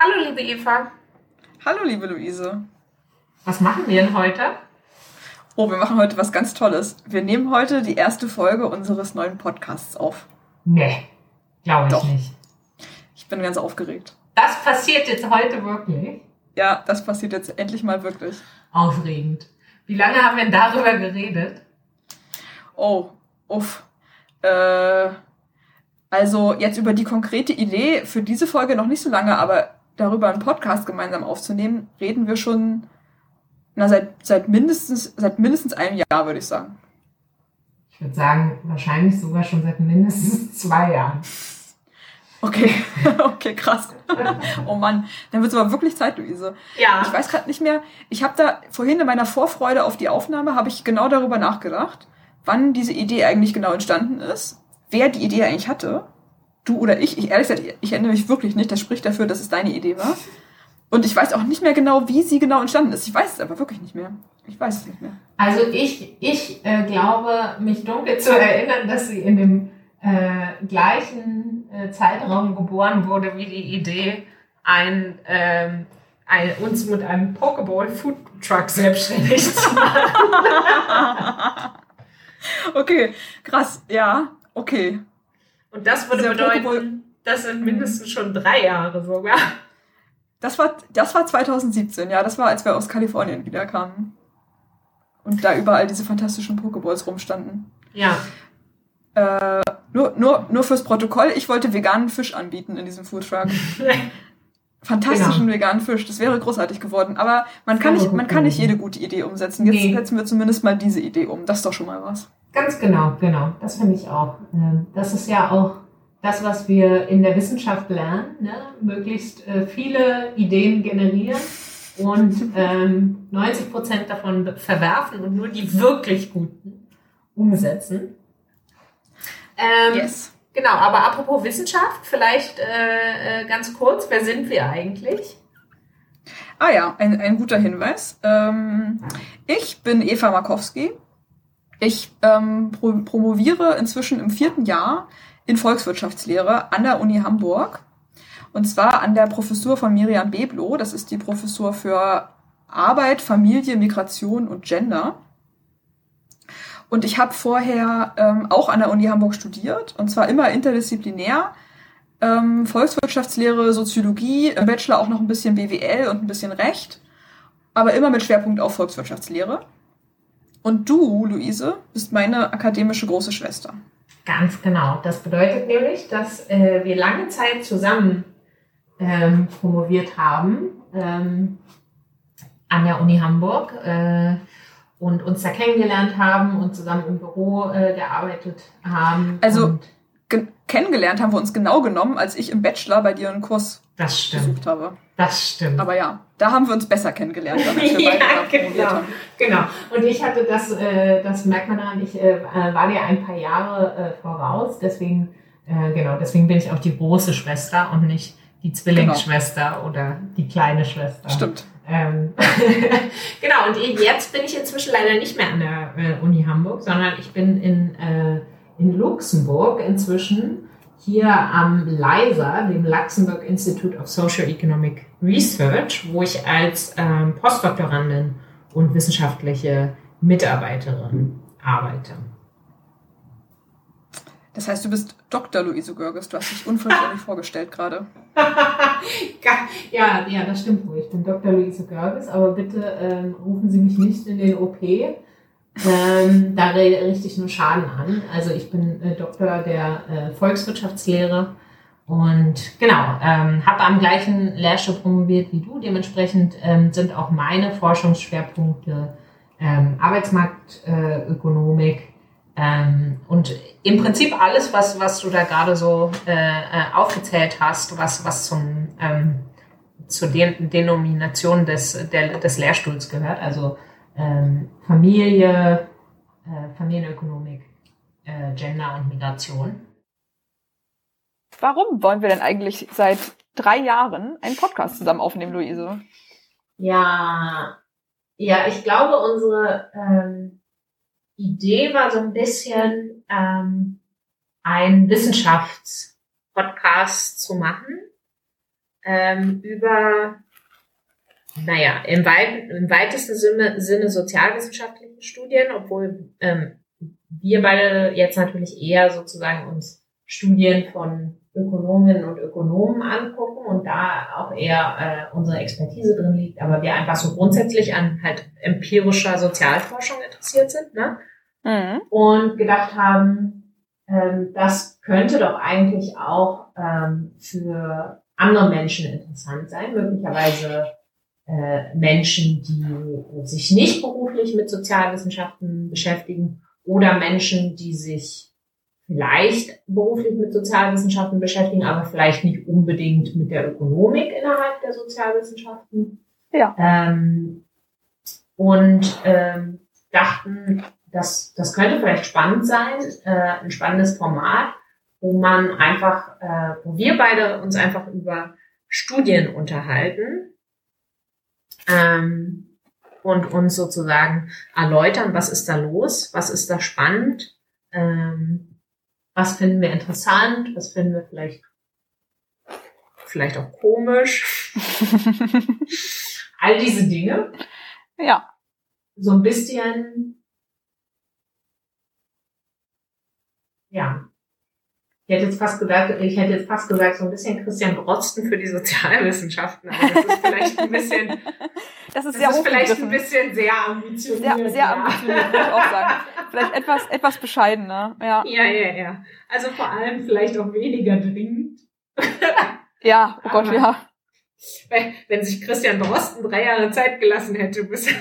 Hallo, liebe Eva. Hallo, liebe Luise. Was machen wir denn heute? Oh, wir machen heute was ganz Tolles. Wir nehmen heute die erste Folge unseres neuen Podcasts auf. Nee, glaube ich Doch. nicht. Ich bin ganz aufgeregt. Das passiert jetzt heute wirklich. Ja, das passiert jetzt endlich mal wirklich. Aufregend. Wie lange haben wir denn darüber geredet? Oh, uff. Äh, also jetzt über die konkrete Idee für diese Folge noch nicht so lange, aber darüber einen Podcast gemeinsam aufzunehmen, reden wir schon na, seit, seit, mindestens, seit mindestens einem Jahr, würde ich sagen. Ich würde sagen, wahrscheinlich sogar schon seit mindestens zwei Jahren. Okay, okay, krass. Oh Mann, dann wird es aber wirklich Zeit, Luise. Ja. Ich weiß gerade nicht mehr. Ich habe da vorhin in meiner Vorfreude auf die Aufnahme habe ich genau darüber nachgedacht, wann diese Idee eigentlich genau entstanden ist, wer die Idee eigentlich hatte, du oder ich. Ich ehrlich gesagt, ich erinnere mich wirklich nicht. Das spricht dafür, dass es deine Idee war. Und ich weiß auch nicht mehr genau, wie sie genau entstanden ist. Ich weiß es aber wirklich nicht mehr. Ich weiß es nicht mehr. Also ich, ich äh, glaube, mich dunkel zu erinnern, dass sie in dem äh, gleichen äh, Zeitraum geboren wurde wie die Idee, ein, ähm, ein, uns mit einem Pokeball Food Truck selbstständig zu machen. Okay, krass. Ja, okay. Und das würde bedeuten, Pokeball- das sind mindestens schon drei Jahre sogar. Das war, das war 2017, ja. Das war, als wir aus Kalifornien wiederkamen. Und da überall diese fantastischen Pokeballs rumstanden. Ja. Nur, nur, nur fürs Protokoll, ich wollte veganen Fisch anbieten in diesem Foodtruck. Fantastischen Genau. veganen Fisch, das wäre großartig geworden. Aber man kann nicht, man kann nicht jede gute Idee umsetzen. Jetzt Nee. setzen wir zumindest mal diese Idee um. Das ist doch schon mal was. Ganz genau, genau. Das finde ich auch. Ähm, Das ist ja auch das, was wir in der Wissenschaft lernen. Ne? Möglichst äh, viele Ideen generieren und ähm, 90 Prozent davon verwerfen und nur die wirklich guten umsetzen. Ähm, Yes. Genau, aber apropos Wissenschaft, vielleicht äh, äh, ganz kurz, wer sind wir eigentlich? Ah ja, ein, ein guter Hinweis. Ähm, ich bin Eva Markowski. Ich ähm, pro promoviere inzwischen im vierten Jahr in Volkswirtschaftslehre an der Uni Hamburg. Und zwar an der Professur von Miriam Beblo. Das ist die Professur für Arbeit, Familie, Migration und Gender. Und ich habe vorher ähm, auch an der Uni Hamburg studiert, und zwar immer interdisziplinär. Ähm, Volkswirtschaftslehre, Soziologie, im Bachelor auch noch ein bisschen BWL und ein bisschen Recht, aber immer mit Schwerpunkt auf Volkswirtschaftslehre. Und du, Luise, bist meine akademische große Schwester. Ganz genau. Das bedeutet nämlich, dass äh, wir lange Zeit zusammen ähm, promoviert haben ähm, an der Uni Hamburg äh, und uns da kennengelernt haben und zusammen im Büro äh, gearbeitet haben. Also- kennengelernt haben wir uns genau genommen, als ich im Bachelor bei dir einen Kurs das stimmt. besucht habe. Das stimmt. Aber ja, da haben wir uns besser kennengelernt, als wir Ja, beide genau. haben. Genau. Und ich hatte das, äh, das merkt man daran, ich äh, war dir ein paar Jahre äh, voraus, deswegen, äh, genau, deswegen bin ich auch die große Schwester und nicht die Zwillingsschwester oder die kleine Schwester. Stimmt. Ähm, genau, und jetzt bin ich inzwischen leider nicht mehr an der äh, Uni Hamburg, sondern ich bin in, äh, in Luxemburg inzwischen hier am LISA, dem Luxembourg Institute of Socio-Economic Research, wo ich als ähm, Postdoktorandin und wissenschaftliche Mitarbeiterin arbeite. Das heißt, du bist Dr. Luise Görges. Du hast dich unvollständig vorgestellt gerade. ja, ja, das stimmt wohl. Ich bin Dr. Luise Görges, aber bitte ähm, rufen Sie mich nicht in den OP. Ähm, da richte ich nur Schaden an. Also ich bin äh, Doktor der äh, Volkswirtschaftslehre und genau, ähm, habe am gleichen Lehrstuhl promoviert wie du. Dementsprechend ähm, sind auch meine Forschungsschwerpunkte ähm, Arbeitsmarktökonomik ähm, und im Prinzip alles, was, was du da gerade so äh, äh, aufgezählt hast, was, was zum, ähm, zur Den Denomination des, der, des Lehrstuhls gehört, also ähm, Familie, äh, Familienökonomik, äh, Gender und Migration. Warum wollen wir denn eigentlich seit drei Jahren einen Podcast zusammen aufnehmen, Luise? Ja, ja, ich glaube, unsere ähm, Idee war so ein bisschen ein Wissenschaftspodcast zu machen. ähm, über, naja, im, weit, im weitesten Sinne, Sinne sozialwissenschaftliche Studien, obwohl ähm, wir beide jetzt natürlich eher sozusagen uns Studien von Ökonominnen und Ökonomen angucken und da auch eher äh, unsere Expertise drin liegt, aber wir einfach so grundsätzlich an halt empirischer Sozialforschung interessiert sind, ne? Mhm. Und gedacht haben, ähm, das könnte doch eigentlich auch ähm, für andere Menschen interessant sein, möglicherweise äh, Menschen, die sich nicht beruflich mit Sozialwissenschaften beschäftigen oder Menschen, die sich vielleicht beruflich mit Sozialwissenschaften beschäftigen, aber vielleicht nicht unbedingt mit der Ökonomik innerhalb der Sozialwissenschaften. Ja. Ähm, und ähm, dachten, dass das könnte vielleicht spannend sein, äh, ein spannendes Format, wo man einfach, äh, wo wir beide uns einfach über Studien unterhalten. Ähm, und uns sozusagen erläutern, was ist da los, was ist da spannend, ähm, was finden wir interessant, was finden wir vielleicht vielleicht auch komisch. All diese Dinge. Ja. So ein bisschen, ja, ich hätte jetzt fast gesagt, ich hätte jetzt fast gesagt, so ein bisschen Christian Drosten für die Sozialwissenschaften. Aber das ist vielleicht ein bisschen, das ist, sehr das ist vielleicht ein bisschen sehr ambitioniert. Sehr, sehr ambitioniert, würde ich auch sagen. Vielleicht etwas, etwas bescheidener, ja. Ja, ja, ja. Also vor allem vielleicht auch weniger dringend. Ja, oh Gott, aber, ja. Wenn sich Christian Drosten drei Jahre Zeit gelassen hätte, bis er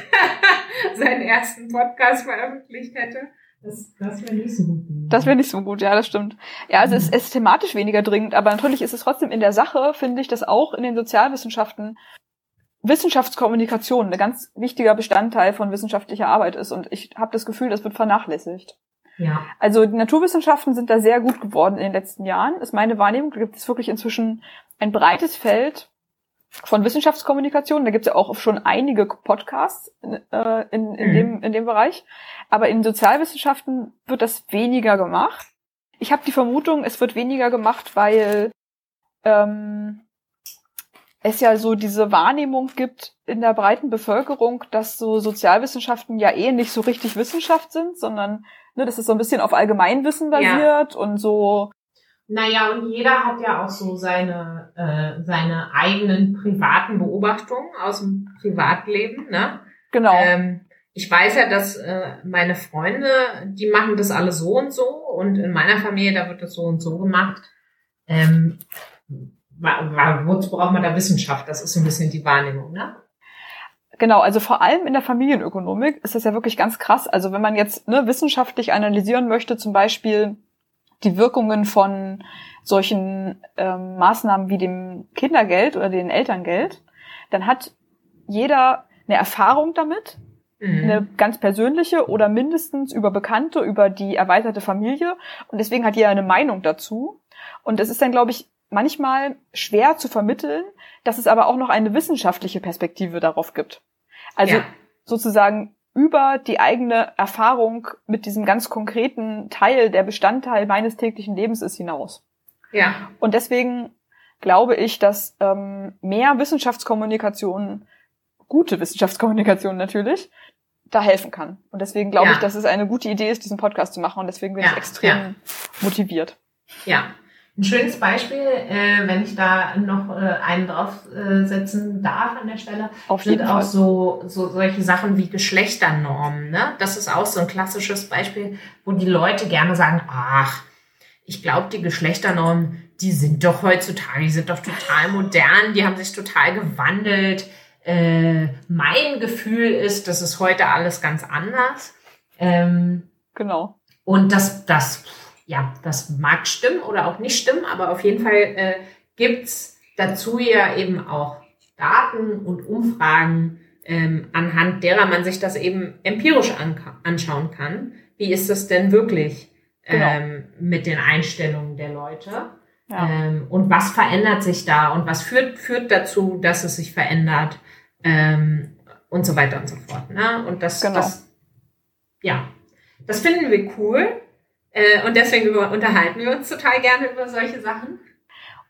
seinen ersten Podcast veröffentlicht hätte, das, das wäre nicht so gut. Das wäre nicht so gut, ja, das stimmt. Ja, also es, es ist thematisch weniger dringend, aber natürlich ist es trotzdem in der Sache, finde ich, dass auch in den Sozialwissenschaften Wissenschaftskommunikation ein ganz wichtiger Bestandteil von wissenschaftlicher Arbeit ist. Und ich habe das Gefühl, das wird vernachlässigt. Ja. Also die Naturwissenschaften sind da sehr gut geworden in den letzten Jahren, ist meine Wahrnehmung. Da gibt es wirklich inzwischen ein breites Feld von Wissenschaftskommunikation. Da gibt es ja auch schon einige Podcasts in, äh, in, in, mhm. dem, in dem Bereich. Aber in Sozialwissenschaften wird das weniger gemacht. Ich habe die Vermutung, es wird weniger gemacht, weil ähm, es ja so diese Wahrnehmung gibt in der breiten Bevölkerung, dass so Sozialwissenschaften ja eh nicht so richtig Wissenschaft sind, sondern ne, dass es so ein bisschen auf Allgemeinwissen basiert ja. und so naja, und jeder hat ja auch so seine, äh, seine eigenen privaten Beobachtungen aus dem Privatleben, ne? Genau. Ähm, ich weiß ja, dass äh, meine Freunde, die machen das alle so und so und in meiner Familie, da wird das so und so gemacht. Ähm, wozu braucht man da Wissenschaft? Das ist so ein bisschen die Wahrnehmung, ne? Genau, also vor allem in der Familienökonomik ist das ja wirklich ganz krass. Also wenn man jetzt ne, wissenschaftlich analysieren möchte, zum Beispiel die Wirkungen von solchen ähm, Maßnahmen wie dem Kindergeld oder dem Elterngeld, dann hat jeder eine Erfahrung damit, mhm. eine ganz persönliche oder mindestens über Bekannte, über die erweiterte Familie. Und deswegen hat jeder eine Meinung dazu. Und es ist dann, glaube ich, manchmal schwer zu vermitteln, dass es aber auch noch eine wissenschaftliche Perspektive darauf gibt. Also ja. sozusagen über die eigene Erfahrung mit diesem ganz konkreten Teil, der Bestandteil meines täglichen Lebens ist, hinaus. Ja. Und deswegen glaube ich, dass ähm, mehr Wissenschaftskommunikation, gute Wissenschaftskommunikation natürlich, da helfen kann. Und deswegen glaube ja. ich, dass es eine gute Idee ist, diesen Podcast zu machen. Und deswegen bin ja. ich extrem ja. motiviert. Ja, ein schönes Beispiel, äh, wenn ich da noch äh, einen draufsetzen äh, darf an der Stelle, Auf sind auch so, so solche Sachen wie Geschlechternormen. Ne? Das ist auch so ein klassisches Beispiel, wo die Leute gerne sagen, ach, ich glaube, die Geschlechternormen, die sind doch heutzutage, die sind doch total modern, die haben sich total gewandelt. Äh, mein Gefühl ist, das ist heute alles ganz anders. Ähm, genau. Und das, das ja, das mag stimmen oder auch nicht stimmen, aber auf jeden Fall äh, gibt's dazu ja eben auch Daten und Umfragen, ähm, anhand derer man sich das eben empirisch anschauen kann. Wie ist das denn wirklich genau. ähm, mit den Einstellungen der Leute? Ja. Ähm, und was verändert sich da und was führt, führt dazu, dass es sich verändert ähm, und so weiter und so fort. Ne? Und das, genau. das, ja, das finden wir cool. Äh, und deswegen unterhalten wir uns total gerne über solche Sachen.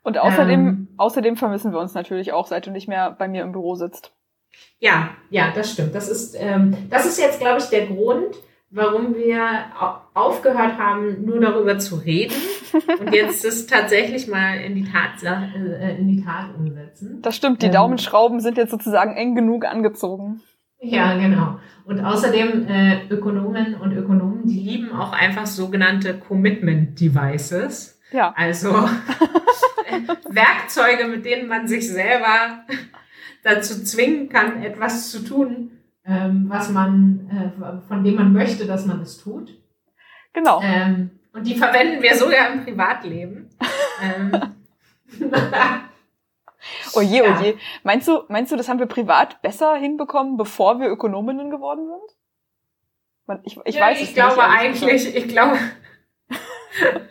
Und außerdem, ähm, außerdem vermissen wir uns natürlich auch, seit du nicht mehr bei mir im Büro sitzt. Ja, ja, das stimmt. Das ist, ähm, das ist jetzt, glaube ich, der Grund, warum wir aufgehört haben, nur darüber zu reden und jetzt das tatsächlich mal in die Tat, äh, in die Tat umsetzen. Das stimmt, die ähm, Daumenschrauben sind jetzt sozusagen eng genug angezogen. Ja, genau. Und außerdem äh, Ökonomen und Ökonomen, die lieben auch einfach sogenannte Commitment Devices. Ja. Also äh, Werkzeuge, mit denen man sich selber dazu zwingen kann, etwas zu tun, ähm, was man, äh, von dem man möchte, dass man es tut. Genau. Ähm, und die verwenden wir sogar im Privatleben. ähm. Oje, ja. oje. Meinst du, meinst du, das haben wir privat besser hinbekommen, bevor wir Ökonominnen geworden sind? Ich, ich ja, weiß ich es glaube nicht, eigentlich, ich glaube.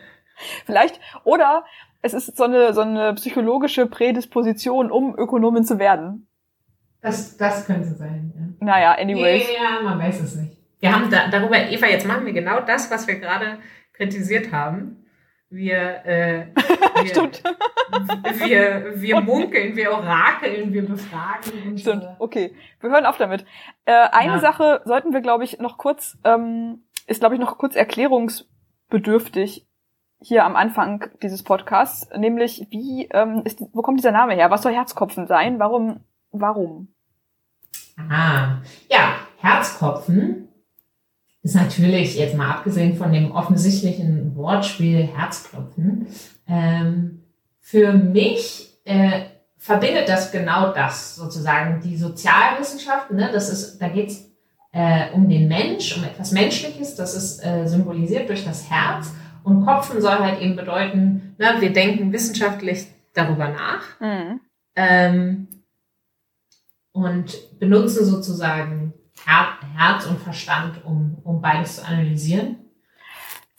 Vielleicht, oder es ist so eine, so eine psychologische Prädisposition, um Ökonomin zu werden. Das, das könnte sein, ja. Naja, anyways. Ja, man weiß es nicht. Wir haben da, darüber, Eva, jetzt machen wir genau das, was wir gerade kritisiert haben. Wir, äh, wir, wir, wir munkeln, wir orakeln, wir befragen. Stimmt, so. okay. Wir hören auf damit. Äh, eine ja. Sache sollten wir, glaube ich, noch kurz, ähm, ist, glaube ich, noch kurz erklärungsbedürftig hier am Anfang dieses Podcasts, nämlich wie, ähm, ist, wo kommt dieser Name her? Was soll Herzkopfen sein? Warum, warum? Ah, ja, Herzkopfen ist natürlich, jetzt mal abgesehen von dem offensichtlichen Wortspiel Herzklopfen, ähm, für mich äh, verbindet das genau das, sozusagen die Sozialwissenschaften. Ne? Das ist, da geht es äh, um den Mensch, um etwas Menschliches, das ist äh, symbolisiert durch das Herz. Und Kopfen soll halt eben bedeuten, ne, wir denken wissenschaftlich darüber nach. Mhm. Ähm, und benutzen sozusagen Herz und Verstand, um, um beides zu analysieren.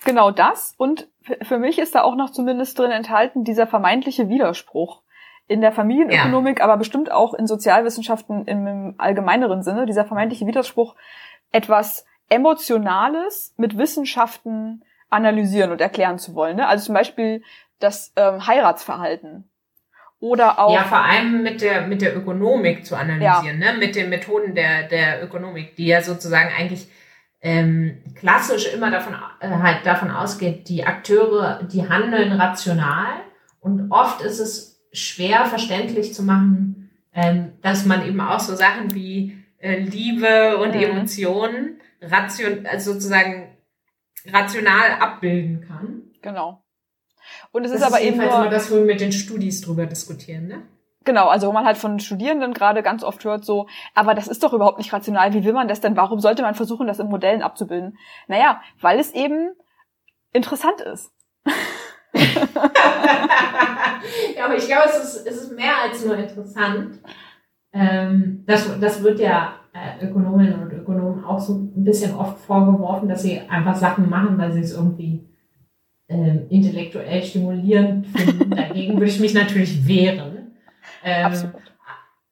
Genau das. Und für mich ist da auch noch zumindest drin enthalten dieser vermeintliche Widerspruch. In der Familienökonomik, ja. aber bestimmt auch in Sozialwissenschaften im allgemeineren Sinne, dieser vermeintliche Widerspruch, etwas Emotionales mit Wissenschaften analysieren und erklären zu wollen. Ne? Also zum Beispiel das ähm, Heiratsverhalten oder auch. Ja, vor allem mit der, mit der Ökonomik zu analysieren, ja. ne? mit den Methoden der, der Ökonomik, die ja sozusagen eigentlich ähm, klassisch immer davon, äh, halt davon ausgeht, die Akteure, die handeln rational und oft ist es schwer verständlich zu machen, ähm, dass man eben auch so Sachen wie äh, Liebe und mhm. Emotionen ration, also sozusagen rational abbilden kann. Genau. Und es das ist aber eben nur, immer das, wo wir mit den Studis drüber diskutieren, ne? Genau, also wo man halt von Studierenden gerade ganz oft hört so, aber das ist doch überhaupt nicht rational, wie will man das denn? Warum sollte man versuchen, das in Modellen abzubilden? Naja, weil es eben interessant ist. ja, aber ich glaube, es ist, es ist mehr als nur interessant. Ähm, das, das wird ja äh, Ökonominnen und Ökonomen auch so ein bisschen oft vorgeworfen, dass sie einfach Sachen machen, weil sie es irgendwie ähm, intellektuell stimulierend finden. Dagegen würde ich mich natürlich wehren. Ähm.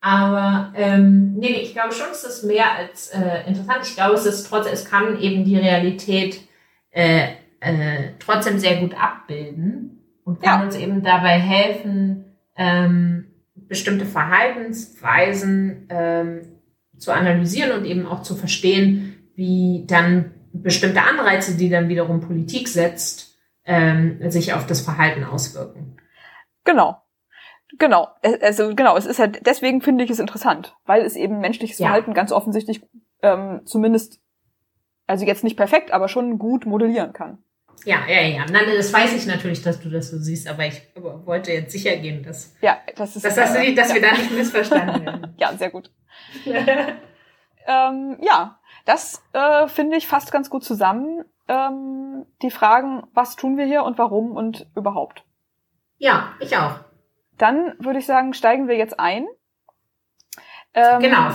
Aber ähm, nee, nee, ich glaube schon, es ist mehr als äh, interessant. Ich glaube, es ist trotzdem, es kann eben die Realität äh, äh, trotzdem sehr gut abbilden und kann ja. uns eben dabei helfen, ähm, bestimmte Verhaltensweisen ähm, zu analysieren und eben auch zu verstehen, wie dann bestimmte Anreize, die dann wiederum Politik setzt, ähm, sich auf das Verhalten auswirken. Genau. Genau, also genau, es ist halt, deswegen finde ich es interessant, weil es eben menschliches ja. Verhalten ganz offensichtlich ähm, zumindest, also jetzt nicht perfekt, aber schon gut modellieren kann. Ja, ja, ja. Nein, das weiß ich natürlich, dass du das so siehst, aber ich wollte jetzt sicher gehen, dass, ja, das ist, dass, das, äh, dass ja. wir da nicht missverstanden werden. ja, sehr gut. ähm, ja, das äh, finde ich fast ganz gut zusammen ähm, die Fragen, was tun wir hier und warum und überhaupt. Ja, ich auch. Dann würde ich sagen, steigen wir jetzt ein. Ähm, genau.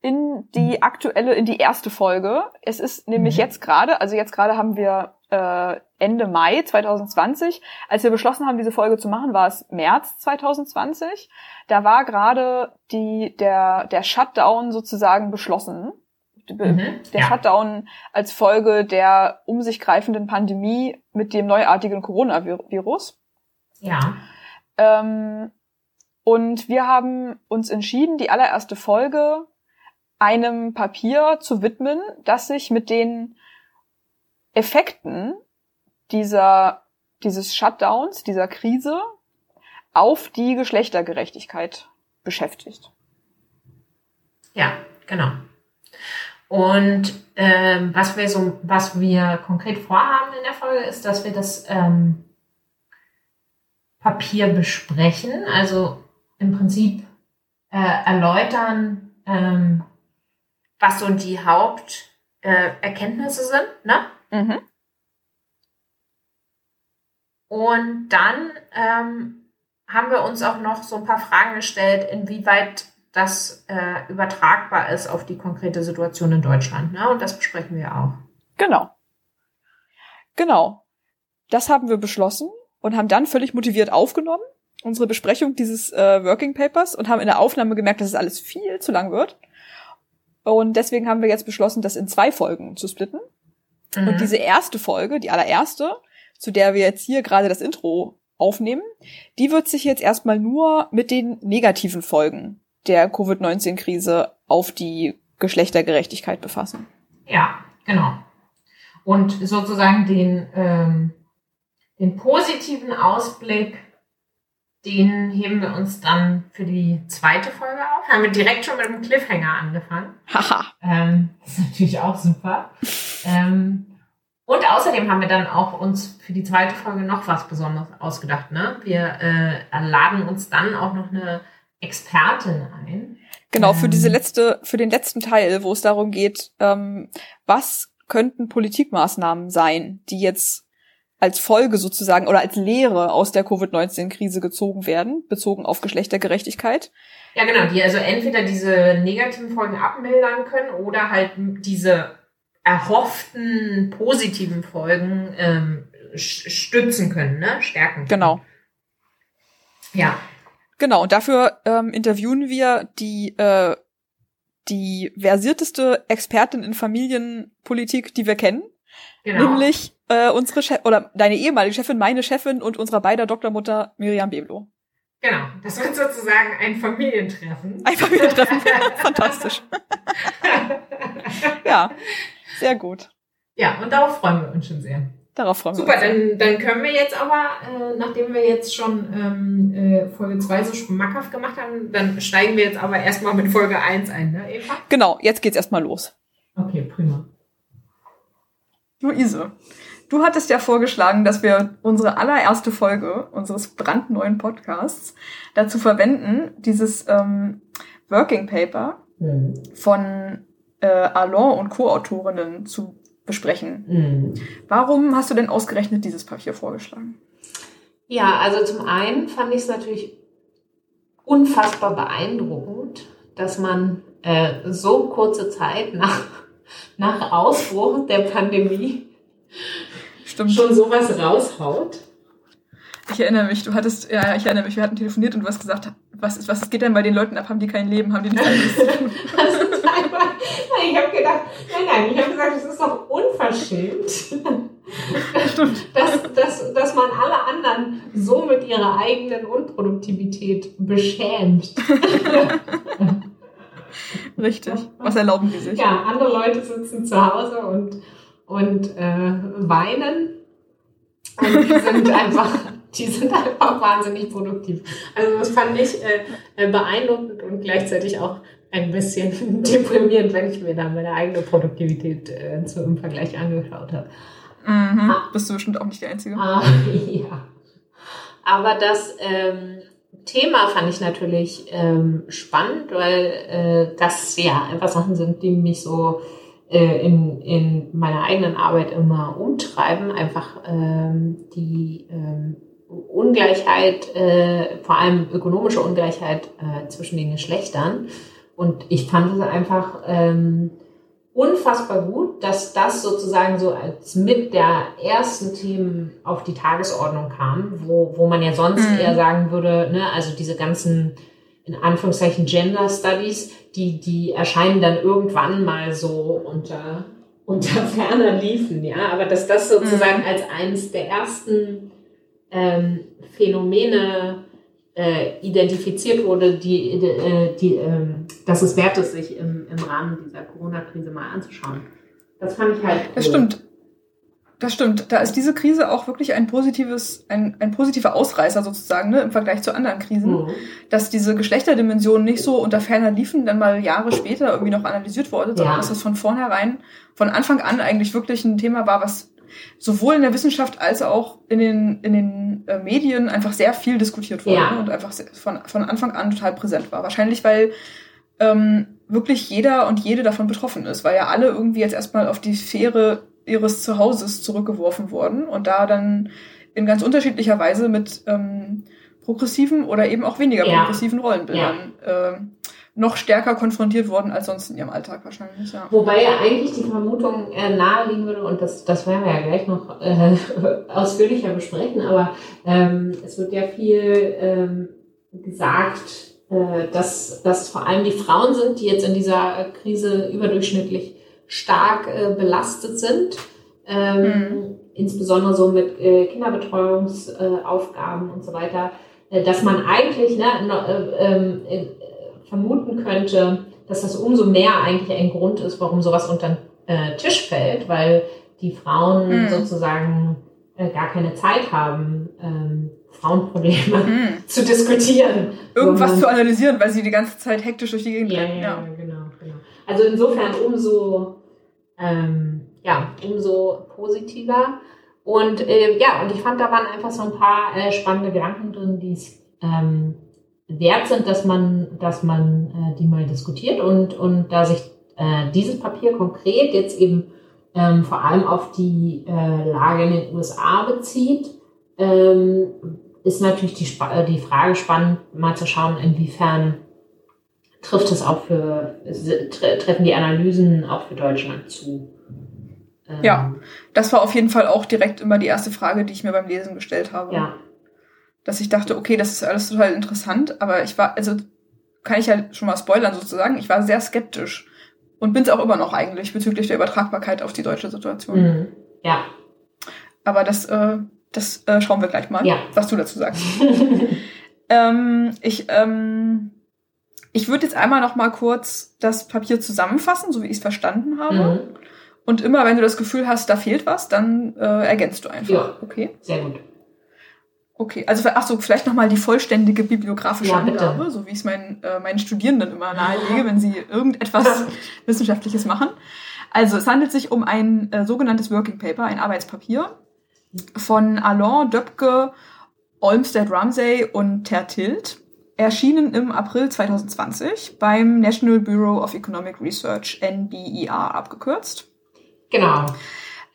In die aktuelle, in die erste Folge. Es ist nämlich mhm. jetzt gerade, also jetzt gerade haben wir äh, Ende Mai 2020. Als wir beschlossen haben, diese Folge zu machen, war es März 2020. Da war gerade die der der Shutdown sozusagen beschlossen mhm, der ja. Shutdown als Folge der um sich greifenden Pandemie mit dem neuartigen Coronavirus. Ja. Ähm, Und wir haben uns entschieden, die allererste Folge einem Papier zu widmen, das sich mit den Effekten dieser, dieses Shutdowns, dieser Krise auf die Geschlechtergerechtigkeit beschäftigt. Ja, genau. Und ähm, was wir so, was wir konkret vorhaben in der Folge, ist, dass wir das ähm, Papier besprechen, also im Prinzip äh, erläutern, ähm, was so die Haupterkenntnisse äh, sind, ne? Mhm. Und dann ähm, haben wir uns auch noch so ein paar Fragen gestellt, inwieweit das äh, übertragbar ist auf die konkrete Situation in Deutschland. Ne? Und das besprechen wir auch. Genau. Genau. Das haben wir beschlossen und haben dann völlig motiviert aufgenommen, unsere Besprechung dieses äh, Working Papers, und haben in der Aufnahme gemerkt, dass es alles viel zu lang wird. Und deswegen haben wir jetzt beschlossen, das in zwei Folgen zu splitten. Mhm. Und diese erste Folge, die allererste, zu der wir jetzt hier gerade das Intro aufnehmen, die wird sich jetzt erstmal nur mit den negativen Folgen der Covid-19-Krise auf die Geschlechtergerechtigkeit befassen. Ja, genau. Und sozusagen den, ähm, den positiven Ausblick, den heben wir uns dann für die zweite Folge auf. Haben wir direkt schon mit dem Cliffhanger angefangen. Haha. ähm, das ist natürlich auch super. ähm, und außerdem haben wir dann auch uns für die zweite Folge noch was Besonderes ausgedacht. Ne? Wir äh, laden uns dann auch noch eine Expertin ein. Genau, für diese ähm. letzte, für den letzten Teil, wo es darum geht, ähm, was könnten Politikmaßnahmen sein, die jetzt als Folge sozusagen oder als Lehre aus der Covid-19-Krise gezogen werden, bezogen auf Geschlechtergerechtigkeit. Ja, genau, die also entweder diese negativen Folgen abmildern können oder halt diese erhofften positiven Folgen ähm, stützen können, ne? stärken. Können. Genau. Ja. Genau, und dafür ähm, interviewen wir die, äh, die versierteste Expertin in Familienpolitik, die wir kennen. Genau. Nämlich äh, unsere Chef oder deine ehemalige Chefin, meine Chefin und unserer beider Doktormutter Miriam Beblo. Genau, das wird sozusagen ein Familientreffen. Ein Familientreffen, fantastisch. ja, sehr gut. Ja, und darauf freuen wir uns schon sehr. Darauf freuen Super, wir uns. Super, dann, dann können wir jetzt aber, äh, nachdem wir jetzt schon ähm, äh, Folge 2 so schmackhaft gemacht haben, dann steigen wir jetzt aber erstmal mit Folge 1 ein, ne, Eva? Genau, jetzt geht's erstmal los. Okay, prima. Luise, du hattest ja vorgeschlagen, dass wir unsere allererste Folge unseres brandneuen Podcasts dazu verwenden, dieses ähm, Working Paper mhm. von äh, Alon und Co-Autorinnen zu besprechen. Mhm. Warum hast du denn ausgerechnet dieses Papier vorgeschlagen? Ja, also zum einen fand ich es natürlich unfassbar beeindruckend, dass man äh, so kurze Zeit nach, nach Ausbruch der Pandemie Stimmt. schon sowas raushaut. Ich erinnere mich, du hattest, ja, ich erinnere mich, wir hatten telefoniert und du hast gesagt, was ist, was geht denn bei den Leuten ab? Haben die kein Leben? Haben die nichts anderes zu tun? ich habe gedacht, nein, nein, ich habe gesagt, es ist doch unverschämt, dass, dass, dass man alle anderen so mit ihrer eigenen Unproduktivität beschämt. Richtig. Was erlauben die sich? Ja, andere Leute sitzen zu Hause und, und äh, weinen. Und die sind einfach die sind einfach wahnsinnig produktiv. Also das fand ich äh, äh, beeindruckend und gleichzeitig auch ein bisschen deprimierend, wenn ich mir da meine eigene Produktivität äh, so im Vergleich angeschaut habe. Mhm. Ah. Bist du bestimmt auch nicht die Einzige. Ah, ja. Aber das ähm, Thema fand ich natürlich ähm, spannend, weil äh, das ja einfach Sachen sind, die mich so äh, in, in meiner eigenen Arbeit immer umtreiben. Einfach ähm, die ähm, Ungleichheit, äh, vor allem ökonomische Ungleichheit äh, zwischen den Geschlechtern. Und ich fand es einfach ähm, unfassbar gut, dass das sozusagen so als mit der ersten Themen auf die Tagesordnung kam, wo, wo man ja sonst mhm. eher sagen würde, ne, also diese ganzen in Anführungszeichen Gender Studies, die, die erscheinen dann irgendwann mal so unter, unter ferner liefen, ja. Aber dass das sozusagen mhm. als eines der ersten ähm, Phänomene äh, identifiziert wurde, die, äh, die, ähm, dass es wert ist, sich im, im Rahmen dieser Corona-Krise mal anzuschauen. Das fand ich halt. Cool. Das stimmt. Das stimmt. Da ist diese Krise auch wirklich ein positives, ein, ein positiver Ausreißer sozusagen, ne, im Vergleich zu anderen Krisen. Mhm. Dass diese Geschlechterdimensionen nicht so unter ferner liefen, dann mal Jahre später irgendwie noch analysiert wurde, sondern ja. dass das von vornherein, von Anfang an eigentlich wirklich ein Thema war, was sowohl in der Wissenschaft als auch in den, in den äh, Medien einfach sehr viel diskutiert wurde ja. und einfach von, von Anfang an total präsent war. Wahrscheinlich, weil ähm, wirklich jeder und jede davon betroffen ist, weil ja alle irgendwie jetzt erstmal auf die Sphäre ihres Zuhauses zurückgeworfen wurden und da dann in ganz unterschiedlicher Weise mit ähm, progressiven oder eben auch weniger ja. progressiven Rollenbildern ja. äh, noch stärker konfrontiert worden als sonst in ihrem Alltag wahrscheinlich. Ja. Wobei ja eigentlich die Vermutung äh, naheliegen würde, und das, das werden wir ja gleich noch äh, ausführlicher besprechen, aber ähm, es wird ja viel ähm, gesagt, äh, dass, dass vor allem die Frauen sind, die jetzt in dieser Krise überdurchschnittlich stark äh, belastet sind. Ähm, mhm. Insbesondere so mit äh, Kinderbetreuungsaufgaben und so weiter, äh, dass man eigentlich ne, äh, ähm, äh, vermuten könnte, dass das umso mehr eigentlich ein Grund ist, warum sowas unter den äh, Tisch fällt, weil die Frauen mhm. sozusagen äh, gar keine Zeit haben, ähm, Frauenprobleme mhm. zu diskutieren. Irgendwas zu analysieren, weil sie die ganze Zeit hektisch durch die Gegend ja, rennen. Ja, ja, genau, genau. Also insofern umso, ähm, ja, umso positiver. Und äh, ja, und ich fand, da waren einfach so ein paar äh, spannende Gedanken drin, die es ähm, wert sind, dass man, dass man äh, die mal diskutiert und, und da sich äh, dieses Papier konkret jetzt eben ähm, vor allem auf die äh, Lage in den USA bezieht, ähm, ist natürlich die, äh, die Frage spannend, mal zu schauen, inwiefern trifft es auch für, treffen die Analysen auch für Deutschland zu. Ähm, ja, das war auf jeden Fall auch direkt immer die erste Frage, die ich mir beim Lesen gestellt habe. Ja, dass ich dachte, okay, das ist alles total interessant, aber ich war, also kann ich ja schon mal spoilern sozusagen, ich war sehr skeptisch und bin es auch immer noch eigentlich bezüglich der Übertragbarkeit auf die deutsche Situation. Mhm. Ja. Aber das, äh, das äh, schauen wir gleich mal, ja. was du dazu sagst. ähm, ich ähm, ich würde jetzt einmal noch mal kurz das Papier zusammenfassen, so wie ich es verstanden habe. Mhm. Und immer, wenn du das Gefühl hast, da fehlt was, dann äh, ergänzt du einfach. Ja, okay. Sehr gut. Okay, also ach so, vielleicht nochmal die vollständige bibliografische ja, Angabe, so wie ich es meinen, äh, meinen Studierenden immer nahelege, wenn sie irgendetwas Wissenschaftliches machen. Also es handelt sich um ein äh, sogenanntes Working Paper, ein Arbeitspapier von Alain, Döpke, Olmsted Ramsey und Tertilt, erschienen im April 2020 beim National Bureau of Economic Research, NBER abgekürzt. Genau.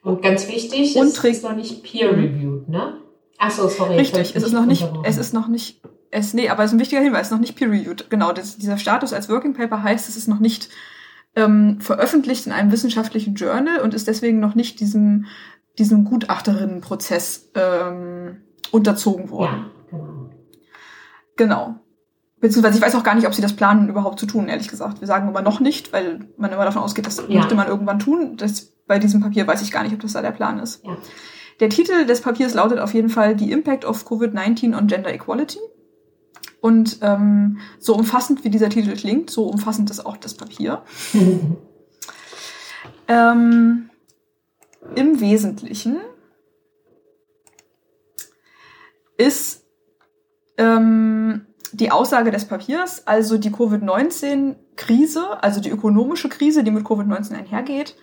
Und ganz wichtig, und es ist noch nicht peer-reviewed, ne? Ach so, sorry. Richtig, es ist noch nicht, es ist noch nicht, es, nee, aber es ist ein wichtiger Hinweis, es ist noch nicht peer-reviewed. Genau, das, dieser Status als Working Paper heißt, es ist noch nicht ähm, veröffentlicht in einem wissenschaftlichen Journal und ist deswegen noch nicht diesem, diesem Gutachterinnenprozess ähm, unterzogen worden. Ja, genau. Genau. Beziehungsweise ich weiß auch gar nicht, ob sie das planen, überhaupt zu tun, ehrlich gesagt. Wir sagen immer noch nicht, weil man immer davon ausgeht, das ja. möchte man irgendwann tun. Das, bei diesem Papier weiß ich gar nicht, ob das da der Plan ist. Ja. Der Titel des Papiers lautet auf jeden Fall The Impact of COVID-19 on Gender Equality. Und ähm, so umfassend wie dieser Titel klingt, so umfassend ist auch das Papier. ähm, Im Wesentlichen ist ähm, die Aussage des Papiers, also die Covid-19-Krise, also die ökonomische Krise, die mit Covid-19 einhergeht,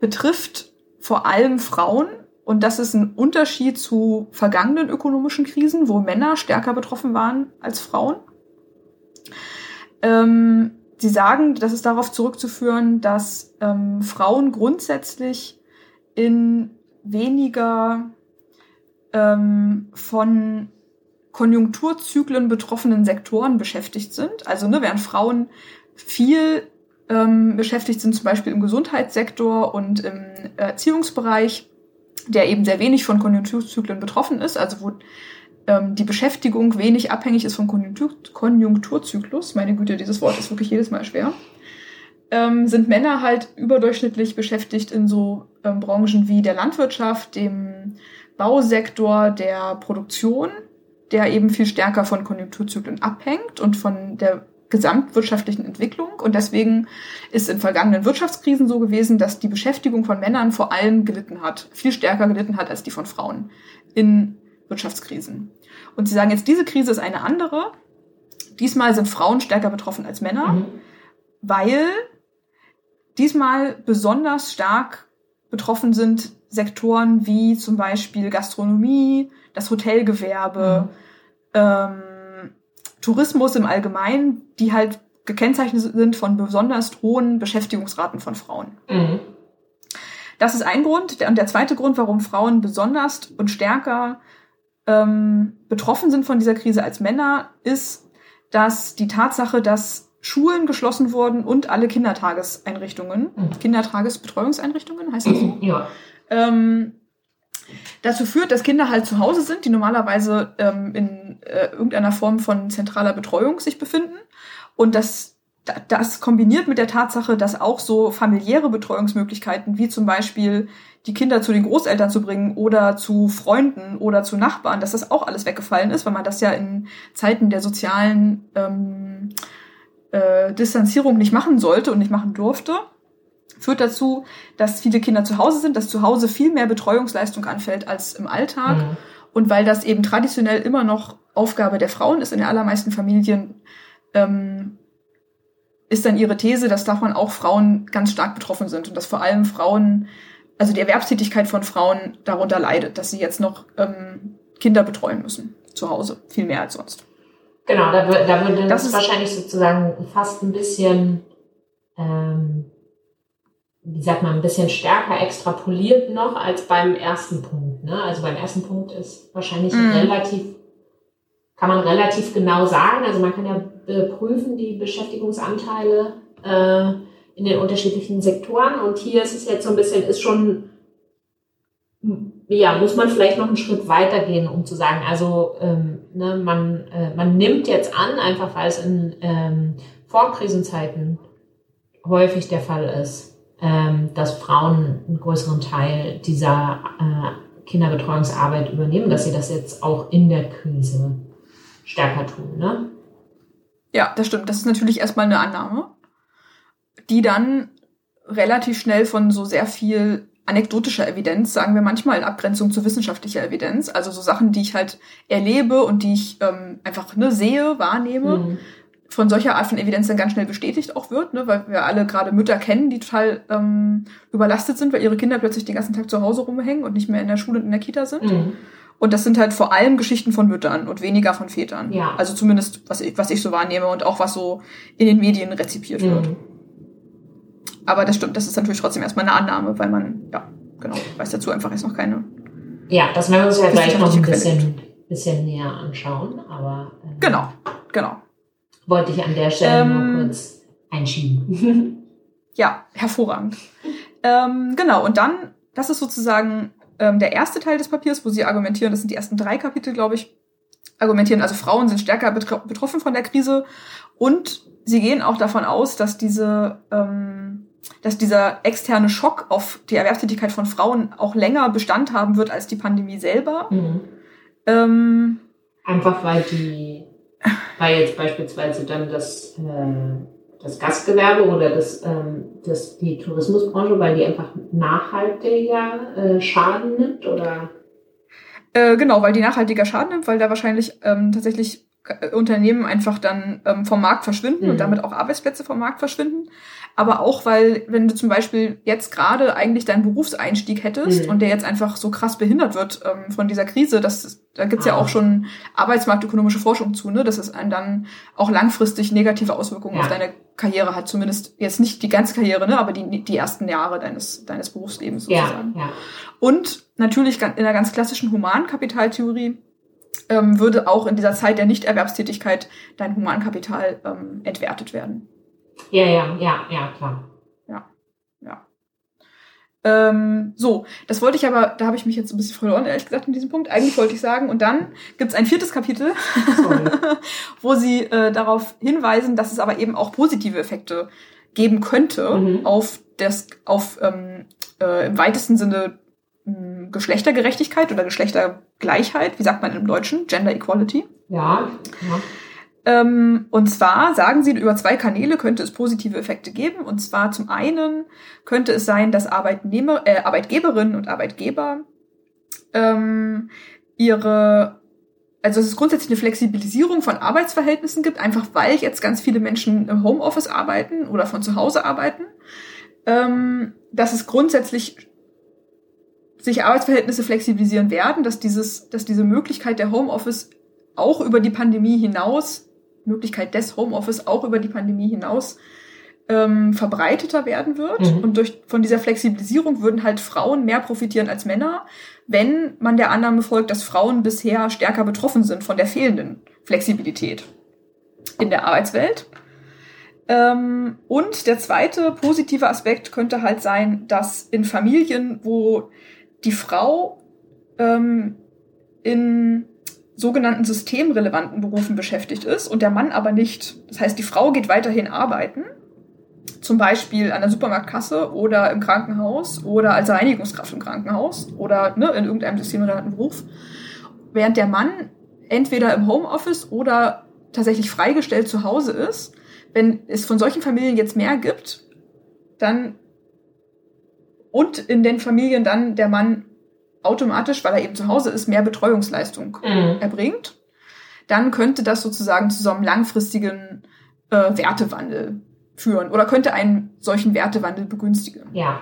betrifft vor allem Frauen und das ist ein Unterschied zu vergangenen ökonomischen Krisen, wo Männer stärker betroffen waren als Frauen. Ähm, sie sagen, das ist darauf zurückzuführen, dass ähm, Frauen grundsätzlich in weniger ähm, von Konjunkturzyklen betroffenen Sektoren beschäftigt sind. Also ne, während Frauen viel ähm, beschäftigt sind, zum Beispiel im Gesundheitssektor und im Erziehungsbereich, der eben sehr wenig von Konjunkturzyklen betroffen ist, also wo ähm, die Beschäftigung wenig abhängig ist vom Konjunktur Konjunkturzyklus, meine Güte, dieses Wort ist wirklich jedes Mal schwer, ähm, sind Männer halt überdurchschnittlich beschäftigt in so ähm, Branchen wie der Landwirtschaft, dem Bausektor, der Produktion der eben viel stärker von Konjunkturzyklen abhängt und von der gesamtwirtschaftlichen Entwicklung. Und deswegen ist in vergangenen Wirtschaftskrisen so gewesen, dass die Beschäftigung von Männern vor allem gelitten hat, viel stärker gelitten hat als die von Frauen in Wirtschaftskrisen. Und sie sagen jetzt, diese Krise ist eine andere. Diesmal sind Frauen stärker betroffen als Männer, mhm. weil diesmal besonders stark betroffen sind Sektoren wie zum Beispiel Gastronomie, das Hotelgewerbe, mhm. ähm, Tourismus im Allgemeinen, die halt gekennzeichnet sind von besonders hohen Beschäftigungsraten von Frauen. Mhm. Das ist ein Grund. Und der zweite Grund, warum Frauen besonders und stärker ähm, betroffen sind von dieser Krise als Männer, ist, dass die Tatsache, dass Schulen geschlossen wurden und alle Kindertageseinrichtungen, mhm. Kindertagesbetreuungseinrichtungen, heißt das so? Ja. Ähm, dazu führt, dass Kinder halt zu Hause sind, die normalerweise ähm, in äh, irgendeiner Form von zentraler Betreuung sich befinden. Und das, das kombiniert mit der Tatsache, dass auch so familiäre Betreuungsmöglichkeiten, wie zum Beispiel die Kinder zu den Großeltern zu bringen oder zu Freunden oder zu Nachbarn, dass das auch alles weggefallen ist, weil man das ja in Zeiten der sozialen ähm, äh, Distanzierung nicht machen sollte und nicht machen durfte führt dazu, dass viele Kinder zu Hause sind, dass zu Hause viel mehr Betreuungsleistung anfällt als im Alltag. Mhm. Und weil das eben traditionell immer noch Aufgabe der Frauen ist in den allermeisten Familien, ähm, ist dann ihre These, dass davon auch Frauen ganz stark betroffen sind und dass vor allem Frauen, also die Erwerbstätigkeit von Frauen darunter leidet, dass sie jetzt noch ähm, Kinder betreuen müssen zu Hause, viel mehr als sonst. Genau, da, da würde das, wahrscheinlich sozusagen fast ein bisschen ähm, wie sagt man, ein bisschen stärker extrapoliert noch als beim ersten Punkt. Ne? Also beim ersten Punkt ist wahrscheinlich mhm. relativ, kann man relativ genau sagen, also man kann ja prüfen die Beschäftigungsanteile äh, in den unterschiedlichen Sektoren und hier ist es jetzt so ein bisschen, ist schon, ja, muss man vielleicht noch einen Schritt weiter gehen, um zu sagen, also ähm, ne, man, äh, man nimmt jetzt an, einfach weil es in ähm, Vorkrisenzeiten häufig der Fall ist, ähm, dass Frauen einen größeren Teil dieser äh, Kinderbetreuungsarbeit übernehmen, dass sie das jetzt auch in der Krise stärker tun. Ne? Ja, das stimmt. Das ist natürlich erstmal eine Annahme, die dann relativ schnell von so sehr viel anekdotischer Evidenz, sagen wir manchmal in Abgrenzung zu wissenschaftlicher Evidenz, also so Sachen, die ich halt erlebe und die ich ähm, einfach ne, sehe, wahrnehme, mhm von solcher Art von Evidenz dann ganz schnell bestätigt auch wird, ne, weil wir alle gerade Mütter kennen, die total ähm, überlastet sind, weil ihre Kinder plötzlich den ganzen Tag zu Hause rumhängen und nicht mehr in der Schule und in der Kita sind. Mhm. Und das sind halt vor allem Geschichten von Müttern und weniger von Vätern. Ja. Also zumindest, was ich, was ich so wahrnehme und auch was so in den Medien rezipiert mhm. wird. Aber das stimmt, das ist natürlich trotzdem erstmal eine Annahme, weil man, ja, genau, weiß dazu einfach jetzt noch keine. Ja, das werden wir uns ja gleich noch ein bisschen, bisschen näher anschauen, aber. Ähm, genau, genau wollte ich an der Stelle ähm, nur kurz einschieben. ja, hervorragend. Ähm, genau, und dann, das ist sozusagen ähm, der erste Teil des Papiers, wo sie argumentieren, das sind die ersten drei Kapitel, glaube ich, argumentieren, also Frauen sind stärker betro betroffen von der Krise und sie gehen auch davon aus, dass diese ähm, dass dieser externe Schock auf die Erwerbstätigkeit von Frauen auch länger Bestand haben wird als die Pandemie selber. Mhm. Ähm, Einfach weil die weil jetzt beispielsweise dann das, äh, das Gastgewerbe oder das, ähm, das, die Tourismusbranche, weil die einfach nachhaltiger äh, Schaden nimmt oder? Äh, genau, weil die nachhaltiger Schaden nimmt, weil da wahrscheinlich ähm, tatsächlich äh, Unternehmen einfach dann ähm, vom Markt verschwinden mhm. und damit auch Arbeitsplätze vom Markt verschwinden aber auch, weil, wenn du zum Beispiel jetzt gerade eigentlich deinen Berufseinstieg hättest mhm. und der jetzt einfach so krass behindert wird ähm, von dieser Krise, das, da gibt's ah. ja auch schon arbeitsmarktökonomische Forschung zu, ne, dass es einen dann auch langfristig negative Auswirkungen ja. auf deine Karriere hat, zumindest jetzt nicht die ganze Karriere, ne, aber die, die ersten Jahre deines, deines Berufslebens sozusagen. Ja, ja. Und natürlich in der ganz klassischen Humankapitaltheorie ähm, würde auch in dieser Zeit der Nichterwerbstätigkeit dein Humankapital ähm, entwertet werden. Ja, ja, ja, ja, klar. Ja, ja. Ähm, so, das wollte ich aber, da habe ich mich jetzt ein bisschen verloren, ehrlich gesagt, in diesem Punkt. Eigentlich wollte ich sagen, und dann gibt es ein viertes Kapitel, wo sie äh, darauf hinweisen, dass es aber eben auch positive Effekte geben könnte mhm. auf das, auf ähm, äh, im weitesten Sinne mh, Geschlechtergerechtigkeit oder Geschlechtergleichheit, wie sagt man im Deutschen? Gender Equality. Ja, ja. Ähm, und zwar sagen sie, über zwei Kanäle könnte es positive Effekte geben. Und zwar zum einen könnte es sein, dass Arbeitnehmer, äh, Arbeitgeberinnen und Arbeitgeber ähm, ihre, also dass es grundsätzlich eine Flexibilisierung von Arbeitsverhältnissen gibt, einfach weil jetzt ganz viele Menschen im Homeoffice arbeiten oder von zu Hause arbeiten. Ähm, dass es grundsätzlich sich Arbeitsverhältnisse flexibilisieren werden, dass dieses, dass diese Möglichkeit der Homeoffice auch über die Pandemie hinaus Möglichkeit des Homeoffice auch über die Pandemie hinaus ähm, verbreiteter werden wird. Mhm. Und durch von dieser Flexibilisierung würden halt Frauen mehr profitieren als Männer, wenn man der Annahme folgt, dass Frauen bisher stärker betroffen sind von der fehlenden Flexibilität in der Arbeitswelt. Ähm, und der zweite positive Aspekt könnte halt sein, dass in Familien, wo die Frau ähm, in sogenannten systemrelevanten Berufen beschäftigt ist und der Mann aber nicht. Das heißt, die Frau geht weiterhin arbeiten, zum Beispiel an der Supermarktkasse oder im Krankenhaus oder als Reinigungskraft im Krankenhaus oder ne, in irgendeinem systemrelevanten Beruf, während der Mann entweder im Homeoffice oder tatsächlich freigestellt zu Hause ist. Wenn es von solchen Familien jetzt mehr gibt, dann und in den Familien dann der Mann automatisch, weil er eben zu Hause ist, mehr Betreuungsleistung mhm. erbringt, dann könnte das sozusagen zu so einem langfristigen äh, Wertewandel führen oder könnte einen solchen Wertewandel begünstigen. Ja.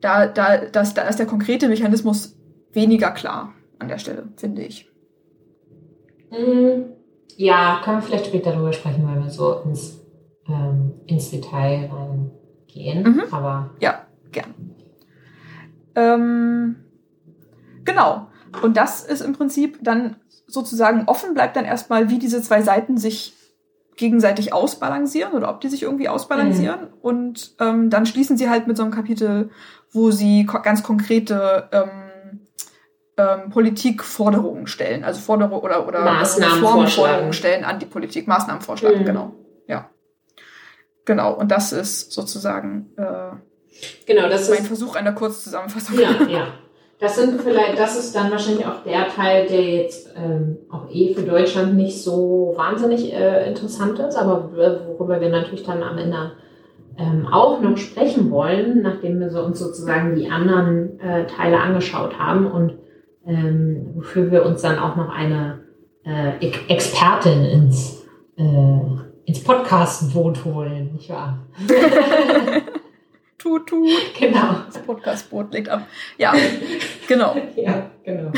Da, da, das, da ist der konkrete Mechanismus weniger klar an der Stelle, finde ich. Mhm. Ja, können wir vielleicht später darüber sprechen, weil wir so ins, ähm, ins Detail reingehen. Mhm. Aber ja, gern. Ähm, Genau. Und das ist im Prinzip dann sozusagen offen bleibt dann erstmal, wie diese zwei Seiten sich gegenseitig ausbalancieren oder ob die sich irgendwie ausbalancieren. Mhm. Und ähm, dann schließen sie halt mit so einem Kapitel, wo sie ko ganz konkrete ähm, ähm, Politikforderungen stellen, also Forderungen oder, oder Maßnahmenforderungen stellen an die Politik, Maßnahmen vorschlagen, mhm. genau. Ja. Genau, und das ist sozusagen äh, genau, das mein ist, Versuch einer Kurzzusammenfassung. Ja, ja. Das sind vielleicht, das ist dann wahrscheinlich auch der Teil, der jetzt ähm, auch eh für Deutschland nicht so wahnsinnig äh, interessant ist, aber worüber wir natürlich dann am Ende ähm, auch noch sprechen wollen, nachdem wir so uns sozusagen die anderen äh, Teile angeschaut haben und ähm, wofür wir uns dann auch noch eine äh, Expertin ins, äh, ins Podcast-Boot holen, nicht wahr? tut, tut. Genau. Das Podcastboot legt ab. Ja, genau. ja, genau.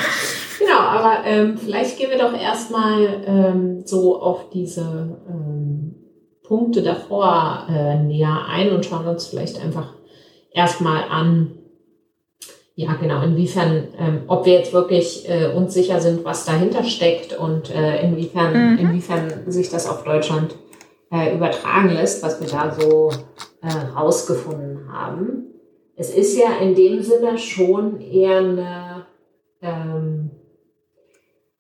Genau, aber ähm, vielleicht gehen wir doch erstmal ähm, so auf diese ähm, Punkte davor äh, näher ein und schauen uns vielleicht einfach erstmal an, ja, genau, inwiefern, ähm, ob wir jetzt wirklich äh, uns sicher sind, was dahinter steckt und äh, inwiefern, mhm. inwiefern sich das auf Deutschland äh, übertragen lässt, was wir da so äh, rausgefunden haben. Es ist ja in dem Sinne schon eher eine, ähm,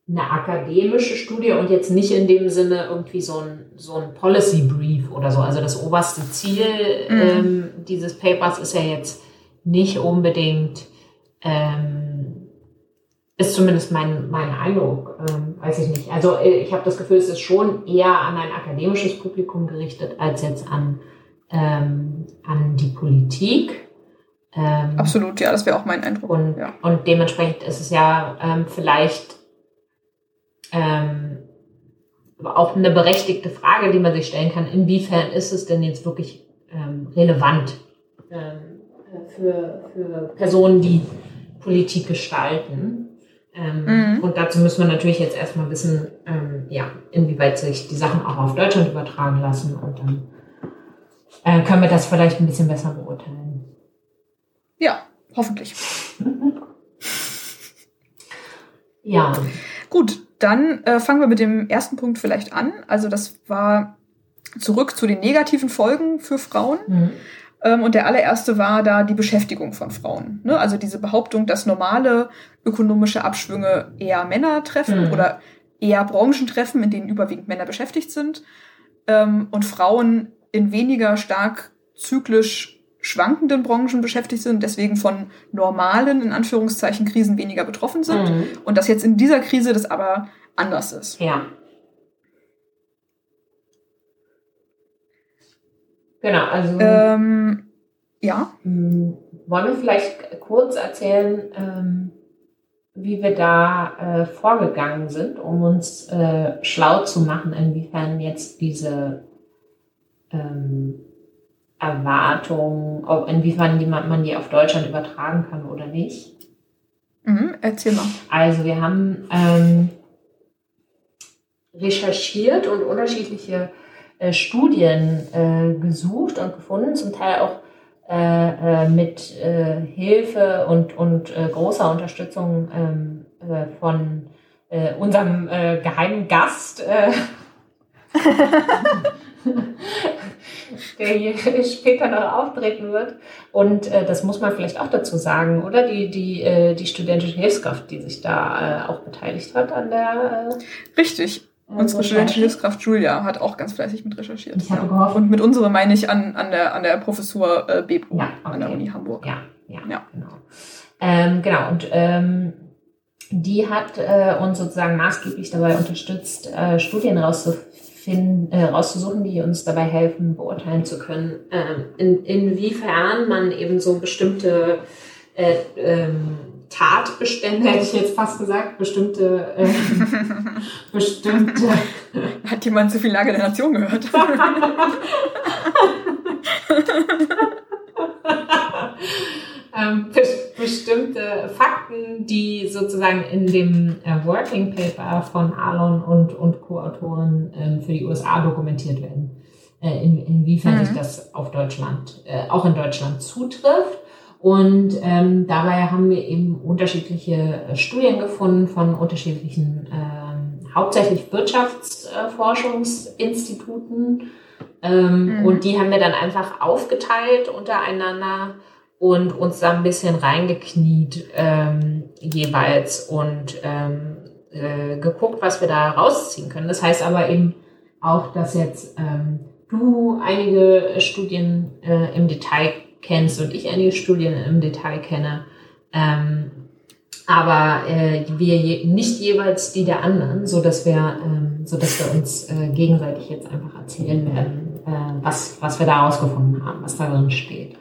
eine akademische Studie und jetzt nicht in dem Sinne irgendwie so ein, so ein Policy Brief oder so. Also das oberste Ziel mhm. ähm, dieses Papers ist ja jetzt nicht unbedingt, ähm, ist zumindest mein, mein Eindruck, ähm, weiß ich nicht. Also äh, ich habe das Gefühl, es ist schon eher an ein akademisches Publikum gerichtet als jetzt an ähm, an die Politik. Ähm, Absolut, ja, das wäre auch mein Eindruck. Und, ja. und dementsprechend ist es ja ähm, vielleicht ähm, auch eine berechtigte Frage, die man sich stellen kann, inwiefern ist es denn jetzt wirklich ähm, relevant ähm, für, für Personen, die Politik gestalten. Ähm, mhm. Und dazu müssen wir natürlich jetzt erstmal wissen, ähm, ja, inwieweit sich die Sachen auch auf Deutschland übertragen lassen und dann äh, können wir das vielleicht ein bisschen besser beurteilen. Ja, hoffentlich. ja. Gut, dann äh, fangen wir mit dem ersten Punkt vielleicht an. Also das war zurück zu den negativen Folgen für Frauen. Mhm. Ähm, und der allererste war da die Beschäftigung von Frauen. Ne? Also diese Behauptung, dass normale ökonomische Abschwünge eher Männer treffen mhm. oder eher Branchen treffen, in denen überwiegend Männer beschäftigt sind. Ähm, und Frauen in weniger stark zyklisch schwankenden Branchen beschäftigt sind, deswegen von normalen, in Anführungszeichen, Krisen weniger betroffen sind. Mhm. Und dass jetzt in dieser Krise das aber anders ist. Ja. Genau, also Ähm, ja. mh, wollen wir vielleicht kurz erzählen, ähm, wie wir da äh, vorgegangen sind, um uns äh, schlau zu machen, inwiefern jetzt diese ähm, Erwartungen, ob, inwiefern die, man, man die auf Deutschland übertragen kann oder nicht. Mhm, erzähl mal. Also wir haben ähm, recherchiert und unterschiedliche äh, Studien äh, gesucht und gefunden, zum Teil auch äh, äh, mit Hilfe und, und großer Unterstützung ähm, äh, von unserem geheimen Gast, der hier später noch auftreten wird. Und äh, das muss man vielleicht auch dazu sagen, oder? Die, die, äh, die studentische Hilfskraft, die sich da äh, auch beteiligt hat an der. Richtig. Unsere studentische Hilfskraft Julia hat auch ganz fleißig mit recherchiert. Ich habe Ja. gehofft, Und mit unserer meine ich an, an, der, an der Professur äh, Bebo Ja, an der okay. Uni Hamburg. Ja, ja, Ja. genau. Ähm, genau, und ähm, die hat äh, uns sozusagen maßgeblich dabei unterstützt, äh, Studien rauszufinden, äh, rauszusuchen, die uns dabei helfen, beurteilen zu können, ähm, in, inwiefern man eben so bestimmte äh, ähm, Tatbestände, hätte ich jetzt fast gesagt, bestimmte, äh, bestimmte Hat jemand zu viel Lage der Nation gehört? ähm, bes- bestimmte Fakten, die sozusagen in dem äh, Working Paper von Alon und, und Co-Autoren ähm, für die USA dokumentiert werden. Äh, in, inwiefern Mhm. sich das auf Deutschland, äh, auch in Deutschland zutrifft. Und ähm, dabei haben wir eben unterschiedliche äh, Studien gefunden von unterschiedlichen, ähm, hauptsächlich Wirtschaftsforschungsinstituten. Ähm, Mhm. Und die haben wir dann einfach aufgeteilt untereinander und uns da ein bisschen reingekniet ähm, jeweils und ähm, äh, geguckt, was wir da rausziehen können. Das heißt aber eben auch, dass jetzt ähm, du einige Studien äh, im Detail kennst und ich einige Studien im Detail kenne, ähm, aber äh, wir je, nicht jeweils die der anderen, so dass wir, ähm, so dass wir uns äh, gegenseitig jetzt einfach erzählen werden, äh, was was wir da rausgefunden haben, was da drin steht.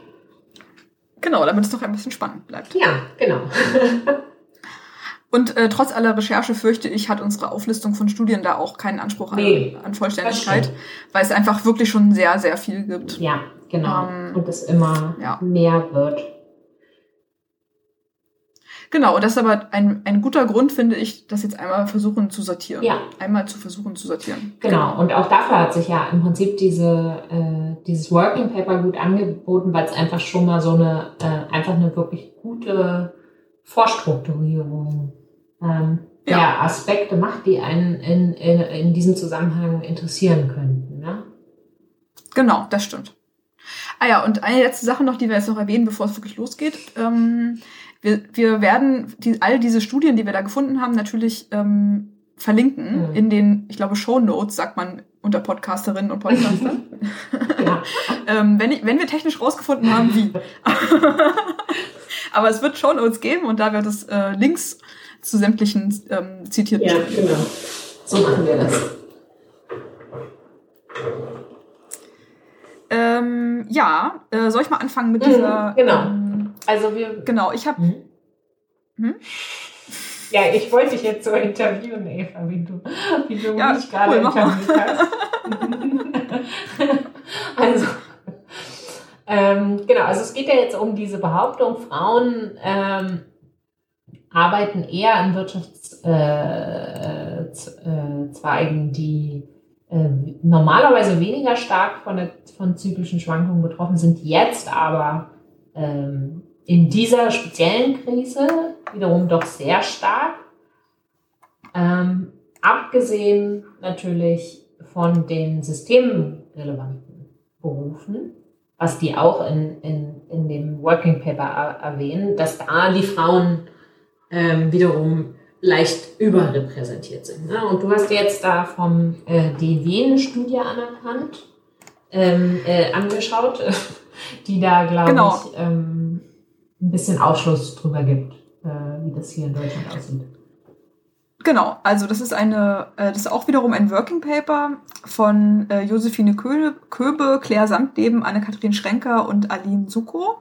genau, damit es doch ein bisschen spannend bleibt. Ja, genau. Und äh, trotz aller Recherche fürchte ich, hat unsere Auflistung von Studien da auch keinen Anspruch an, Nee, an Vollständigkeit, weil es einfach wirklich schon sehr, sehr viel gibt. Ja, genau. Ähm, und es immer ja. mehr wird. Genau, und das ist aber ein, ein guter Grund, finde ich, das jetzt einmal versuchen zu sortieren. Ja. Einmal zu versuchen zu sortieren. Genau, und auch dafür hat sich ja im Prinzip diese, äh, dieses Working Paper gut angeboten, weil es einfach schon mal so eine, äh, einfach eine wirklich gute Vorstrukturierung ähm, Ja. der Aspekte macht, die einen in, in, in diesem Zusammenhang interessieren könnten. Ne? Genau, das stimmt. Ah ja, und eine letzte Sache noch, die wir jetzt noch erwähnen, bevor es wirklich losgeht. Ähm, wir, wir werden die, all diese Studien, die wir da gefunden haben, natürlich ähm, verlinken Mhm. in den, ich glaube, Show Notes, sagt man unter Podcasterinnen und Podcaster. Ähm, wenn, ich, wenn wir technisch rausgefunden haben, wie. Aber es wird Show Notes geben und da wird es äh, Links zu sämtlichen ähm, zitierten ja, genau. So machen wir das. Ähm, ja, äh, soll ich mal anfangen mit Mhm, dieser. genau. Ähm, Also wir. genau, ich habe Mhm. Hm? Ja, ich wollte dich jetzt so interviewen, Eva, wie du, wie du Ja, mich gerade cool, interviewt hast. also, ähm, genau, also es geht ja jetzt um diese Behauptung, Frauen ähm, arbeiten eher in Wirtschaftszweigen, äh, äh, die normalerweise weniger stark von, der, von zyklischen Schwankungen betroffen sind, jetzt aber ähm, in dieser speziellen Krise wiederum doch sehr stark. Ähm, abgesehen natürlich von den systemrelevanten Berufen, was die auch in, in, in dem Working Paper er- erwähnen, dass da die Frauen ähm, wiederum leicht überrepräsentiert sind. Ne? Und du hast jetzt da vom äh, DW eine Studie anerkannt, ähm, äh, angeschaut. die da, glaube Genau. ich, ähm, ein bisschen Aufschluss drüber gibt, äh, wie das hier in Deutschland aussieht. Genau, also das ist eine, äh, das ist auch wiederum ein Working Paper von äh, Josephine Köbe, Köbe Claire Samtleben, Anne-Kathrin Schrenker und Aline Suko.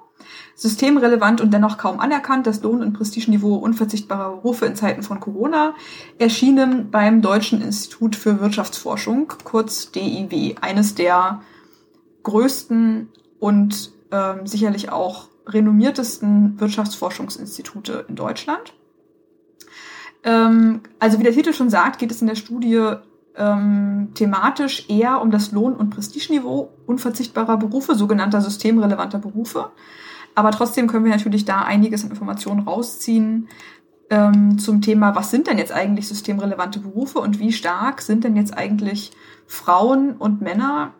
Systemrelevant und dennoch kaum anerkannt, das Lohn- und Prestigeniveau unverzichtbarer Berufe in Zeiten von Corona, erschienen beim Deutschen Institut für Wirtschaftsforschung, kurz DIW, eines der größten und ähm, sicherlich auch renommiertesten Wirtschaftsforschungsinstitute in Deutschland. Ähm, also wie der Titel schon sagt, geht es in der Studie ähm, thematisch eher um das Lohn- und Prestigeniveau unverzichtbarer Berufe, sogenannter systemrelevanter Berufe. Aber trotzdem können wir natürlich da einiges an Informationen rausziehen ähm, zum Thema, was sind denn jetzt eigentlich systemrelevante Berufe und wie stark sind denn jetzt eigentlich Frauen und Männer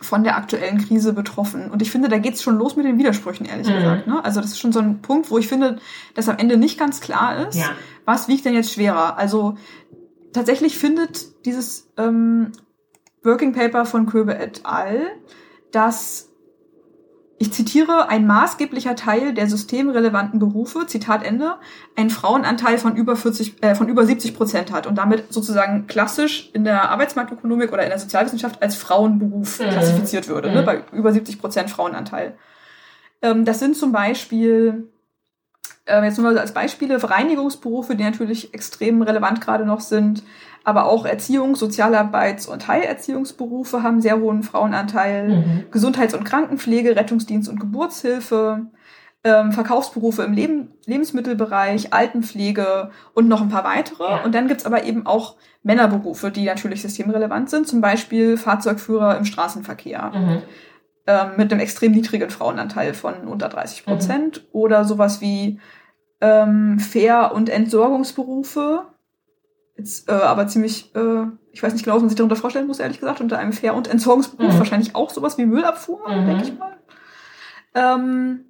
von der aktuellen Krise betroffen. Und ich finde, da geht's schon los mit den Widersprüchen, ehrlich Mhm. gesagt. Ne? Also das ist schon so ein Punkt, wo ich finde, dass am Ende nicht ganz klar ist, Ja. was wiegt denn jetzt schwerer? Also tatsächlich findet dieses ähm, Working Paper von Köbe et al., dass ich zitiere, ein maßgeblicher Teil der systemrelevanten Berufe, Zitat Ende, einen Frauenanteil von über 40, äh, von über 70 Prozent hat und damit sozusagen klassisch in der Arbeitsmarktökonomik oder in der Sozialwissenschaft als Frauenberuf Mhm. klassifiziert würde, ne, Mhm. bei über 70 Prozent Frauenanteil. Ähm, das sind zum Beispiel äh, jetzt nur als Beispiele Reinigungsberufe, die natürlich extrem relevant gerade noch sind, aber auch Erziehungs-, Sozialarbeits- und Heilerziehungsberufe haben sehr hohen Frauenanteil. Mhm. Gesundheits- und Krankenpflege, Rettungsdienst und Geburtshilfe, ähm, Verkaufsberufe im Leben, Lebensmittelbereich, Altenpflege und noch ein paar weitere. Ja. Und dann gibt's aber eben auch Männerberufe, die natürlich systemrelevant sind, zum Beispiel Fahrzeugführer im Straßenverkehr Mhm. ähm, mit einem extrem niedrigen Frauenanteil von unter 30 Prozent Mhm. oder sowas wie ähm, Fair- und Entsorgungsberufe. Jetzt, äh, aber ziemlich, äh, ich weiß nicht genau, was man sich darunter vorstellen muss, ehrlich gesagt, unter einem Fair- und Entsorgungsberuf Mhm. wahrscheinlich auch sowas wie Müllabfuhr, Mhm. denke ich mal. Ähm,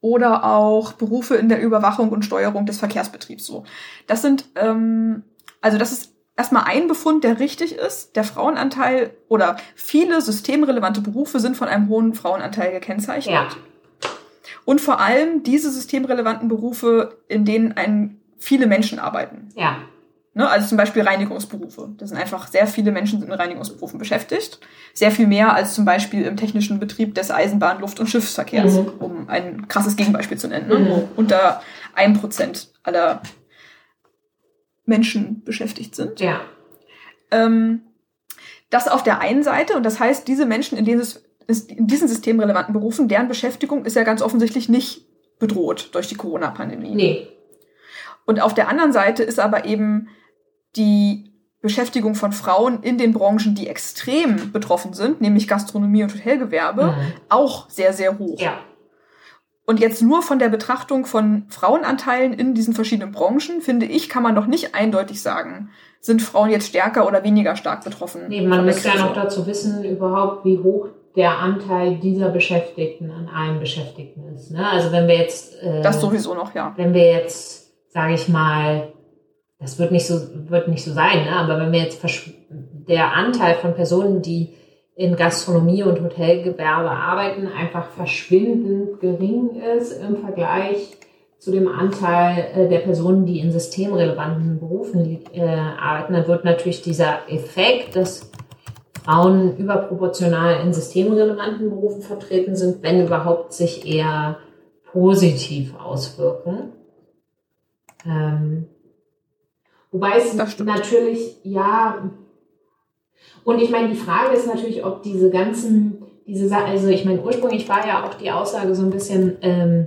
oder auch Berufe in der Überwachung und Steuerung des Verkehrsbetriebs. So, das sind, ähm, also das ist erstmal ein Befund, der richtig ist. Der Frauenanteil oder viele systemrelevante Berufe sind von einem hohen Frauenanteil gekennzeichnet. Ja. Und vor allem diese systemrelevanten Berufe, in denen ein, viele Menschen arbeiten. Ja. Ne? Also zum Beispiel Reinigungsberufe. Da sind einfach sehr viele Menschen in Reinigungsberufen beschäftigt. Sehr viel mehr als zum Beispiel im technischen Betrieb des Eisenbahn-, Luft- und Schiffsverkehrs, Mhm. um ein krasses Gegenbeispiel zu nennen, ne? Mhm. wo unter ein Prozent aller Menschen beschäftigt sind. Ja. Ähm, das auf der einen Seite, und das heißt, diese Menschen in, dieses, in diesen systemrelevanten Berufen, deren Beschäftigung ist ja ganz offensichtlich nicht bedroht durch die Corona-Pandemie. Nee. Und auf der anderen Seite ist aber eben die Beschäftigung von Frauen in den Branchen, die extrem betroffen sind, nämlich Gastronomie und Hotelgewerbe, Mhm. auch sehr, sehr hoch. Ja. Und jetzt nur von der Betrachtung von Frauenanteilen in diesen verschiedenen Branchen, finde ich, kann man noch nicht eindeutig sagen, sind Frauen jetzt stärker oder weniger stark betroffen. Nee, man müsste ja noch dazu wissen, überhaupt, wie hoch der Anteil dieser Beschäftigten an einem Beschäftigten ist. Ne? Also wenn wir jetzt, äh, Das sowieso noch, ja. wenn wir jetzt, sage ich mal, das wird nicht so, wird nicht so sein, ne? aber wenn wir jetzt der Anteil von Personen, die in Gastronomie und Hotelgewerbe arbeiten, einfach verschwindend gering ist im Vergleich zu dem Anteil äh, der Personen, die in systemrelevanten Berufen äh, arbeiten, dann wird natürlich dieser Effekt, dass Frauen überproportional in systemrelevanten Berufen vertreten sind, wenn überhaupt sich eher positiv auswirken. Ähm, wobei es natürlich, ja, und ich meine, die Frage ist natürlich, ob diese ganzen, diese, also ich meine, ursprünglich war ja auch die Aussage so ein bisschen, ähm,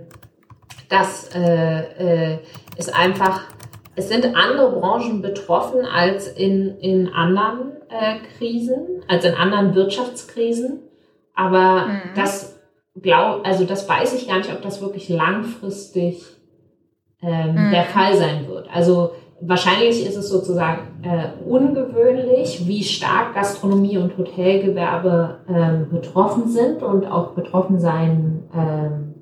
dass äh, äh, es einfach, es sind andere Branchen betroffen als in, in anderen äh, Krisen, als in anderen Wirtschaftskrisen. Aber Mhm. das glaub, also das weiß ich gar nicht, ob das wirklich langfristig ähm, Mhm. der Fall sein wird. Also wahrscheinlich ist es sozusagen äh, ungewöhnlich, wie stark Gastronomie und Hotelgewerbe ähm, betroffen sind und auch betroffen sein, ähm,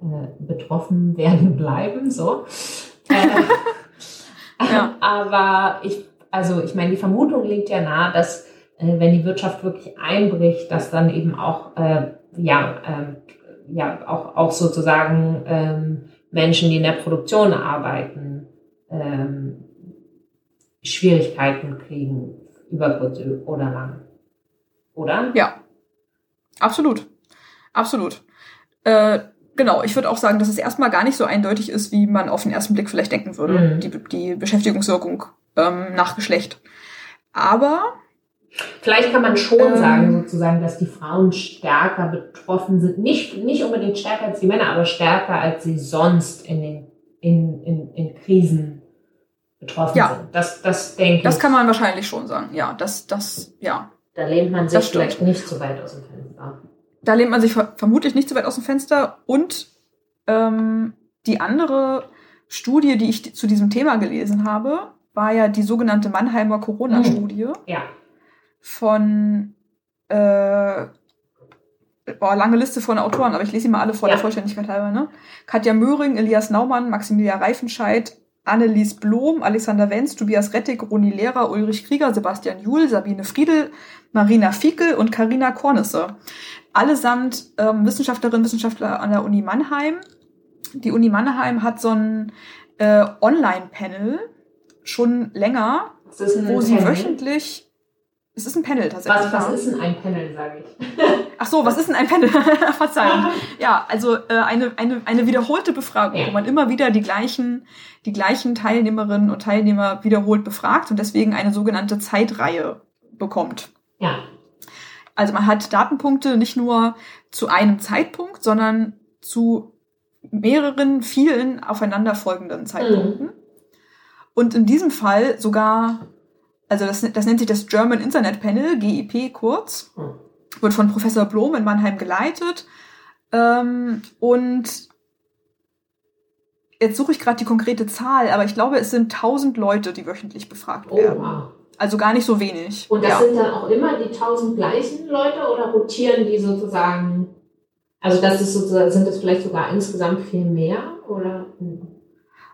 äh, betroffen werden bleiben. So. Äh, Ja. Aber ich, also ich meine, die Vermutung liegt ja nahe, dass äh, wenn die Wirtschaft wirklich einbricht, dass dann eben auch äh, ja, ähm, ja auch, auch sozusagen ähm, Menschen, die in der Produktion arbeiten, ähm, Schwierigkeiten kriegen, über kurz oder lang. Oder? Ja, absolut. Absolut. Äh, genau, ich würde auch sagen, dass es erstmal gar nicht so eindeutig ist, wie man auf den ersten Blick vielleicht denken würde, mhm. die, die Beschäftigungswirkung ähm, nach Geschlecht. Aber Vielleicht kann man schon ähm, sagen, sozusagen, dass die Frauen stärker betroffen sind. Nicht, nicht unbedingt stärker als die Männer, aber stärker als sie sonst in den in, in, in Krisen betroffen ja. sind. Das, das denke ich. Das kann man wahrscheinlich schon sagen. Ja, das, das, ja. Da lehnt man sich vielleicht nicht so weit aus dem Fenster. Da lehnt man sich ver vermutlich nicht so weit aus dem Fenster. Und ähm, die andere Studie, die ich zu diesem Thema gelesen habe, war ja die sogenannte Mannheimer Corona-Studie. Mhm. Ja von äh, boah, lange Liste von Autoren, aber ich lese sie mal alle vor ja. der Vollständigkeit halber. Ne? Katja Möhring, Elias Naumann, Maximilian Reifenscheid, Annelies Blom, Alexander Wenz, Tobias Rettig, Roni Lehrer, Ulrich Krieger, Sebastian Juhl, Sabine Friedel, Marina Fickel und Karina Kornisse. Allesamt ähm, Wissenschaftlerinnen Wissenschaftler an der Uni Mannheim. Die Uni Mannheim hat so ein äh, Online-Panel schon länger, wo sie wöchentlich es ist ein Panel tatsächlich. Was, was ist denn ein Panel, sage ich? Ach so, was ist denn ein Panel? Verzeihung. Ja, also äh, eine, eine, eine wiederholte Befragung, ja. wo man immer wieder die gleichen, die gleichen Teilnehmerinnen und Teilnehmer wiederholt befragt und deswegen eine sogenannte Zeitreihe bekommt. Ja. Also man hat Datenpunkte nicht nur zu einem Zeitpunkt, sondern zu mehreren, vielen aufeinanderfolgenden Zeitpunkten. Mhm. Und in diesem Fall sogar also das, das nennt sich das German Internet Panel, GIP kurz, hm. wird von Professor Blom in Mannheim geleitet. Ähm, und jetzt suche ich gerade die konkrete Zahl, aber ich glaube, es sind 1000 Leute, die wöchentlich befragt werden. Oh, wow. Also gar nicht so wenig. Und das ja. sind dann auch immer die 1000 gleichen Leute oder rotieren die sozusagen? Also das ist sozusagen, sind das vielleicht sogar insgesamt viel mehr oder?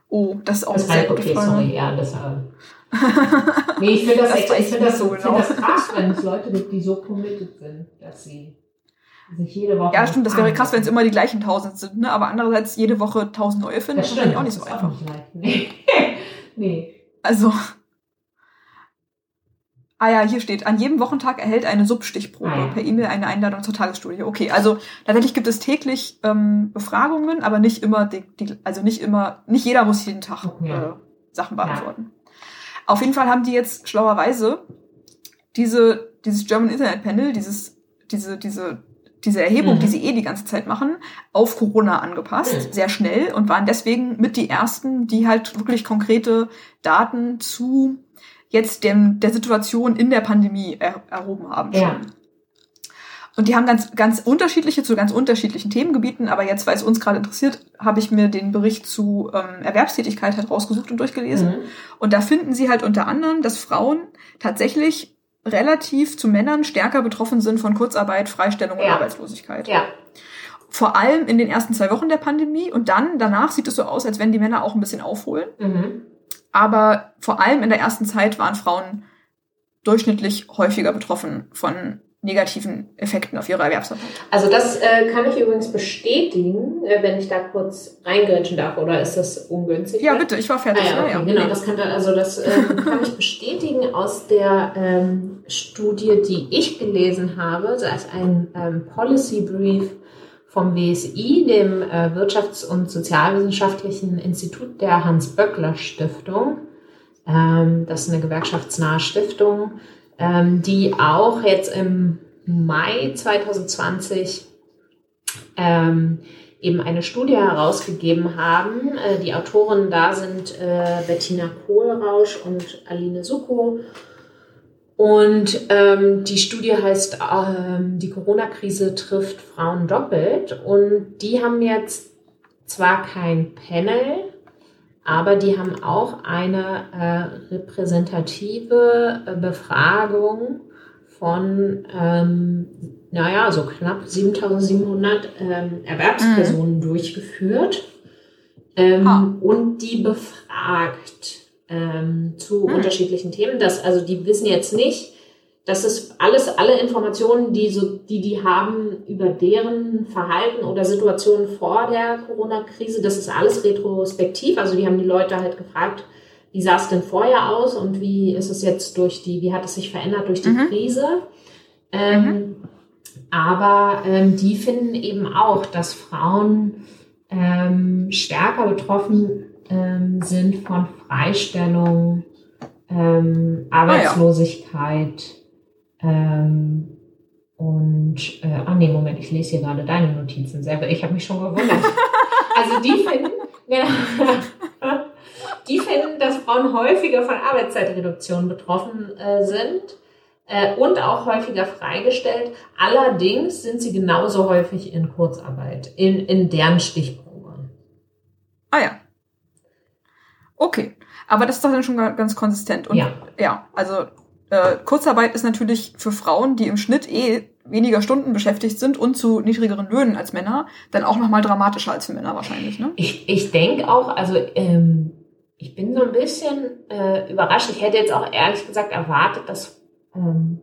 Oh, das ist auch das sehr gute okay. Sorry, ja, das, nee, ich finde das, das, ich find das, so genau. find das krass, wenn es Leute gibt, die so committed sind, dass sie sich jede Woche. Ja, stimmt, das wäre krass, wenn es immer die gleichen tausend sind, ne? Aber andererseits jede Woche tausend neue finden, das ist auch nicht so einfach. Nicht nee. nee. Also. Ah ja, hier steht, an jedem Wochentag erhält eine Substichprobe ah, ja. per E-Mail eine Einladung zur Tagesstudie. Okay, also tatsächlich gibt es täglich ähm, Befragungen, aber nicht immer, die, die, also nicht immer, nicht jeder muss jeden Tag okay. äh, Sachen beantworten. Ja. Auf jeden Fall haben die jetzt schlauerweise diese, dieses German Internet Panel, dieses, diese, diese, diese Erhebung, mhm. die sie eh die ganze Zeit machen, auf Corona angepasst, mhm. sehr schnell und waren deswegen mit die ersten, die halt wirklich konkrete Daten zu jetzt dem, der Situation in der Pandemie er, erhoben haben. Schon. Und die haben ganz, ganz unterschiedliche zu ganz unterschiedlichen Themengebieten. Aber jetzt, weil es uns gerade interessiert, habe ich mir den Bericht zu ähm, Erwerbstätigkeit halt rausgesucht und durchgelesen. Mhm. Und da finden sie halt unter anderem, dass Frauen tatsächlich relativ zu Männern stärker betroffen sind von Kurzarbeit, Freistellung und ja. Arbeitslosigkeit. Ja. Vor allem in den ersten zwei Wochen der Pandemie und dann danach sieht es so aus, als wenn die Männer auch ein bisschen aufholen. Mhm. Aber vor allem in der ersten Zeit waren Frauen durchschnittlich häufiger betroffen von negativen Effekten auf ihre Erwerbsarbeit. Also das äh, kann ich übrigens bestätigen, äh, wenn ich da kurz reingrätschen darf, oder ist das ungünstig? Ja, bitte, ich war fertig. Ah, ja, okay, ja. Genau, das kann, also das äh, kann ich bestätigen aus der ähm, Studie, die ich gelesen habe. Da ist ein ähm, Policy Brief vom WSI, dem äh, Wirtschafts- und Sozialwissenschaftlichen Institut der Hans-Böckler-Stiftung. Ähm, das ist eine gewerkschaftsnahe Stiftung ähm, die auch jetzt im Mai 2020 ähm, eben eine Studie herausgegeben haben. Äh, die Autoren da sind äh, Bettina Kohlrausch und Aline Suko. Und ähm, die Studie heißt, ähm, die Corona-Krise trifft Frauen doppelt. Und die haben jetzt zwar kein Panel, aber die haben auch eine äh, repräsentative äh, Befragung von, ähm, naja, so knapp 7700 ähm, Erwerbspersonen mhm. durchgeführt ähm, ah. und die befragt ähm, zu mhm. unterschiedlichen Themen. Das, also die wissen jetzt nicht, das ist alles, alle Informationen, die, so, die die haben über deren Verhalten oder Situationen vor der Corona-Krise, das ist alles retrospektiv. Also die haben die Leute halt gefragt, wie sah es denn vorher aus und wie ist es jetzt durch die, wie hat es sich verändert durch die mhm. Krise? Ähm, mhm. Aber ähm, die finden eben auch, dass Frauen ähm, stärker betroffen ähm, sind von Freistellung, ähm, Arbeitslosigkeit ah, ja. Ähm, und äh, ah nee, Moment, ich lese hier gerade deine Notizen selber. Ich habe mich schon gewundert. also die finden, die finden, dass Frauen häufiger von Arbeitszeitreduktion betroffen äh, sind äh, und auch häufiger freigestellt. Allerdings sind sie genauso häufig in Kurzarbeit, in, in deren Stichprobe. Ah ja. Okay. Aber das ist doch dann schon ganz konsistent. Und ja. ja, also äh, Kurzarbeit ist natürlich für Frauen, die im Schnitt eh weniger Stunden beschäftigt sind und zu niedrigeren Löhnen als Männer, dann auch nochmal dramatischer als für Männer wahrscheinlich. Ne? Ich, ich denke auch, also ähm, ich bin so ein bisschen äh, überrascht. Ich hätte jetzt auch ehrlich gesagt erwartet, dass ähm,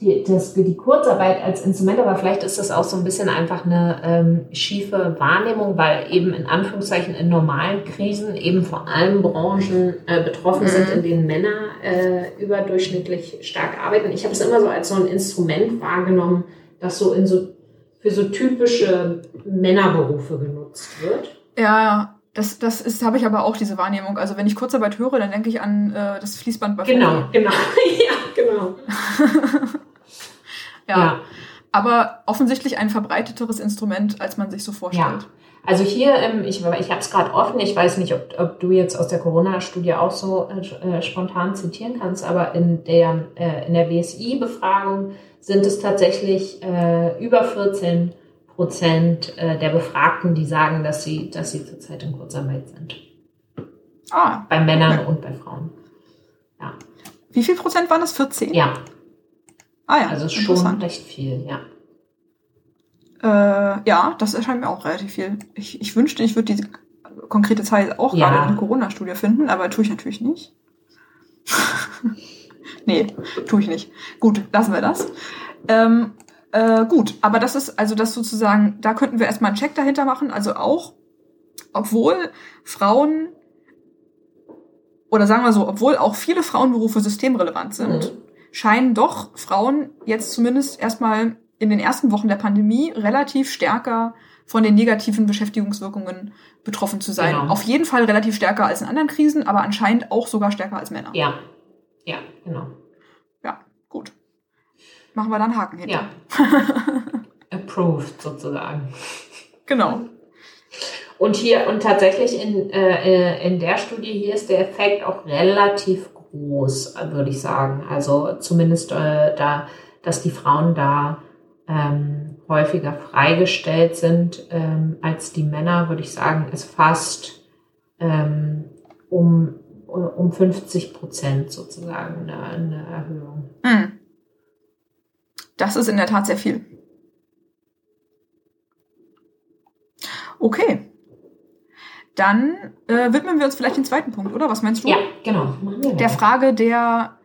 die, das, die Kurzarbeit als Instrument, aber vielleicht ist das auch so ein bisschen einfach eine ähm, schiefe Wahrnehmung, weil eben in Anführungszeichen in normalen Krisen eben vor allem Branchen äh, betroffen mhm. sind, in denen Männer äh, überdurchschnittlich stark arbeiten. Ich habe es immer so als so ein Instrument wahrgenommen, das so in so für so typische Männerberufe genutzt wird. Ja, das, das ist, habe ich aber auch diese Wahrnehmung. Also wenn ich Kurzarbeit höre, dann denke ich an äh, das Fließband bei Genau, genau. ja, genau. ja. ja. Aber offensichtlich ein verbreiteteres Instrument, als man sich so vorstellt. Ja. Also hier, ähm, ich, ich habe es gerade offen, ich weiß nicht, ob, ob du jetzt aus der Corona-Studie auch so äh, äh spontan zitieren kannst, aber in der, äh, in der BSI-Befragung sind es tatsächlich äh, über 14 Prozent äh, der Befragten, die sagen, dass sie, dass sie zurzeit in Kurzarbeit sind. Ah. Bei Männern und bei Frauen. Ja. Wie viel Prozent waren das? 14? Ja. Ah ja. Also schon recht viel, ja. Äh, ja, das erscheint mir auch relativ viel. Ich, ich wünschte, ich würde diese konkrete Zahl auch ja. gerade in der Corona-Studie finden, aber tue ich natürlich nicht. nee, tue ich nicht. Gut, lassen wir das. Ähm, äh, gut, aber das ist also das sozusagen, da könnten wir erstmal einen Check dahinter machen. Also auch, obwohl Frauen oder sagen wir so, obwohl auch viele Frauenberufe systemrelevant sind, mhm. Scheinen doch Frauen jetzt zumindest erstmal in den ersten Wochen der Pandemie relativ stärker von den negativen Beschäftigungswirkungen betroffen zu sein. Genau. Auf jeden Fall relativ stärker als in anderen Krisen, aber anscheinend auch sogar stärker als Männer. Ja, ja, genau. Ja, gut machen wir dann Haken hinter. Ja. Approved sozusagen. Genau. Und hier, und tatsächlich in, äh, in der Studie hier ist der Effekt auch relativ groß, würde ich sagen. Also zumindest äh, da, dass die Frauen da ähm, häufiger freigestellt sind ähm, als die Männer, würde ich sagen, ist fast ähm, um, um 50 Prozent sozusagen eine, eine Erhöhung. Mhm. Das ist in der Tat sehr viel. Okay. Dann äh, widmen wir uns vielleicht den zweiten Punkt, oder? Was meinst du? Ja, genau. Der Frage der,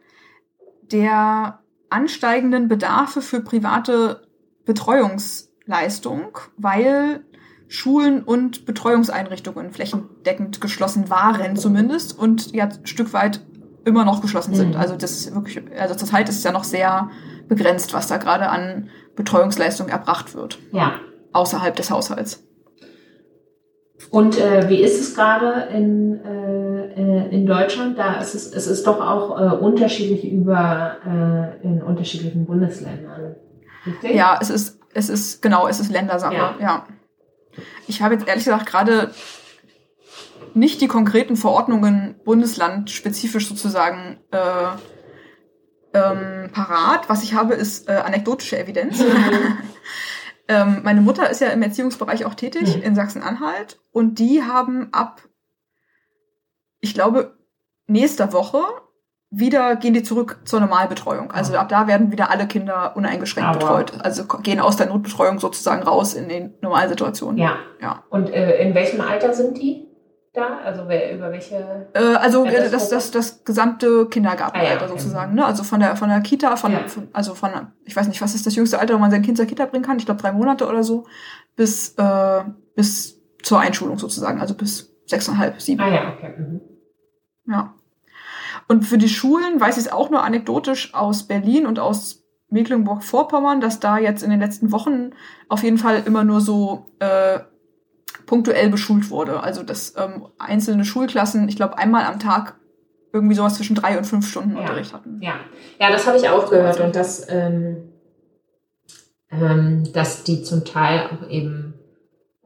der ansteigenden Bedarfe für private Betreuungsleistung, weil Schulen und Betreuungseinrichtungen flächendeckend geschlossen waren zumindest und ja ein Stück weit immer noch geschlossen sind. Mhm. Also das wirklich, also zur Zeit ist ja noch sehr begrenzt, was da gerade an Betreuungsleistung erbracht wird. Ja. Außerhalb des Haushalts. Und äh, wie ist es gerade in, äh, äh, in Deutschland? Da ist es, es ist doch auch äh, unterschiedlich über äh, in unterschiedlichen Bundesländern. Richtig? Ja, es ist, es ist, genau, es ist Ländersache, ja. ja. Ich habe jetzt ehrlich gesagt gerade nicht die konkreten Verordnungen bundeslandspezifisch sozusagen äh, ähm, parat. Was ich habe, ist äh, anekdotische Evidenz. ähm, meine Mutter ist ja im Erziehungsbereich auch tätig mhm. in Sachsen-Anhalt und die haben ab, ich glaube, nächster Woche wieder gehen die zurück zur Normalbetreuung. Also mhm. ab da werden wieder alle Kinder uneingeschränkt Aber. betreut. Also gehen aus der Notbetreuung sozusagen raus in die Normalsituation. Ja. ja. Und äh, in welchem Alter sind die? Da? Also wer, über welche? Äh, also Ja, äh, das das, das, das gesamte Kindergartenalter Ah, ja, okay. sozusagen. Ne? Also von der von der Kita, von, Ja. von also von, ich weiß nicht, was ist das jüngste Alter, wo man sein Kind zur Kita bringen kann? Ich glaube drei Monate oder so, bis äh, bis zur Einschulung sozusagen, also bis sechseinhalb, sieben. Ah ja, okay. Mhm. Ja. Und für die Schulen weiß ich es auch nur anekdotisch aus Berlin und aus Mecklenburg-Vorpommern, dass da jetzt in den letzten Wochen auf jeden Fall immer nur so äh, punktuell beschult wurde. Also dass ähm, einzelne Schulklassen, ich glaube, einmal am Tag irgendwie sowas zwischen drei und fünf Stunden Ja. Unterricht hatten. Ja, ja, das habe ich auch gehört und dass, ähm, ähm, dass die zum Teil auch eben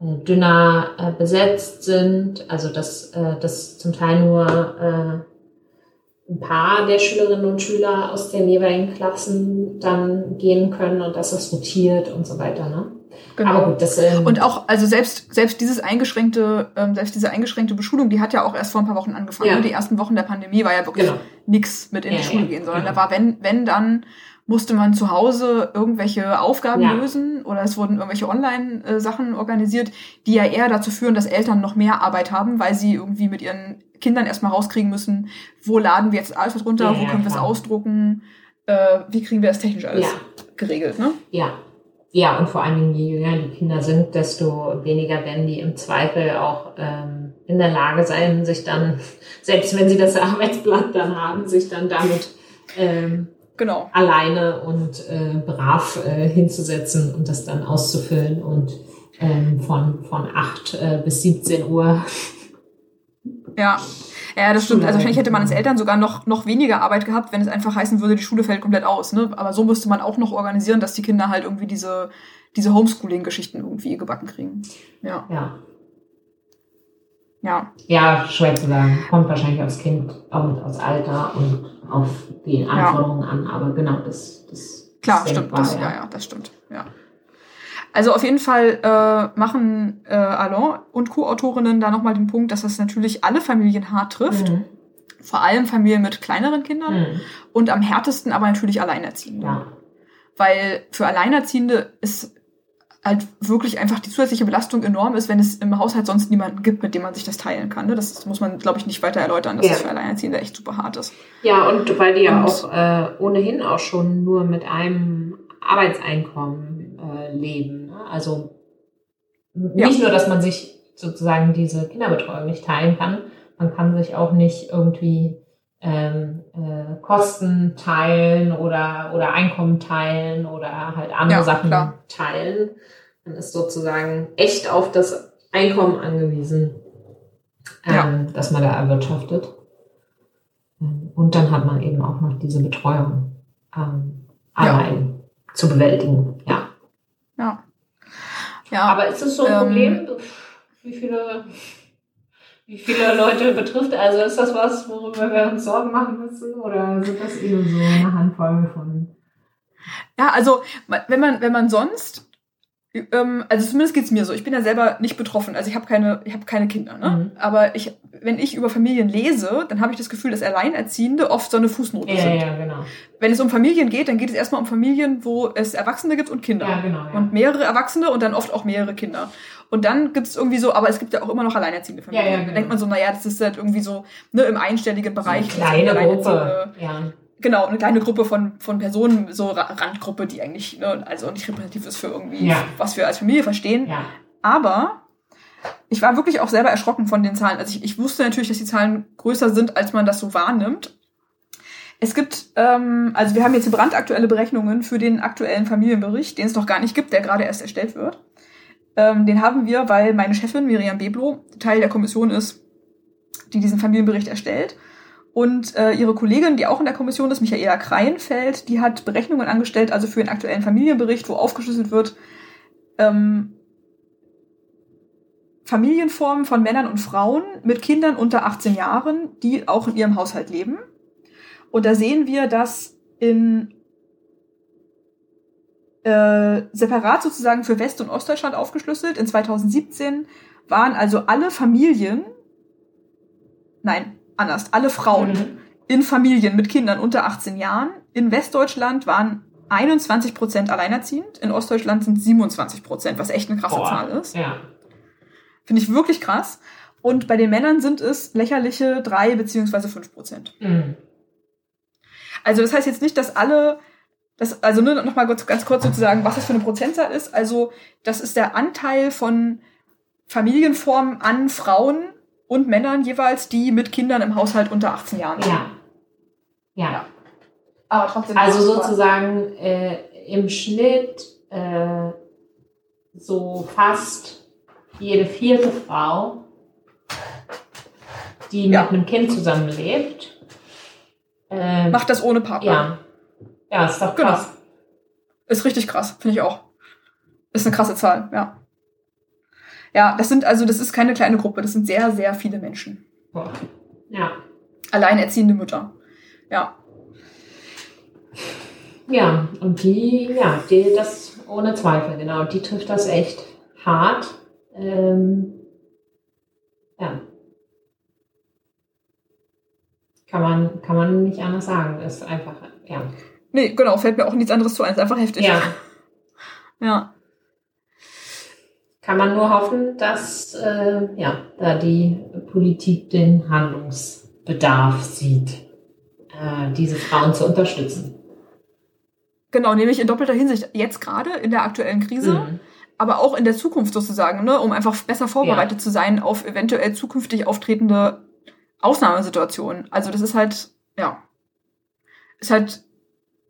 äh, dünner äh, besetzt sind, also dass, äh, dass zum Teil nur äh, ein paar der Schülerinnen und Schüler aus den jeweiligen Klassen dann gehen können und dass das rotiert und so weiter. Ne? Aber gut, das ähm, Und auch, also selbst, selbst dieses eingeschränkte, ähm, selbst diese eingeschränkte Beschulung, die hat ja auch erst vor ein paar Wochen angefangen. Ja. Die ersten Wochen der Pandemie war ja wirklich Genau. nix mit in Ja, die Schule ja, gehen, sondern genau. da war, wenn, wenn dann musste man zu Hause irgendwelche Aufgaben Ja. lösen oder es wurden irgendwelche Online-Sachen organisiert, die ja eher dazu führen, dass Eltern noch mehr Arbeit haben, weil sie irgendwie mit ihren Kindern erstmal rauskriegen müssen, wo laden wir jetzt alles runter, wo können wir es ausdrucken, äh, wie kriegen wir das technisch alles geregelt, ne? Ja. Ja, und vor allen Dingen, je jünger die Kinder sind, desto weniger werden die im Zweifel auch ähm, in der Lage sein, sich dann, selbst wenn sie das Arbeitsblatt dann haben, sich dann damit ähm, Genau. alleine und äh, brav äh, hinzusetzen und das dann auszufüllen und ähm, von, von 8 äh, bis 17 Uhr. Ja. Ja, das stimmt. Also wahrscheinlich hätte man als. Eltern sogar noch, noch weniger Arbeit gehabt, wenn es einfach heißen würde, die Schule fällt komplett aus. Ne? Aber so müsste man auch noch organisieren, dass die Kinder halt irgendwie diese, diese Homeschooling-Geschichten irgendwie gebacken kriegen. Ja. Ja. Ja. ja, schwer zu sagen. Kommt wahrscheinlich aufs Kind und aufs Alter und auf die Anforderungen an, aber genau das, das Klar, stimmt. denkbar, Das, ja. ja, das stimmt. Ja. Also auf jeden Fall äh, machen äh, Alain und Co-Autorinnen da nochmal den Punkt, dass das natürlich alle Familien hart trifft. Mhm. Vor allem Familien mit kleineren Kindern Mhm. und am härtesten aber natürlich Alleinerziehende. Ja. weil für Alleinerziehende ist halt wirklich einfach die zusätzliche Belastung enorm ist, wenn es im Haushalt sonst niemanden gibt, mit dem man sich das teilen kann. Ne? Das muss man, glaube ich, nicht weiter erläutern, dass Ja. es für Alleinerziehende echt super hart ist. Ja, und weil die ja Und- auch äh, ohnehin auch schon nur mit einem Arbeitseinkommen äh, leben. Also Ja. nicht nur, dass man sich sozusagen diese Kinderbetreuung nicht teilen kann, man kann sich auch nicht irgendwie ähm, äh, Kosten teilen oder, oder Einkommen teilen oder halt andere Ja, Sachen klar. teilen. Man ist sozusagen echt auf das Einkommen angewiesen, ähm, Ja. das man da erwirtschaftet. Und dann hat man eben auch noch diese Betreuung ähm, Ja. allein zu bewältigen. Ja. Ja. Ja, Aber ist es so ein Ähm, Problem, wie viele, wie viele Leute betrifft? Also ist das was, worüber wir uns Sorgen machen müssen? Oder sind das eben so eine Handvoll von. ja, also wenn man, wenn man sonst, also zumindest geht's mir so, ich bin ja selber nicht betroffen, also ich habe keine, ich habe keine Kinder, ne? Mhm. Aber ich, wenn ich über Familien lese, dann habe ich das Gefühl, dass Alleinerziehende oft so eine Fußnote Ja, sind. ja, genau. Wenn es um Familien geht, dann geht es erstmal um Familien, wo es Erwachsene gibt und Kinder. Ja, genau. Ja. Und mehrere Erwachsene und dann oft auch mehrere Kinder. Und dann gibt es irgendwie so, aber es gibt ja auch immer noch alleinerziehende Familien. Ja, ja, Dann genau. denkt man so, naja, das ist halt irgendwie so ne, im einstelligen Bereich. eine kleine Alleinerziehende- Gruppe. Ja. Genau, eine kleine Gruppe von, von Personen, so Ra- Randgruppe, die eigentlich ne, also nicht repräsentativ ist für irgendwie, Ja. was wir als Familie verstehen. ja. Aber ich war wirklich auch selber erschrocken von den Zahlen. Also ich, ich wusste natürlich, dass die Zahlen größer sind, als man das so wahrnimmt. Es gibt, ähm, also wir haben jetzt brandaktuelle Berechnungen für den aktuellen Familienbericht, den es noch gar nicht gibt, der gerade erst erstellt wird. Ähm, den haben wir, weil meine Chefin Miriam Beblo Teil der Kommission ist, die diesen Familienbericht erstellt. Und äh, ihre Kollegin, die auch in der Kommission ist, Michaela Kreienfeld, die hat Berechnungen angestellt, also für den aktuellen Familienbericht, wo aufgeschlüsselt wird, ähm, Familienformen von Männern und Frauen mit Kindern unter 18 Jahren, die auch in ihrem Haushalt leben. Und da sehen wir, dass in äh, separat sozusagen für West- und Ostdeutschland aufgeschlüsselt. In 2017 waren also alle Familien, nein, anders, alle Frauen Mhm. in Familien mit Kindern unter 18 Jahren. In Westdeutschland waren 21 Prozent alleinerziehend, in Ostdeutschland sind 27 Prozent, was echt eine krasse Boah. Zahl ist. Ja. Finde ich wirklich krass. Und bei den Männern sind es lächerliche drei beziehungsweise fünf Prozent. Mhm. Also das heißt jetzt nicht, dass alle, das, also nur noch mal ganz, ganz kurz sozusagen, was das für eine Prozentzahl ist. Also das ist der Anteil von Familienformen an Frauen und Männern jeweils, die mit Kindern im Haushalt unter 18 Jahren sind. Ja. Ja. Ja. Aber trotzdem. Also sozusagen äh, im Schnitt äh, so fast jede vierte Frau, die Ja. mit einem Kind zusammenlebt. Äh, Macht das ohne Partner. ja. Ja, ist doch Genau. krass. Ist richtig krass, finde ich auch. Ist eine krasse Zahl, ja. Ja, das sind also, das ist keine kleine Gruppe, das sind sehr, sehr viele Menschen. Boah. Ja. Alleinerziehende Mütter. Ja. Ja, und die, ja, die, das ohne Zweifel, genau. Die trifft das echt hart. Ähm, ja. Kann man, kann man nicht anders sagen. Ist einfach, ja. Nee, genau, fällt mir auch nichts anderes zu ein. Ist einfach heftig. Ja. Ja. Kann man nur hoffen, dass äh, ja, da die Politik den Handlungsbedarf sieht, äh, diese Frauen zu unterstützen. Genau, nämlich in doppelter Hinsicht. Jetzt gerade in der aktuellen Krise, Mhm. aber auch in der Zukunft sozusagen, ne, um einfach besser vorbereitet zu sein auf eventuell zukünftig auftretende Ausnahmesituationen. Also das ist halt, ja, ist halt,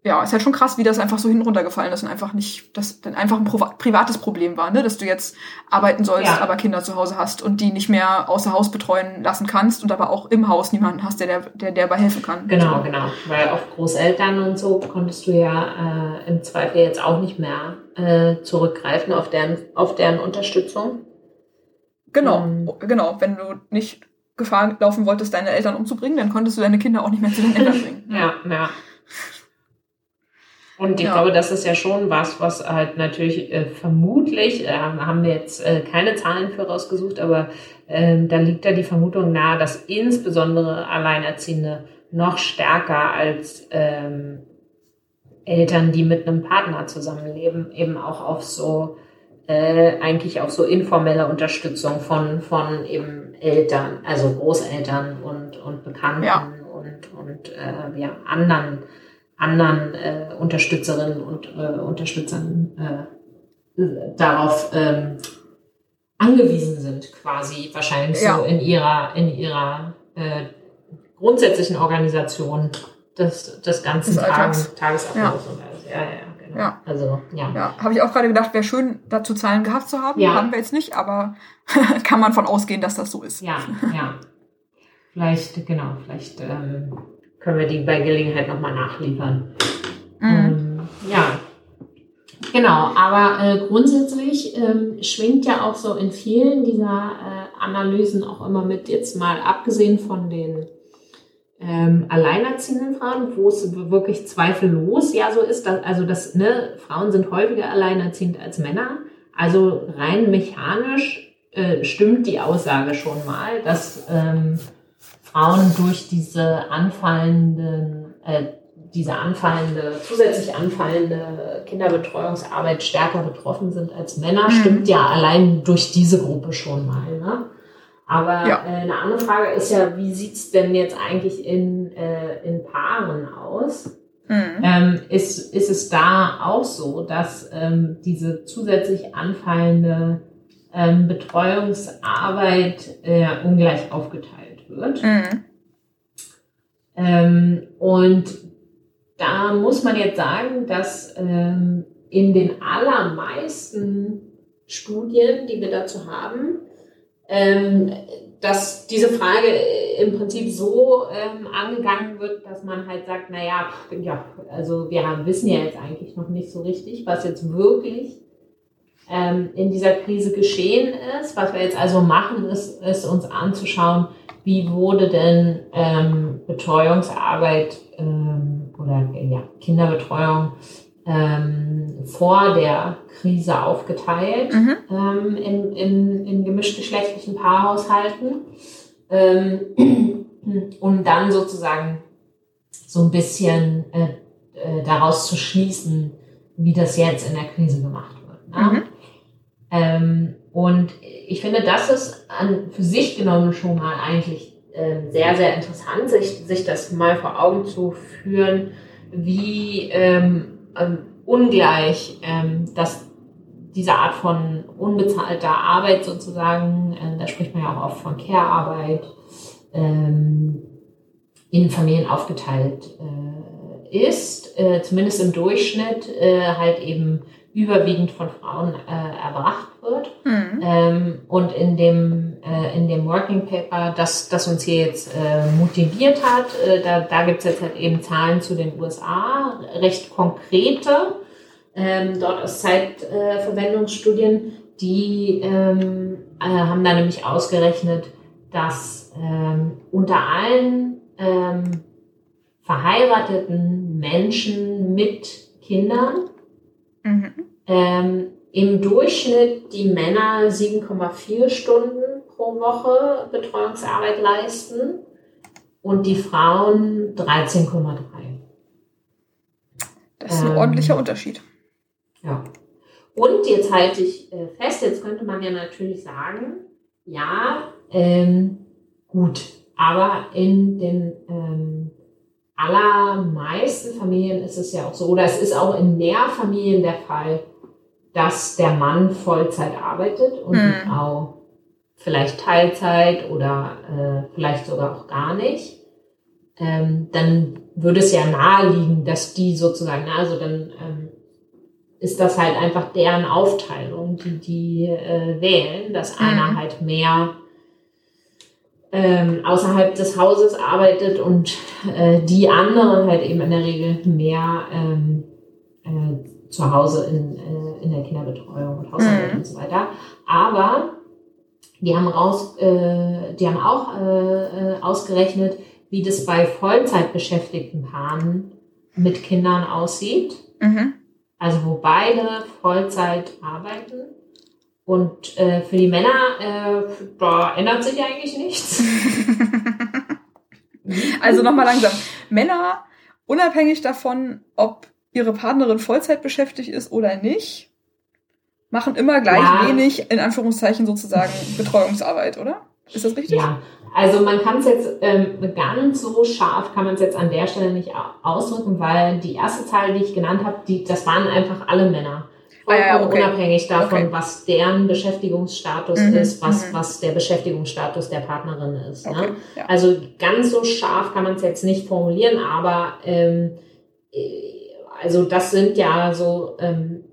ja, ist halt schon krass, wie das einfach so hin runtergefallen ist und einfach nicht, das dann einfach ein privates Problem war, ne, dass du jetzt arbeiten sollst, Ja. aber Kinder zu Hause hast und die nicht mehr außer Haus betreuen lassen kannst und aber auch im Haus niemanden hast, der der, der, der dabei helfen kann. Genau, So. genau. Weil auf Großeltern und so konntest du ja äh, im Zweifel jetzt auch nicht mehr äh, zurückgreifen auf deren, auf deren Unterstützung. Genau, Ähm. genau. Wenn du nicht Gefahr laufen wolltest, deine Eltern umzubringen, dann konntest du deine Kinder auch nicht mehr zu den Eltern bringen. Ja, ja. Und ich Ja. glaube, das ist ja schon was, was halt natürlich äh, vermutlich, äh, haben wir jetzt äh, keine Zahlen für rausgesucht, aber ähm, da liegt da die Vermutung nahe, dass insbesondere Alleinerziehende noch stärker als ähm, Eltern, die mit einem Partner zusammenleben, eben auch auf so äh, eigentlich auf so informelle Unterstützung von, von eben Eltern, also Großeltern und, und Bekannten Ja. und, und äh, ja, anderen, anderen äh, Unterstützerinnen und äh, Unterstützern äh, darauf ähm, angewiesen sind, quasi wahrscheinlich Ja. so in ihrer, in ihrer äh, grundsätzlichen Organisation des, des ganzen Des. Tages, Tagesablaufs und alles. Ja, ja, genau. Ja. Also, ja. Ja, habe ich auch gerade gedacht, wäre schön, dazu Zahlen gehabt zu haben. Ja. Haben wir jetzt nicht, aber kann man von ausgehen, dass das so ist. Ja, ja. Vielleicht, genau, vielleicht ähm, können wir die bei Gelegenheit nochmal nachliefern. Mhm. Ähm, ja, genau, aber äh, grundsätzlich ähm, schwingt ja auch so in vielen dieser äh, Analysen auch immer mit, jetzt mal abgesehen von den ähm, alleinerziehenden Frauen, wo es wirklich zweifellos ja so ist, dass, also dass ne, Frauen sind häufiger alleinerziehend als Männer. Also rein mechanisch äh, stimmt die Aussage schon mal, dass ähm, Frauen durch diese anfallenden, äh, diese anfallende, zusätzlich anfallende Kinderbetreuungsarbeit stärker betroffen sind als Männer, Mhm. stimmt ja allein durch diese Gruppe schon mal. Ne? Aber Ja. äh, eine andere Frage ist ja, wie sieht's denn jetzt eigentlich in, äh, in Paaren aus? Mhm. Ähm, ist, ist es da auch so, dass ähm, diese zusätzlich anfallende ähm, Betreuungsarbeit äh, ungleich aufgeteilt wird? Mhm. Ähm, und da muss man jetzt sagen, dass ähm, in den allermeisten Studien, die wir dazu haben, ähm, dass diese Frage im Prinzip so ähm, angegangen wird, dass man halt sagt, naja, ja, also wir haben, wissen ja jetzt eigentlich noch nicht so richtig, was jetzt wirklich ähm, in dieser Krise geschehen ist. Was wir jetzt also machen, ist, ist uns anzuschauen, wie wurde denn ähm, Betreuungsarbeit ähm, oder äh, ja, Kinderbetreuung ähm, vor der Krise aufgeteilt Mhm. ähm, in, in, in gemischtgeschlechtlichen Paarhaushalten, ähm, um dann sozusagen so ein bisschen äh, äh, daraus zu schließen, wie das jetzt in der Krise gemacht wird. Ne? Mhm. Ähm, und ich finde, das ist an, für sich genommen schon mal eigentlich äh, sehr, sehr interessant, sich, sich das mal vor Augen zu führen, wie ähm, ähm, ungleich ähm, das diese Art von unbezahlter Arbeit sozusagen, äh, da spricht man ja auch oft von Care-Arbeit, ähm, in Familien aufgeteilt äh, ist, äh, zumindest im Durchschnitt äh, halt eben überwiegend von Frauen äh, erbracht wird. Mhm. Ähm, und in dem, äh, in dem Working Paper, das, das uns hier jetzt äh, motiviert hat, äh, da, da gibt es jetzt halt eben Zahlen zu den USA, recht konkrete, ähm, dort aus Zeitverwendungsstudien, die ähm, äh, haben da nämlich ausgerechnet, dass ähm, unter allen ähm, verheirateten Menschen mit Kindern mhm. ähm, im Durchschnitt die Männer 7,4 Stunden pro Woche Betreuungsarbeit leisten und die Frauen 13,3. Das ist ein ähm, ordentlicher Unterschied. Ja. Und jetzt halte ich äh, fest, jetzt könnte man ja natürlich sagen, ja, ähm, gut, aber in den ähm, allermeisten Familien ist es ja auch so, oder es ist auch in Mehrfamilien der Fall, dass der Mann Vollzeit arbeitet und mhm. die Frau vielleicht Teilzeit oder äh, vielleicht sogar auch gar nicht. Ähm, dann würde es ja naheliegen, dass die sozusagen, also dann ähm, ist das halt einfach deren Aufteilung, die die äh, wählen, dass mhm. einer halt mehr ähm, außerhalb des Hauses arbeitet und äh, die anderen halt eben in der Regel mehr ähm, äh, zu Hause in, äh, in der Kinderbetreuung und Haushalt mhm. und so weiter. Aber die haben raus, äh, die haben auch äh, äh, ausgerechnet, wie das bei Vollzeitbeschäftigten Paaren mit Kindern aussieht. Mhm. Also wo beide Vollzeit arbeiten. Und äh, für die Männer, äh, da ändert sich eigentlich nichts. also nochmal langsam. Männer, unabhängig davon, ob ihre Partnerin Vollzeit beschäftigt ist oder nicht, machen immer gleich ja. wenig, in Anführungszeichen sozusagen, Betreuungsarbeit, oder? Ist das richtig? Ja, also man kann es jetzt ähm, ganz so scharf kann man es jetzt an der Stelle nicht ausdrücken, weil die erste Zahl, die ich genannt habe, die, das waren einfach alle Männer. Vollkommen ah, ja, okay. unabhängig davon, okay. was deren Beschäftigungsstatus mhm. ist, was, mhm. was der Beschäftigungsstatus der Partnerin ist. Ne? Okay. Ne? Ja. Also ganz so scharf kann man es jetzt nicht formulieren, aber ähm, äh, also das sind ja so, ähm,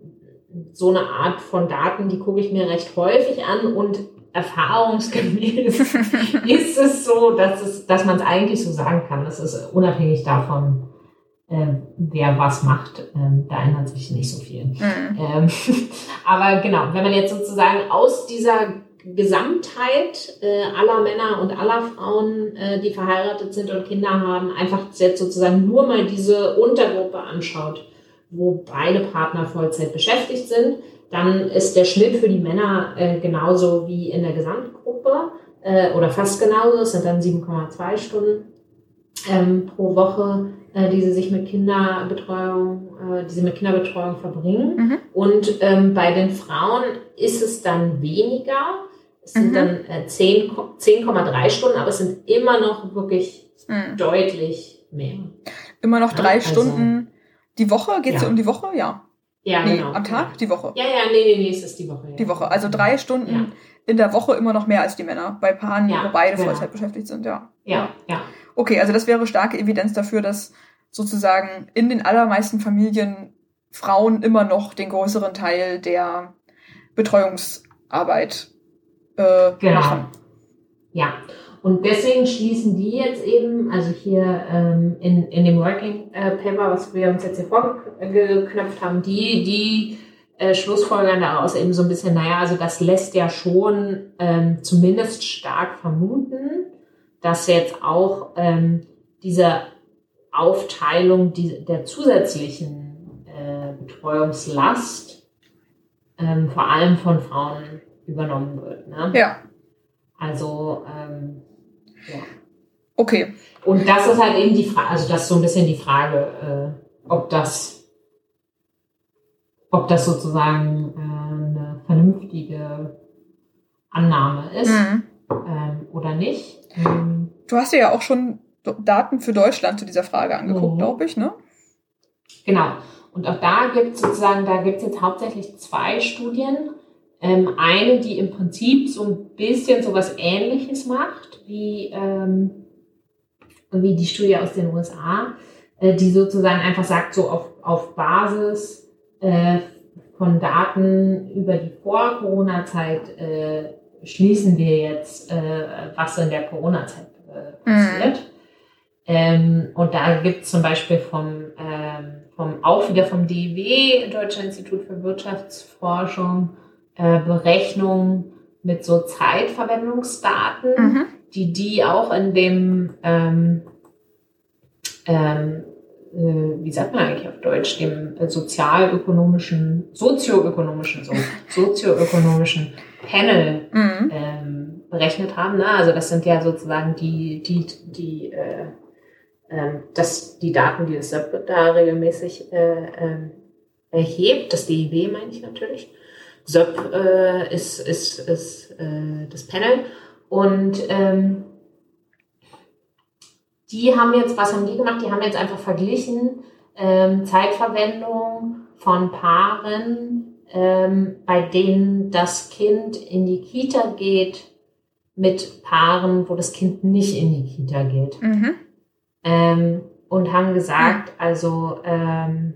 so eine Art von Daten, die gucke ich mir recht häufig an und erfahrungsgemäß ist es so, dass, es, dass man es eigentlich so sagen kann. Das ist unabhängig davon, äh, wer was macht, äh, da ändert sich nicht so viel. Mhm. Ähm, aber genau, wenn man jetzt sozusagen aus dieser Gesamtheit äh, aller Männer und aller Frauen, äh, die verheiratet sind und Kinder haben, einfach jetzt sozusagen nur mal diese Untergruppe anschaut, wo beide Partner Vollzeit beschäftigt sind, dann ist der Schnitt für die Männer äh, genauso wie in der Gesamtgruppe äh, oder fast genauso. Es sind dann 7,2 Stunden ähm, pro Woche, die sie sich mit Kinderbetreuung, äh, die sie mit Kinderbetreuung verbringen. Mhm. Und ähm, bei den Frauen ist es dann weniger. Es sind mhm. dann äh, 10,3 10, Stunden, aber es sind immer noch wirklich mhm. deutlich mehr. Immer noch drei ja, also, Stunden die Woche? Geht es ja. um die Woche? Ja. Ja, nee, genau. Am Tag? Die Woche? Ja, ja, nee, nee, nee, es ist die Woche. Ja. Die Woche. Also drei Stunden in der Woche immer noch mehr als die Männer. Bei Paaren, wo beide genau. Vollzeit beschäftigt sind, ja. Ja, ja. Okay, also das wäre starke Evidenz dafür, dass sozusagen in den allermeisten Familien Frauen immer noch den größeren Teil der Betreuungsarbeit äh, genau. machen. Ja. Und deswegen schließen die jetzt eben, also hier ähm, in, in dem Working äh, Paper, was wir uns jetzt hier vorgeknöpft haben, die, die äh, Schlussfolgern daraus eben so ein bisschen, naja, also das lässt ja schon ähm, zumindest stark vermuten, dass jetzt auch ähm, diese Aufteilung die, der zusätzlichen äh, Betreuungslast ähm, vor allem von Frauen übernommen wird. Ne? Ja. Also ähm, ja. Okay. Und das ist halt eben die Frage, also das ist so ein bisschen die Frage, äh, ob das, ob das sozusagen äh, eine vernünftige Annahme ist mhm. ähm, oder nicht. Ähm, du hast ja auch schon Daten für Deutschland zu dieser Frage angeguckt, mhm. glaube ich, ne? Genau. Und auch da gibt es sozusagen, da gibt es jetzt hauptsächlich zwei Studien. Ähm, eine, die im Prinzip so ein bisschen so was Ähnliches macht, wie, ähm, wie die Studie aus den USA, äh, die sozusagen einfach sagt, so auf, auf Basis äh, von Daten über die Vor-Corona-Zeit äh, schließen wir jetzt, äh, was in der Corona-Zeit äh, passiert. Mhm. Ähm, und da gibt es zum Beispiel vom, ähm, vom, auch wieder vom DIW, Deutscher Institut für Wirtschaftsforschung, äh, Berechnungen mit so Zeitverwendungsdaten, mhm. die die auch in dem, ähm, ähm, äh, wie sagt man eigentlich auf Deutsch, dem sozialökonomischen, sozioökonomischen, so, sozioökonomischen Panel mhm. ähm, berechnet haben. Ne? Also das sind ja sozusagen die, die, die äh, dass die Daten, die das SEP da regelmäßig äh, äh, erhebt, das DIW meine ich natürlich. SEP äh, ist, ist, ist äh, das Panel. Und ähm, die haben jetzt, was haben die gemacht? Die haben jetzt einfach verglichen ähm, Zeitverwendung von Paaren, ähm, bei denen das Kind in die Kita geht, mit Paaren, wo das Kind nicht in die Kita geht. Mhm. Ähm, und haben gesagt, also ähm,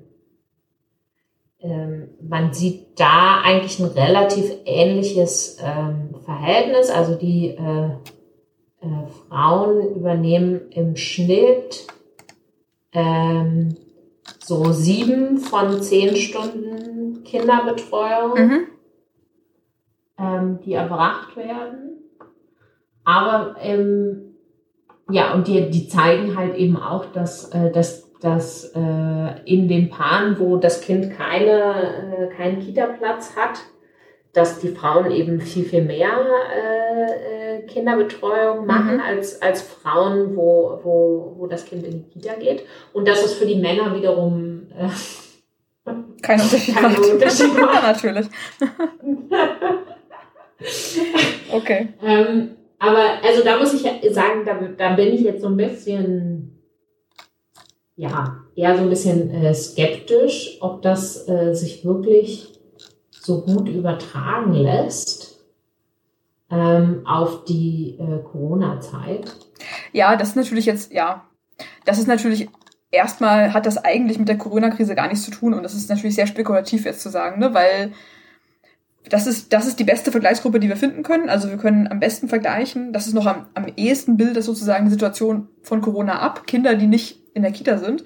ähm, man sieht da eigentlich ein relativ ähnliches ähm, Verhältnis. Also die äh, äh, Frauen übernehmen im Schnitt ähm, so sieben von zehn Stunden Kinderbetreuung, mhm. ähm, die erbracht werden. Aber im ja, und die, die zeigen halt eben auch, dass, äh, dass, dass äh, in den Paaren, wo das Kind keine, äh, keinen Kita-Platz hat, dass die Frauen eben viel, viel mehr äh Kinderbetreuung machen mhm. als, als Frauen, wo, wo, wo das Kind in die Kita geht. Und dass es für die Männer wiederum äh, kein Unterschied kein macht. Unterschied macht. natürlich. okay. Ähm, aber also da muss ich sagen, da, da bin ich jetzt so ein bisschen, ja, eher so ein bisschen äh, skeptisch, ob das äh, sich wirklich so gut übertragen lässt ähm, auf die äh, Corona-Zeit. Ja, das ist natürlich jetzt, ja, das ist natürlich erstmal hat das eigentlich mit der Corona-Krise gar nichts zu tun und das ist natürlich sehr spekulativ jetzt zu sagen, ne, weil das ist, das ist die beste Vergleichsgruppe, die wir finden können. Also wir können am besten vergleichen, das ist noch am, am ehesten bildet sozusagen die Situation von Corona ab, Kinder, die nicht in der Kita sind.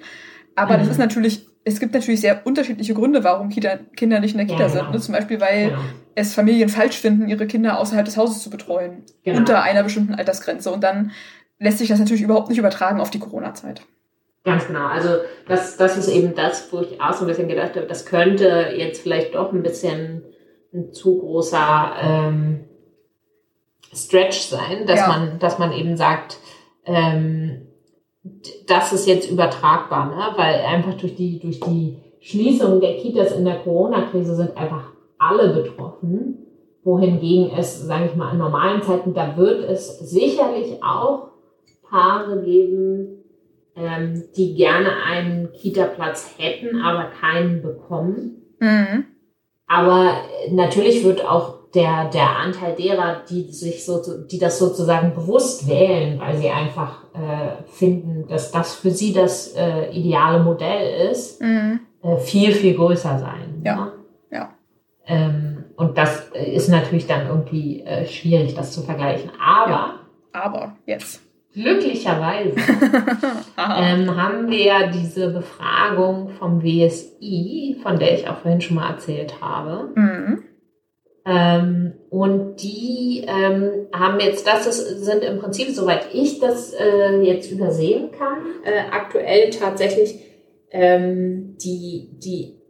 Aber mhm. das ist natürlich, es gibt natürlich sehr unterschiedliche Gründe, warum Kita, Kinder nicht in der Kita ja, sind. Genau. Ne? Zum Beispiel, weil genau. es Familien falsch finden, ihre Kinder außerhalb des Hauses zu betreuen. Genau. Unter einer bestimmten Altersgrenze. Und dann lässt sich das natürlich überhaupt nicht übertragen auf die Corona-Zeit. Ganz genau. Also das, das ist eben das, wo ich auch so ein bisschen gedacht habe, das könnte jetzt vielleicht doch ein bisschen ein zu großer ähm, Stretch sein, dass ja. man, dass man eben sagt, ähm, das ist jetzt übertragbar, ne? weil einfach durch die, durch die Schließung der Kitas in der Corona-Krise sind einfach alle betroffen, wohingegen es, sage ich mal, in normalen Zeiten, da wird es sicherlich auch Paare geben, ähm, die gerne einen Kita-Platz hätten, aber keinen bekommen. Mhm. Aber natürlich wird auch der, der Anteil derer, die sich so, die das sozusagen bewusst wählen, weil sie einfach äh, finden, dass das für sie das äh, ideale Modell ist, mhm. äh, viel, viel größer sein. Ja. Ne? ja. Ähm, und das ist natürlich dann irgendwie äh, schwierig, das zu vergleichen. Aber. Ja. Aber jetzt. Glücklicherweise ähm, haben wir ja diese Befragung vom WSI, von der ich auch vorhin schon mal erzählt habe. Mhm. Ähm, und die ähm, haben jetzt, das ist, sind im Prinzip, soweit ich das äh, jetzt übersehen kann, äh, aktuell tatsächlich ähm, die, die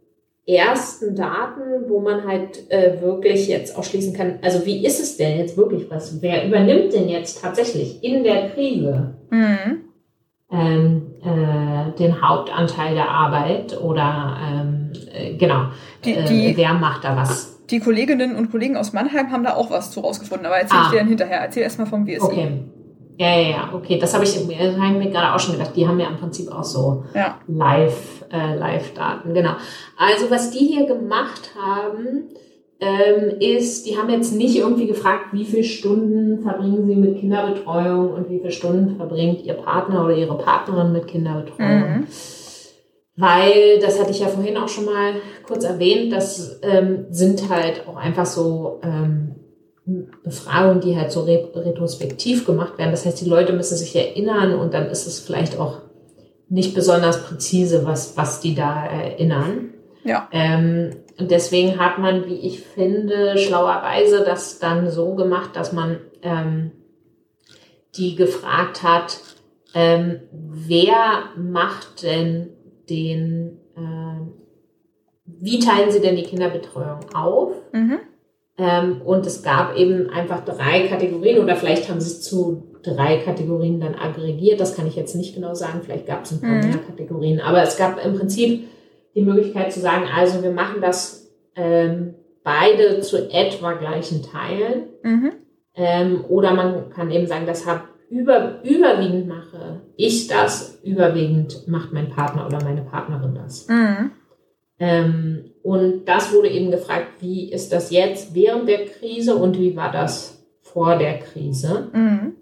ersten Daten, wo man halt äh, wirklich jetzt auch schließen kann, also wie ist es denn jetzt wirklich was? Wer übernimmt denn jetzt tatsächlich in der Krise mhm. ähm, äh, den Hauptanteil der Arbeit oder ähm, äh, genau, Die- äh, die- wer macht da was? Die Kolleginnen und Kollegen aus Mannheim haben da auch was zu rausgefunden, aber erzähl ich Ah. dir dann hinterher. Erzähl erstmal vom BSI. Okay. Ja, ja, ja, okay. Das habe ich, das hab ich mir gerade auch schon gedacht. Die haben ja im Prinzip auch so Ja. Live, äh, Live-Daten, genau. Also was die hier gemacht haben, ähm, ist, die haben jetzt nicht irgendwie gefragt, wie viele Stunden verbringen sie mit Kinderbetreuung und wie viele Stunden verbringt ihr Partner oder ihre Partnerin mit Kinderbetreuung. Mhm. Weil, das hatte ich ja vorhin auch schon mal kurz erwähnt, das ähm, sind halt auch einfach so ähm, Befragungen, die halt so re retrospektiv gemacht werden. Das heißt, die Leute müssen sich erinnern und dann ist es vielleicht auch nicht besonders präzise, was, was die da erinnern. Ja. Ähm, und deswegen hat man, wie ich finde, schlauerweise das dann so gemacht, dass man ähm, die gefragt hat, ähm, wer macht denn den, ähm, wie teilen sie denn die Kinderbetreuung auf? Mhm. Ähm, und es gab eben einfach drei Kategorien oder vielleicht haben sie es zu drei Kategorien dann aggregiert. Das kann ich jetzt nicht genau sagen. Vielleicht gab es ein paar Mhm. mehr Kategorien. Aber es gab im Prinzip die Möglichkeit zu sagen, also wir machen das ähm, beide zu etwa gleichen Teilen. Mhm. Ähm, oder man kann eben sagen, das hab über, überwiegend mache ich das, überwiegend macht mein Partner oder meine Partnerin das. Mhm. Ähm, und das wurde eben gefragt, wie ist das jetzt während der Krise und wie war das vor der Krise? Mhm.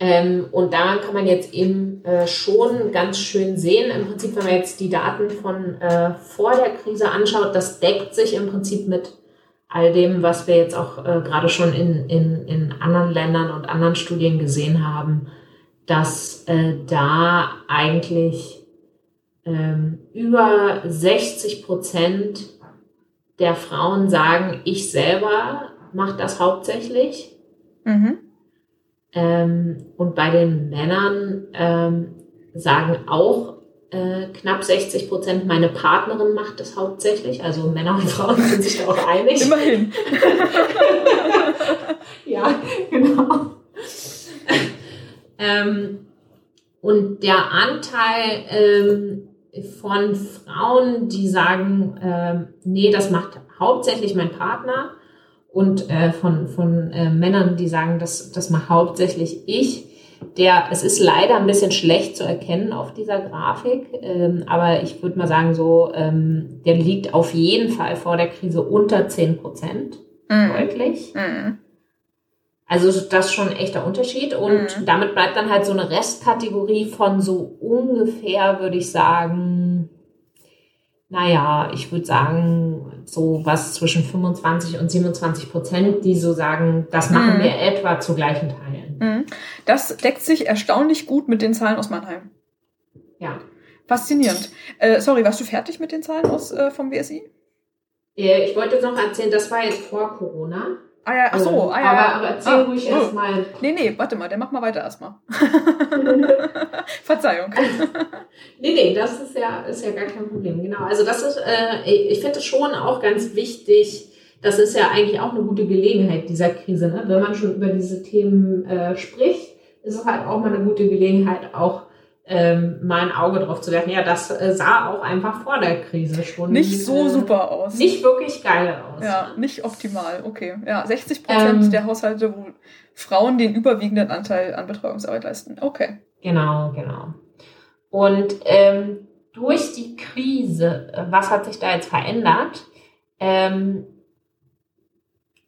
Ähm, und daran kann man jetzt eben äh, schon ganz schön sehen. Im Prinzip, wenn man jetzt die Daten von äh, vor der Krise anschaut, das deckt sich im Prinzip mit all dem, was wir jetzt auch äh, gerade schon in, in, in anderen Ländern und anderen Studien gesehen haben, dass äh, da eigentlich ähm, über 60 Prozent der Frauen sagen, ich selber mache das hauptsächlich. Mhm. Ähm, und bei den Männern ähm, sagen auch äh, knapp 60 Prozent, meine Partnerin macht das hauptsächlich. Also Männer und Frauen sind sich da auch einig. Immerhin. ja, genau. ähm, und der Anteil ähm, von Frauen, die sagen, ähm, nee, das macht hauptsächlich mein Partner, und äh, von, von äh, Männern, die sagen, das, das macht hauptsächlich ich. Der, es ist leider ein bisschen schlecht zu erkennen auf dieser Grafik, ähm, aber ich würde mal sagen, so, ähm, der liegt auf jeden Fall vor der Krise unter 10 Prozent, Mhm. deutlich. Mhm. Also das ist schon ein echter Unterschied und Mhm. damit bleibt dann halt so eine Restkategorie von so ungefähr, würde ich sagen, naja, ich würde sagen, so was zwischen 25 und 27 Prozent, die so sagen, das machen Mhm. wir etwa zu gleichen Teilen. Mhm. Das deckt sich erstaunlich gut mit den Zahlen aus Mannheim. Ja. Faszinierend. Äh, sorry, warst du fertig mit den Zahlen aus äh, vom BSI? Äh, Ich wollte jetzt noch erzählen, das war jetzt vor Corona. Ah ja, ach so, Ähm, ah ja. aber, aber erzähl Ah, ruhig oh. erstmal. Nee, nee, warte mal, der macht mal weiter erstmal. Verzeihung. Nee, nee, das ist ja, ist ja gar kein Problem. Genau. Also das ist, äh, ich finde es schon auch ganz wichtig. Das ist ja eigentlich auch eine gute Gelegenheit dieser Krise, ne? Wenn man schon über diese Themen äh, spricht, ist es halt auch mal eine gute Gelegenheit, auch ähm, mal ein Auge drauf zu werfen. Ja, das äh, sah auch einfach vor der Krise schon Nicht so äh, super aus. nicht wirklich geil aus. Ja, nicht optimal. Okay. Ja, 60 Prozent Ähm. der Haushalte, wo Frauen den überwiegenden Anteil an Betreuungsarbeit leisten. Okay. Genau, genau. Und ähm, durch die Krise, äh, was hat sich da jetzt verändert? Ähm,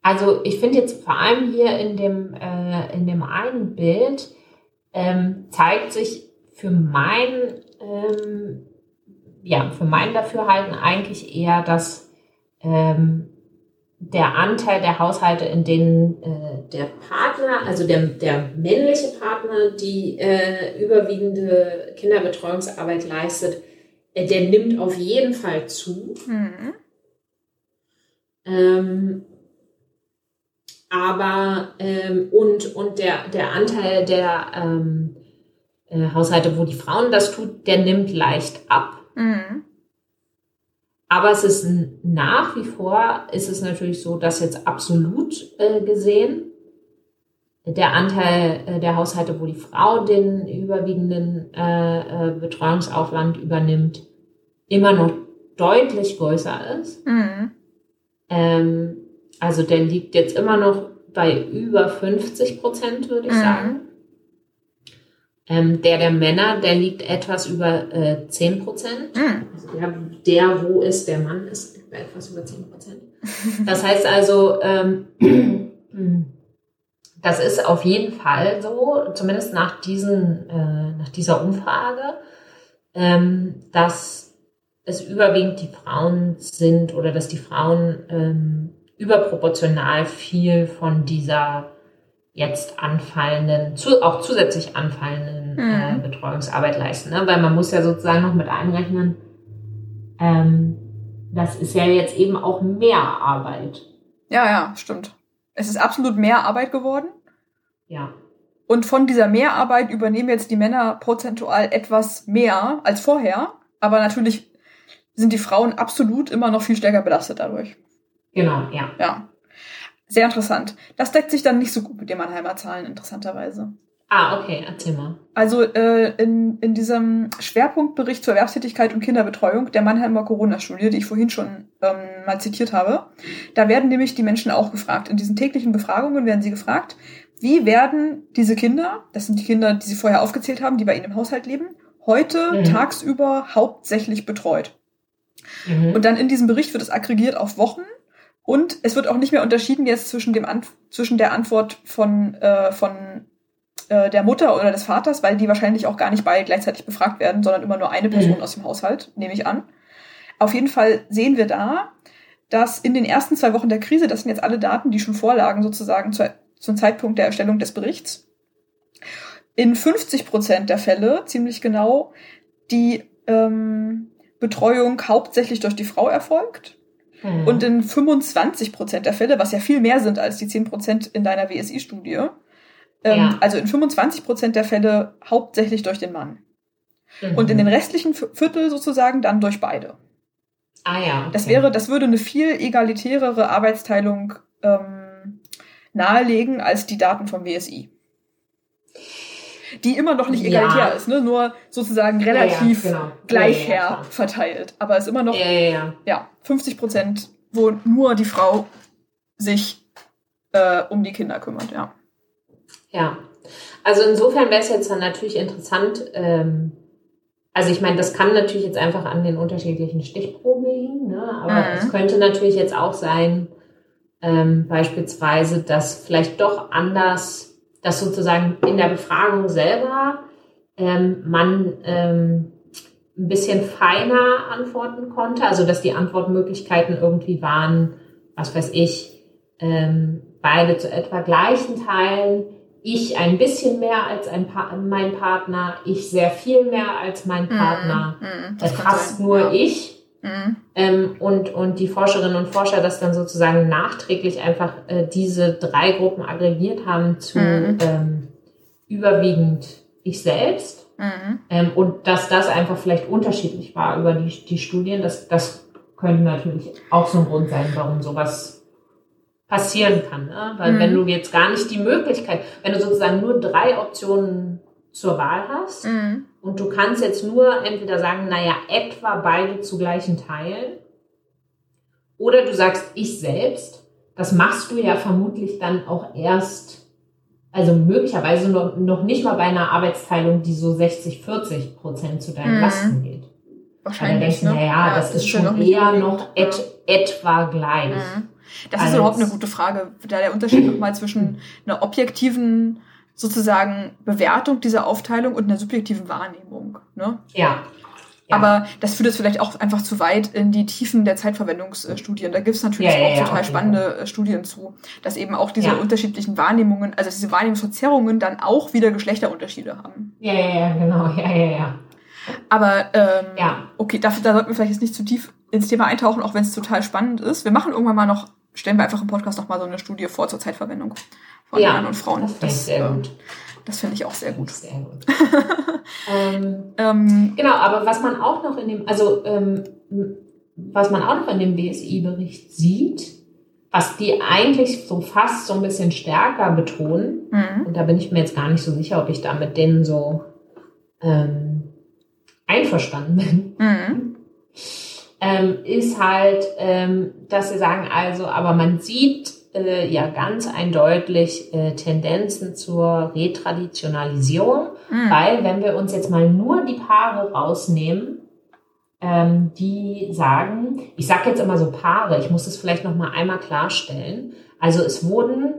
also ich finde jetzt vor allem hier in dem, äh, in dem einen Bild ähm, zeigt sich für mein, ähm, ja, für mein Dafürhalten eigentlich eher, dass ähm, der Anteil der Haushalte, in denen äh, der Partner, also der, der männliche Partner, die äh, überwiegende Kinderbetreuungsarbeit leistet, äh, der nimmt auf jeden Fall zu. Mhm. Ähm, aber ähm, und, und der, der Anteil der ähm, äh, Haushalte, wo die Frauen das tut, der nimmt leicht ab. Mhm. Aber es ist nach wie vor, ist es natürlich so, dass jetzt absolut äh, gesehen der Anteil äh, der Haushalte, wo die Frau den überwiegenden äh, äh, Betreuungsaufwand übernimmt, immer noch deutlich größer ist. Mhm. Ähm, also der liegt jetzt immer noch bei über 50 Prozent, würde ich Mhm. sagen. Ähm, der der Männer, der liegt etwas über äh, 10 Prozent. Mhm. Also der, der, wo ist der Mann, ist liegt bei etwas über 10 Prozent. Das heißt also, ähm, das ist auf jeden Fall so, zumindest nach, diesen, äh, nach dieser Umfrage, ähm, dass es überwiegend die Frauen sind oder dass die Frauen ähm, überproportional viel von dieser jetzt anfallenden, zu, auch zusätzlich anfallenden äh, Mhm. Betreuungsarbeit leisten. Ne? Weil man muss ja sozusagen noch mit einrechnen, ähm, das ist ja jetzt eben auch mehr Arbeit. Ja, ja, stimmt. Es ist absolut mehr Arbeit geworden. Ja. Und von dieser Mehrarbeit übernehmen jetzt die Männer prozentual etwas mehr als vorher. Aber natürlich sind die Frauen absolut immer noch viel stärker belastet dadurch. Genau, ja. Ja. Sehr interessant. Das deckt sich dann nicht so gut mit den Mannheimer Zahlen, interessanterweise. Ah, okay, erzähl mal. Also äh, in, in diesem Schwerpunktbericht zur Erwerbstätigkeit und Kinderbetreuung der Mannheimer Corona-Studie, die ich vorhin schon ähm, mal zitiert habe, da werden nämlich die Menschen auch gefragt. In diesen täglichen Befragungen werden sie gefragt, wie werden diese Kinder, das sind die Kinder, die sie vorher aufgezählt haben, die bei ihnen im Haushalt leben, heute Mhm. tagsüber hauptsächlich betreut. Mhm. Und dann in diesem Bericht wird es aggregiert auf Wochen und es wird auch nicht mehr unterschieden jetzt zwischen dem Ant zwischen der Antwort von äh, von äh, der Mutter oder des Vaters, weil die wahrscheinlich auch gar nicht beide gleichzeitig befragt werden, sondern immer nur eine Person Mhm. aus dem Haushalt, nehme ich an. Auf jeden Fall sehen wir da, dass in den ersten zwei Wochen der Krise, das sind jetzt alle Daten, die schon vorlagen sozusagen zu, zum Zeitpunkt der Erstellung des Berichts, in 50 Prozent der Fälle, ziemlich genau, die ähm, Betreuung hauptsächlich durch die Frau erfolgt. Mhm. Und in 25 Prozent der Fälle, was ja viel mehr sind als die 10 Prozent in deiner WSI-Studie, ähm, Ja. also in 25 Prozent der Fälle hauptsächlich durch den Mann. Mhm. Und in den restlichen Viertel sozusagen dann durch beide. Ah ja. Okay. Das wäre, das würde eine viel egalitärere Arbeitsteilung ähm, nahelegen als die Daten vom WSI. Die immer noch nicht Ja. egalitär ist, ne? nur sozusagen relativ ja, genau. gleich Ja, ja, her verteilt. Aber es ist immer noch Ja, ja, ja. ja, 50 Prozent, wo nur die Frau sich äh, um die Kinder kümmert, ja. Ja, also insofern wäre es jetzt dann natürlich interessant, ähm, also ich meine, das kann natürlich jetzt einfach an den unterschiedlichen Stichproben liegen, ne? aber Mhm. es könnte natürlich jetzt auch sein, ähm, beispielsweise, dass vielleicht doch anders, dass sozusagen in der Befragung selber ähm, man ähm, ein bisschen feiner antworten konnte, also dass die Antwortmöglichkeiten irgendwie waren, was weiß ich, ähm, beide zu etwa gleichen Teilen, ich ein bisschen mehr als ein pa mein Partner, ich sehr viel mehr als mein Partner, Mhm, äh, das fast nur ja. ich. Mhm. Ähm, und, und die Forscherinnen und Forscher das dann sozusagen nachträglich einfach äh, diese drei Gruppen aggregiert haben zu Mhm. ähm, überwiegend ich selbst. Mhm. Ähm, und dass das einfach vielleicht unterschiedlich war über die, die Studien, das, das könnte natürlich auch so ein Grund sein, warum sowas passieren kann. Ne? Weil Mhm. wenn du jetzt gar nicht die Möglichkeit, wenn du sozusagen nur drei Optionen zur Wahl hast Mhm. Und du kannst jetzt nur entweder sagen, naja, etwa beide zu gleichen Teilen oder du sagst ich selbst, das machst du ja vermutlich dann auch erst, also möglicherweise noch, noch nicht mal bei einer Arbeitsteilung, die so 60-40 Prozent zu deinen Mhm. Lasten geht. Weil dann Wahrscheinlich. denkst du, ne? naja, das ist ja noch schon nicht eher noch et, etwa gleich. Mhm. Das ist überhaupt eine gute Frage, da der Unterschied nochmal zwischen einer objektiven sozusagen Bewertung dieser Aufteilung und einer subjektiven Wahrnehmung. Ne? Ja. Ja. Aber das führt jetzt vielleicht auch einfach zu weit in die Tiefen der Zeitverwendungsstudien. Da gibt es natürlich Ja, ja, auch total spannende äh, Studien zu, dass eben auch diese unterschiedlichen Wahrnehmungen, also diese Wahrnehmungsverzerrungen dann auch wieder Geschlechterunterschiede haben. ja, ja, ja, genau, ja, ja, ja. Aber ähm, Ja. okay, dafür, da sollten wir vielleicht jetzt nicht zu tief ins Thema eintauchen, auch wenn es total spannend ist. Wir machen irgendwann mal noch, stellen wir einfach im Podcast noch mal so eine Studie vor zur Zeitverwendung von Ja, Männern und Frauen. Das finde ich sehr äh, gut. Das finde ich auch sehr gut. Sehr gut. ähm, Ähm, Genau, aber was man auch noch in dem, also ähm, was man auch noch in dem BSI-Bericht sieht, was die eigentlich so fast so ein bisschen stärker betonen, mhm. und da bin ich mir jetzt gar nicht so sicher, ob ich da mit denen so ähm, einverstanden bin, Mhm. Ähm, ist halt, ähm, dass sie sagen, also, aber man sieht äh, ja ganz eindeutig äh, Tendenzen zur Retraditionalisierung, Mhm. weil wenn wir uns jetzt mal nur die Paare rausnehmen, ähm, die sagen, ich sage jetzt immer so Paare, ich muss es vielleicht noch mal einmal klarstellen. Also es wurden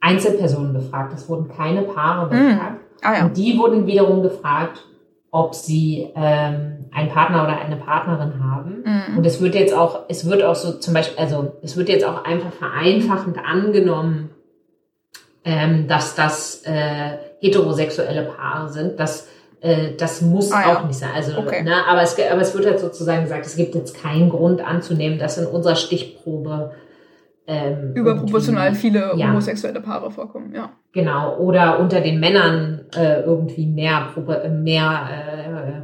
Einzelpersonen befragt, es wurden keine Paare Mhm. befragt. Ah ja. Und die wurden wiederum gefragt, ob sie ähm, einen Partner oder eine Partnerin haben. Mhm. Und es wird jetzt auch, es wird auch so zum Beispiel, also es wird jetzt auch einfach vereinfachend angenommen, ähm, dass das äh, heterosexuelle Paare sind. Das, äh, das muss Ah, ja. auch nicht sein. Also, Okay. ne, aber, es, aber es wird halt sozusagen gesagt, es gibt jetzt keinen Grund anzunehmen, dass in unserer Stichprobe ähm, Überproportional viele ja. homosexuelle Paare vorkommen, ja. Genau, oder unter den Männern äh, irgendwie mehr, äh, mehr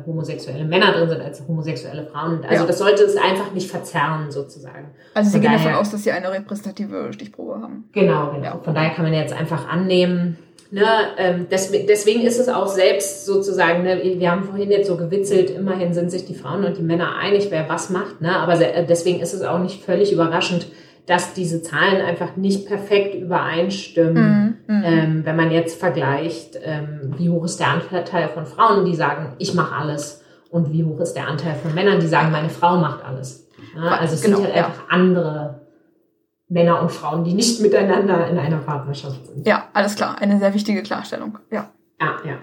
äh, homosexuelle Männer drin sind als homosexuelle Frauen. Also Ja. das sollte es einfach nicht verzerren, sozusagen. Also Sie Von gehen davon daher- aus, dass Sie eine repräsentative Stichprobe haben. Genau, genau. Ja. Von daher kann man jetzt einfach annehmen. Ne, ähm, deswegen, ist es auch selbst sozusagen, ne, wir haben vorhin jetzt so gewitzelt, immerhin sind sich die Frauen und die Männer einig, wer was macht. Ne, aber deswegen ist es auch nicht völlig überraschend, dass diese Zahlen einfach nicht perfekt übereinstimmen. Mhm. Mhm. Ähm, wenn man jetzt vergleicht, ähm, wie hoch ist der Anteil von Frauen, die sagen, ich mache alles, und wie hoch ist der Anteil von Männern, die sagen, meine Frau macht alles. Ja, also es Genau, sind halt ja. einfach andere Männer und Frauen, die nicht miteinander in einer Partnerschaft sind. Ja, alles klar. Eine sehr wichtige Klarstellung. Ja. Ja, ja.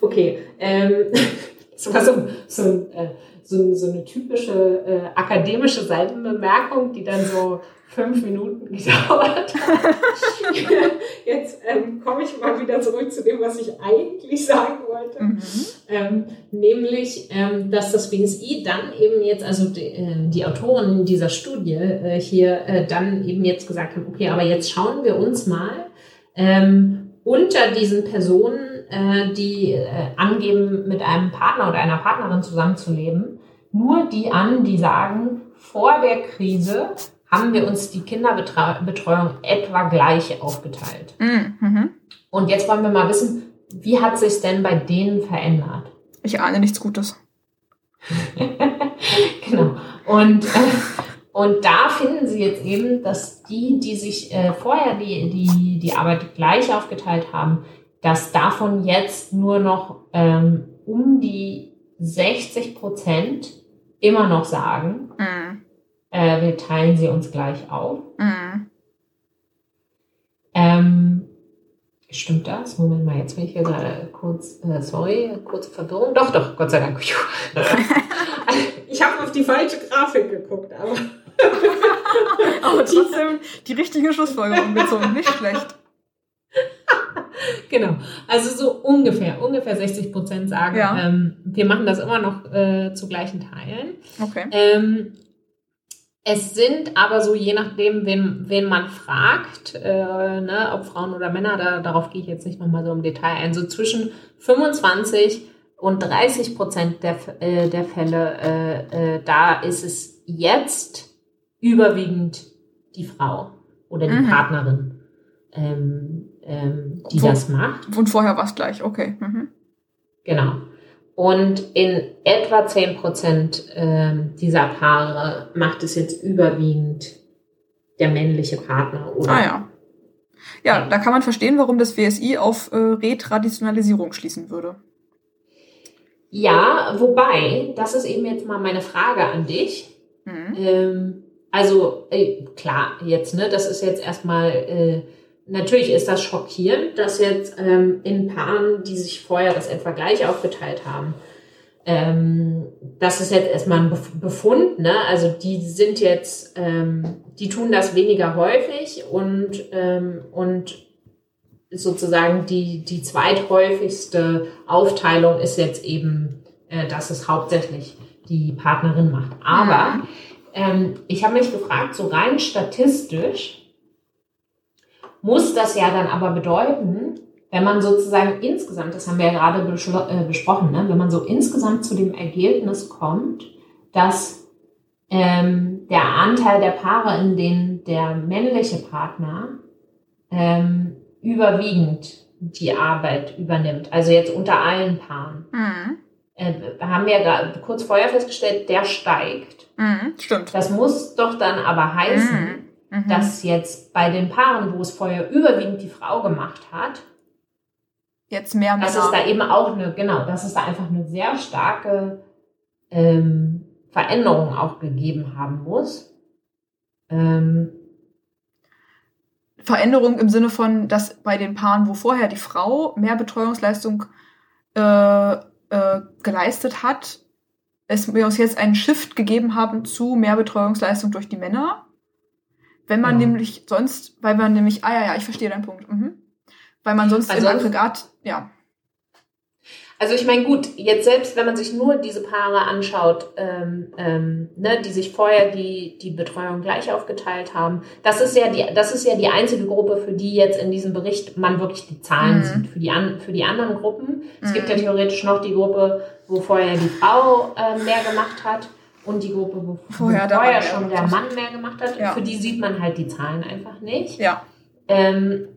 Okay. Ähm, das war so, so, ein, äh, so, so eine typische äh, akademische Seitenbemerkung, die dann so fünf Minuten gedauert hat. Jetzt ähm, komme ich mal wieder zurück zu dem, was ich eigentlich sagen wollte. Mhm. Ähm, nämlich, ähm, dass das BSI dann eben jetzt, also die, äh, die Autoren dieser Studie äh, hier äh, dann eben jetzt gesagt haben, okay, aber jetzt schauen wir uns mal ähm, unter diesen Personen, äh, die äh, angeben, mit einem Partner oder einer Partnerin zusammenzuleben, nur die an, die sagen, vor der Krise haben wir uns die Kinderbetreuung etwa gleich aufgeteilt. Mhm. Mhm. Und jetzt wollen wir mal wissen, wie hat sich denn bei denen verändert? Ich ahne nichts Gutes. genau. Und, äh, und da finden Sie jetzt eben, dass die, die sich äh, vorher die, die, die Arbeit gleich aufgeteilt haben, dass davon jetzt nur noch ähm, um die 60 Prozent immer noch sagen, Mhm. äh, wir teilen sie uns gleich auf. Mhm. Ähm, stimmt das? Moment mal, jetzt bin ich hier gerade kurz, äh, sorry, kurze Verwirrung. Doch, doch, Gott sei Dank. ich habe auf die falsche Grafik geguckt, aber Aber trotzdem die richtige Schlussfolgerung gezogen. Nicht schlecht. genau. Also so ungefähr, ungefähr 60 Prozent sagen, Ja. ähm, wir machen das immer noch äh, zu gleichen Teilen. Okay. Ähm, es sind aber so, je nachdem, wen, wen man fragt, äh, ne, ob Frauen oder Männer, da, darauf gehe ich jetzt nicht nochmal so im Detail ein, so zwischen 25 und 30 Prozent der, äh, der Fälle, äh, äh, da ist es jetzt überwiegend die Frau oder die Mhm. Partnerin, ähm, ähm, die Wo- das macht. Und vorher war es gleich. Okay. Mhm. Genau. Und in etwa 10 Prozent ähm, dieser Paare macht es jetzt überwiegend der männliche Partner oder Ah ja. Ja, da kann man verstehen, warum das WSI auf äh, Retraditionalisierung schließen würde. Ja, wobei, das ist eben jetzt mal meine Frage an dich. Mhm. Ähm, also äh, klar, jetzt, ne, das ist jetzt erstmal, äh, natürlich ist das schockierend, dass jetzt ähm, in Paaren, die sich vorher das etwa gleich aufgeteilt haben, ähm, das ist jetzt erstmal ein Bef- Befund, ne? Also die sind jetzt, ähm, die tun das weniger häufig und, ähm, und sozusagen die, die zweithäufigste Aufteilung ist jetzt eben, äh, dass es hauptsächlich die Partnerin macht. Aber Mhm. ähm, ich habe mich gefragt, so rein statistisch muss das ja dann aber bedeuten, wenn man sozusagen insgesamt, das haben wir ja gerade äh, besprochen, ne, wenn man so insgesamt zu dem Ergebnis kommt, dass ähm, der Anteil der Paare, in denen der männliche Partner ähm, überwiegend die Arbeit übernimmt, also jetzt unter allen Paaren, Mhm. äh, haben wir gerade kurz vorher festgestellt, der steigt. Mhm, stimmt. Das muss doch dann aber heißen, Mhm. Mhm. dass jetzt bei den Paaren, wo es vorher überwiegend die Frau gemacht hat, jetzt mehr Männer. dass es da eben auch eine, genau, dass es da einfach eine sehr starke ähm, Veränderung auch gegeben haben muss. Ähm, Veränderung im Sinne von, dass bei den Paaren, wo vorher die Frau mehr Betreuungsleistung äh, äh, geleistet hat, es wir uns jetzt einen Shift gegeben haben zu mehr Betreuungsleistung durch die Männer. Wenn man Ja. nämlich sonst, weil man nämlich, ah ja, ja, ich verstehe deinen Punkt. Mhm. Weil man sonst im Ansonsten- Aggregat, ja. Also ich meine, gut, jetzt selbst wenn man sich nur diese Paare anschaut, ähm, ähm, ne, die sich vorher die, die Betreuung gleich aufgeteilt haben, das ist ja die, das ist ja die einzige Gruppe, für die jetzt in diesem Bericht man wirklich die Zahlen Mhm. sieht. Für die, an, für die anderen Gruppen. Es Mhm. gibt ja theoretisch noch die Gruppe, wo vorher die Frau äh, mehr gemacht hat und die Gruppe, wo Vorher vorher schon der. Mann mehr gemacht hat. Ja. Für die sieht man halt die Zahlen einfach nicht. Ja. Ähm,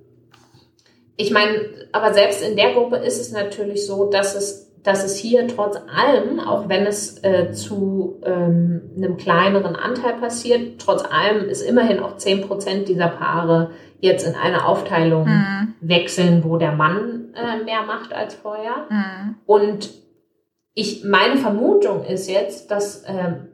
ich meine, aber selbst in der Gruppe ist es natürlich so, dass es, dass es hier trotz allem, auch wenn es äh, zu ähm, einem kleineren Anteil passiert, trotz allem ist immerhin auch 10% dieser Paare jetzt in eine Aufteilung Mhm. wechseln, wo der Mann äh, mehr macht als vorher. Mhm. Und ich, meine Vermutung ist jetzt, dass ähm,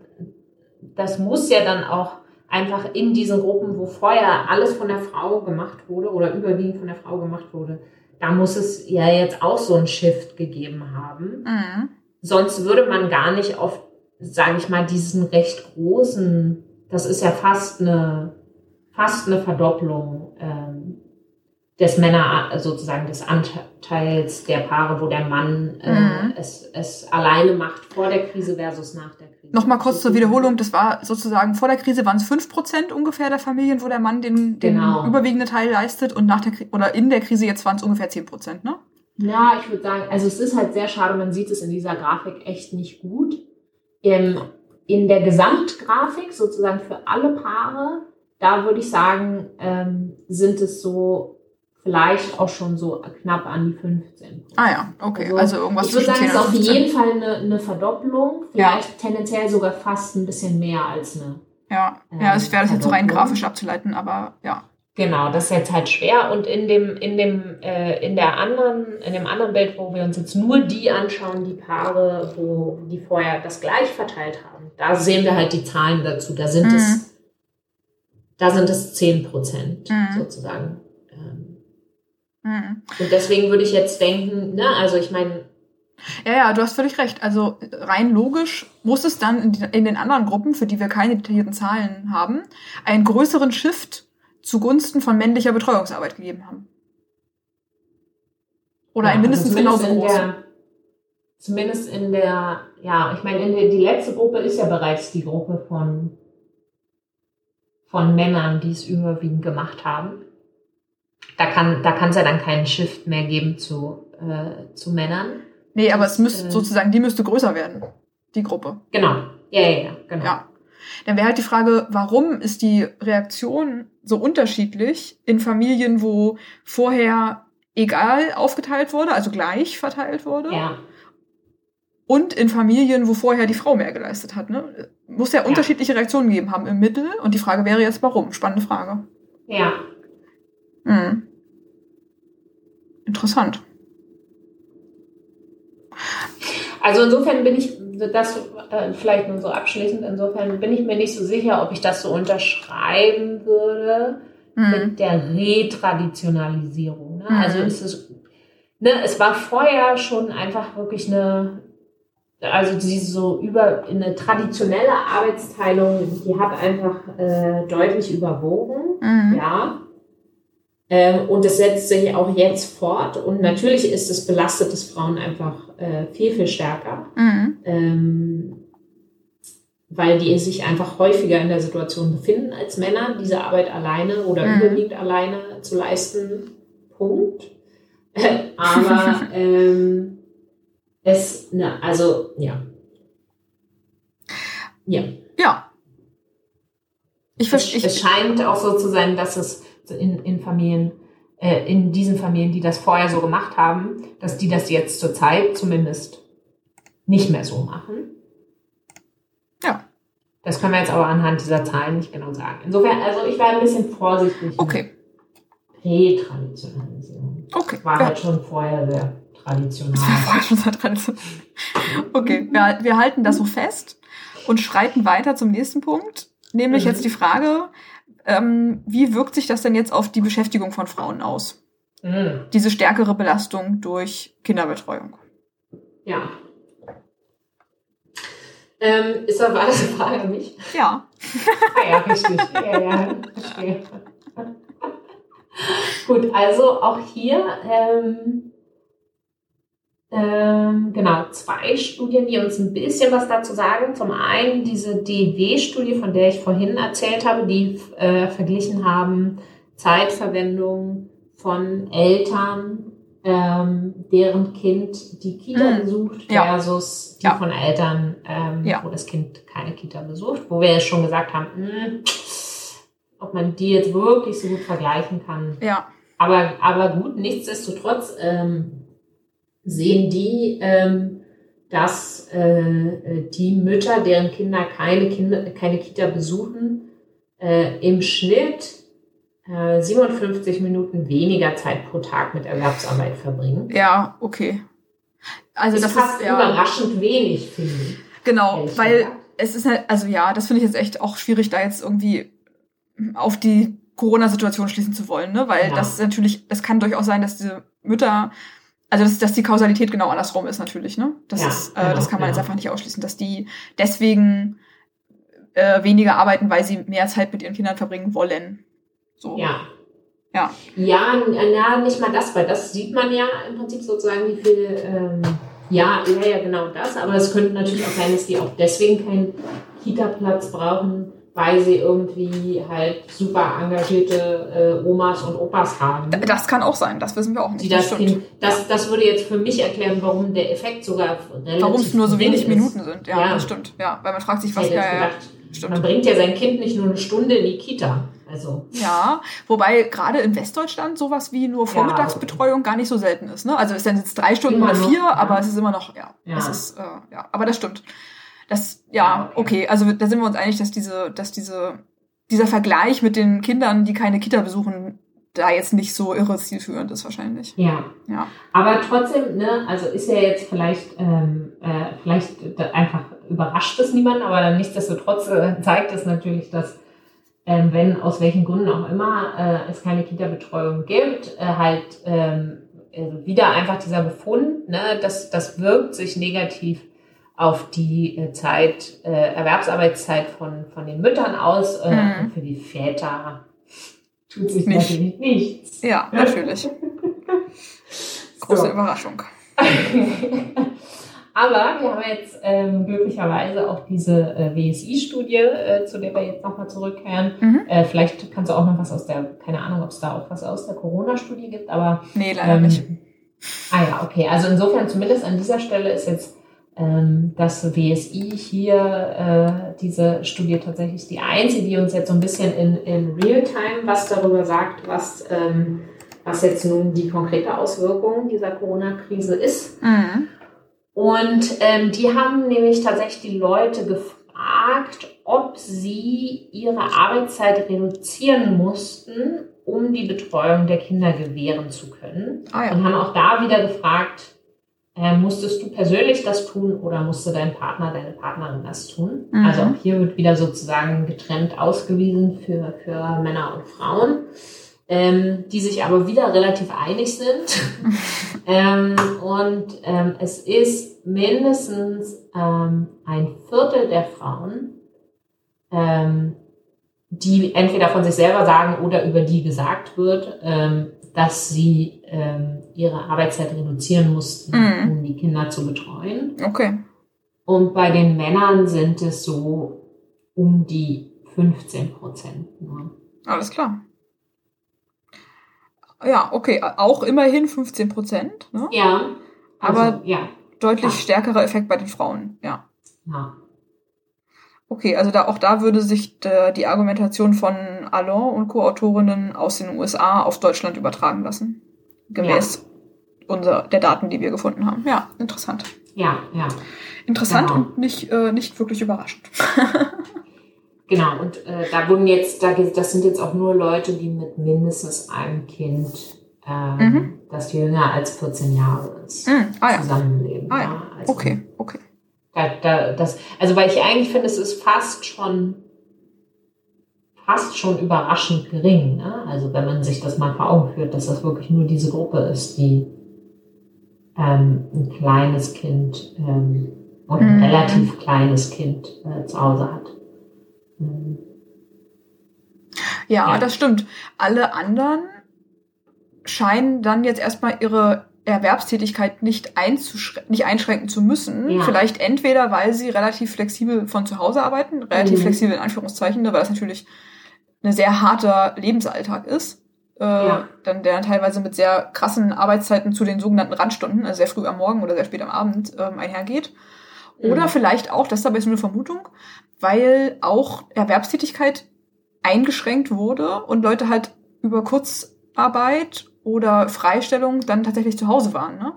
das muss ja dann auch einfach in diesen Gruppen, wo vorher alles von der Frau gemacht wurde oder überwiegend von der Frau gemacht wurde, da muss es ja jetzt auch so einen Shift gegeben haben. Mhm. Sonst würde man gar nicht auf, sage ich mal, diesen recht großen, das ist ja fast eine, fast eine Verdopplung ähm, des Männer, sozusagen des Anteils der Paare, wo der Mann äh, Mhm. es, es alleine macht vor der Krise versus nach der Krise. Nochmal kurz zur Wiederholung, das war sozusagen vor der Krise waren es 5% ungefähr der Familien, wo der Mann den, den Genau. überwiegenden Teil leistet und nach der oder in der Krise jetzt waren es ungefähr 10%, ne? Ja, ich würde sagen, also es ist halt sehr schade, man sieht es in dieser Grafik echt nicht gut. Im, in der Gesamtgrafik, sozusagen für alle Paare, da würde ich sagen, ähm, sind es so vielleicht auch schon so knapp an die 15. Ah ja, okay. Also, irgendwas ich würde sagen, 10 es ist auf 15. jeden Fall eine, eine Verdopplung, vielleicht tendenziell sogar fast ein bisschen mehr als eine. Ja, Ähm, ja, es wäre das jetzt so rein grafisch abzuleiten, aber ja. Genau, das ist jetzt halt schwer. Und in dem, in dem, äh, in der anderen, in dem anderen Bild, wo wir uns jetzt nur die anschauen, die Paare, wo die vorher das gleich verteilt haben, da sehen wir halt die Zahlen dazu. Da sind Mhm. es, da sind es 10 Prozent Mhm. sozusagen. Mhm. Und deswegen würde ich jetzt denken, ne, also ich meine, Ja, ja, du hast völlig recht. Also rein logisch muss es dann in, die- in den anderen Gruppen, für die wir keine detaillierten Zahlen haben, einen größeren Shift zugunsten von männlicher Betreuungsarbeit gegeben haben. Oder ja, ein mindestens also genauso zumindest groß. in der, Zumindest in der, ja, ich meine, in der, die letzte Gruppe ist ja bereits die Gruppe von, von Männern, die es überwiegend gemacht haben. Da kann da kann es ja dann keinen Shift mehr geben zu, äh, zu Männern. Nee, aber es müsste äh, sozusagen, die müsste größer werden, die Gruppe. Genau. Ja, ja, ja, genau. Ja. Dann wäre halt die Frage, warum ist die Reaktion so unterschiedlich in Familien, wo vorher egal aufgeteilt wurde, also gleich verteilt wurde, ja. und in Familien, wo vorher die Frau mehr geleistet hat. Ne? Muss ja, Ja. unterschiedliche Reaktionen gegeben haben im Mittel. Und die Frage wäre jetzt, warum? Spannende Frage. ja. Hm. Interessant. Also insofern bin ich, das äh, vielleicht nur so abschließend, insofern bin ich mir nicht so sicher, ob ich das so unterschreiben würde Hm. mit der Retraditionalisierung. Ne? Mhm. Also ist es, ne, es war vorher schon einfach wirklich eine, also diese so über eine traditionelle Arbeitsteilung, die hat einfach äh, deutlich überwogen. Mhm. Ja. Ähm, und es setzt sich auch jetzt fort. Und natürlich ist es belastet es Frauen einfach äh, viel, viel stärker, Mhm. ähm, weil die sich einfach häufiger in der Situation befinden als Männer, diese Arbeit alleine oder Mhm. überwiegend alleine zu leisten. Punkt. Aber ähm, es, ne, also ja. Ja. Ja. Ich Es, verstehe. es scheint auch so zu sein, dass es in, in Familien, äh, in diesen Familien, die das vorher so gemacht haben, dass die das jetzt zur Zeit zumindest nicht mehr so machen. Ja. Das können wir jetzt aber anhand dieser Zahlen nicht genau sagen. Insofern, also ich war ein bisschen vorsichtig. Okay. Retraditionalisierung. Okay. War Ja. halt schon vorher sehr traditionell. Das war vorher schon seit Tradition. Okay, wir, wir halten das so fest und schreiten weiter zum nächsten Punkt. Nämlich Mhm. jetzt die Frage, ähm, wie wirkt sich das denn jetzt auf die Beschäftigung von Frauen aus? Mhm. Diese stärkere Belastung durch Kinderbetreuung. Ja. Ähm, ist war das eine Frage an mich? Ja. Ah ja, richtig. Ja, ja, verstehe. Gut, also auch hier, ähm, ähm, genau, zwei Studien, die uns ein bisschen was dazu sagen. Zum einen diese DW-Studie, von der ich vorhin erzählt habe, die äh, verglichen haben Zeitverwendung von Eltern, ähm, deren Kind die Kita Mhm. besucht, Ja. versus die Ja. von Eltern, ähm, Ja. wo das Kind keine Kita besucht, wo wir ja schon gesagt haben, mh, ob man die jetzt wirklich so gut vergleichen kann. Ja. Aber, aber gut, nichtsdestotrotz ähm, sehen die, ähm, dass äh, die Mütter, deren Kinder keine, Kinder, keine Kita besuchen, äh, im Schnitt äh, 57 Minuten weniger Zeit pro Tag mit Erwerbsarbeit verbringen. Ja, okay. Also ist das fast ist ja überraschend wenig, finde ich. genau, weil es ist halt, also ja, das finde ich jetzt echt auch schwierig, da jetzt irgendwie auf die Corona-Situation schließen zu wollen, ne? Weil Ja. das natürlich, es kann durchaus sein, dass diese Mütter, also dass, dass die Kausalität genau andersrum ist natürlich, ne? Das Ja, ist, äh, genau, das kann man jetzt genau. einfach nicht ausschließen, dass die deswegen äh, weniger arbeiten, weil sie mehr Zeit mit ihren Kindern verbringen wollen. So. Ja. Ja. Ja, n- ja, nicht mal das, weil das sieht man ja im Prinzip sozusagen, wie viel, ähm, ja, ja, ja, genau das. Aber es könnte natürlich auch sein, dass die auch deswegen keinen Kita-Platz brauchen, weil sie irgendwie halt super engagierte äh, Omas und Opas haben. Das kann auch sein, das wissen wir auch nicht. Die das, stimmt. kind, das, das würde jetzt für mich erklären, warum der Effekt sogar relativ Warum es nur so wenig ist. Minuten sind. Ja, Ja. das stimmt. Ja, weil man fragt sich, Ich was. Ja, ja, ja. gedacht, Stimmt. man bringt ja sein Kind nicht nur eine Stunde in die Kita. Also, Ja, wobei gerade in Westdeutschland sowas wie nur Vormittagsbetreuung gar nicht so selten ist. Ne? Also es sind jetzt drei Stunden Immer oder noch, vier, ja. aber es ist immer noch, ja, Ja. es ist, äh, ja, aber das stimmt. Das, Ja, okay, also da sind wir uns einig, dass diese, dass diese, dieser Vergleich mit den Kindern, die keine Kita besuchen, da jetzt nicht so irre zielführend ist wahrscheinlich. ja. Ja. Aber trotzdem, ne, also ist ja jetzt vielleicht, ähm, äh, vielleicht einfach überrascht es niemanden, aber dann nichtsdestotrotz äh, zeigt es natürlich, dass ähm, wenn aus welchen Gründen auch immer äh, es keine Kita-Betreuung gibt, äh, halt ähm, äh, wieder einfach dieser Befund, ne, dass das wirkt sich negativ auf die äh, Zeit, äh, Erwerbsarbeitszeit von, von den Müttern aus. Äh, Mhm. und Für die Väter tut sich Nicht. natürlich nichts. Ja, natürlich. Große So. Überraschung. Aber wir haben jetzt ähm, glücklicherweise auch diese äh, WSI-Studie, äh, zu der wir jetzt nochmal zurückkehren. Mhm. Äh, vielleicht kannst du auch noch was aus der, keine Ahnung, ob es da auch was aus der Corona-Studie gibt, aber Nee, leider ähm, nicht. Ah ja, okay. Also insofern zumindest an dieser Stelle ist jetzt das WSI hier, äh, diese Studie tatsächlich die einzige, die uns jetzt so ein bisschen in, in Realtime was darüber sagt, was, ähm, was jetzt nun die konkrete Auswirkung dieser Corona-Krise ist. Mhm. Und ähm, die haben nämlich tatsächlich die Leute gefragt, ob sie ihre Arbeitszeit reduzieren mussten, um die Betreuung der Kinder gewähren zu können. Ah ja. Und haben auch da wieder gefragt, äh, musstest du persönlich das tun oder musste dein Partner, deine Partnerin das tun? Mhm. Also auch hier wird wieder sozusagen getrennt ausgewiesen für, für Männer und Frauen, ähm, die sich aber wieder relativ einig sind. ähm, und ähm, es ist mindestens ähm, ein Viertel der Frauen, ähm, die entweder von sich selber sagen oder über die gesagt wird, ähm, dass sie ihre Arbeitszeit reduzieren mussten, Mhm. um die Kinder zu betreuen. Okay. Und bei den Männern sind es so um die 15 Prozent nur. Alles klar. Ja, okay, auch immerhin 15 Prozent, ne? Ja, also, Aber ja, deutlich Ja. stärkerer Effekt bei den Frauen, ja. ja. Okay, also da auch da würde sich der, die Argumentation von Allon und Co-Autorinnen aus den USA auf Deutschland übertragen lassen. Gemäß unser, der Daten, die wir gefunden haben. Ja, interessant. Ja, ja. Interessant Genau. und nicht, äh, nicht wirklich überraschend. Genau, und äh, da wurden jetzt, da, das sind jetzt auch nur Leute, die mit mindestens einem Kind, ähm, Mhm. das jünger als 14 Jahre ist, Hm, ah ja, zusammenleben. ah ja, Also, okay, okay. Da, da, das, also weil ich eigentlich finde, es ist fast schon fast schon überraschend gering. Ne? Also wenn man sich das mal vor Augen führt, dass das wirklich nur diese Gruppe ist, die ähm, ein kleines Kind ähm, und ein Mhm. relativ kleines Kind äh, zu Hause hat. Ähm, Ja, Ja. das stimmt. Alle anderen scheinen dann jetzt erstmal ihre Erwerbstätigkeit nicht, nicht einschränken zu müssen. Ja. Vielleicht entweder, weil sie relativ flexibel von zu Hause arbeiten, relativ Mhm. flexibel in Anführungszeichen, weil das natürlich ein sehr harter Lebensalltag ist. Äh, Ja. dann, der teilweise mit sehr krassen Arbeitszeiten zu den sogenannten Randstunden, also sehr früh am Morgen oder sehr spät am Abend, ähm, einhergeht. Oder Mhm. vielleicht auch, das ist aber jetzt nur eine Vermutung, weil auch Erwerbstätigkeit eingeschränkt wurde und Leute halt über Kurzarbeit oder Freistellung dann tatsächlich zu Hause waren. Ne?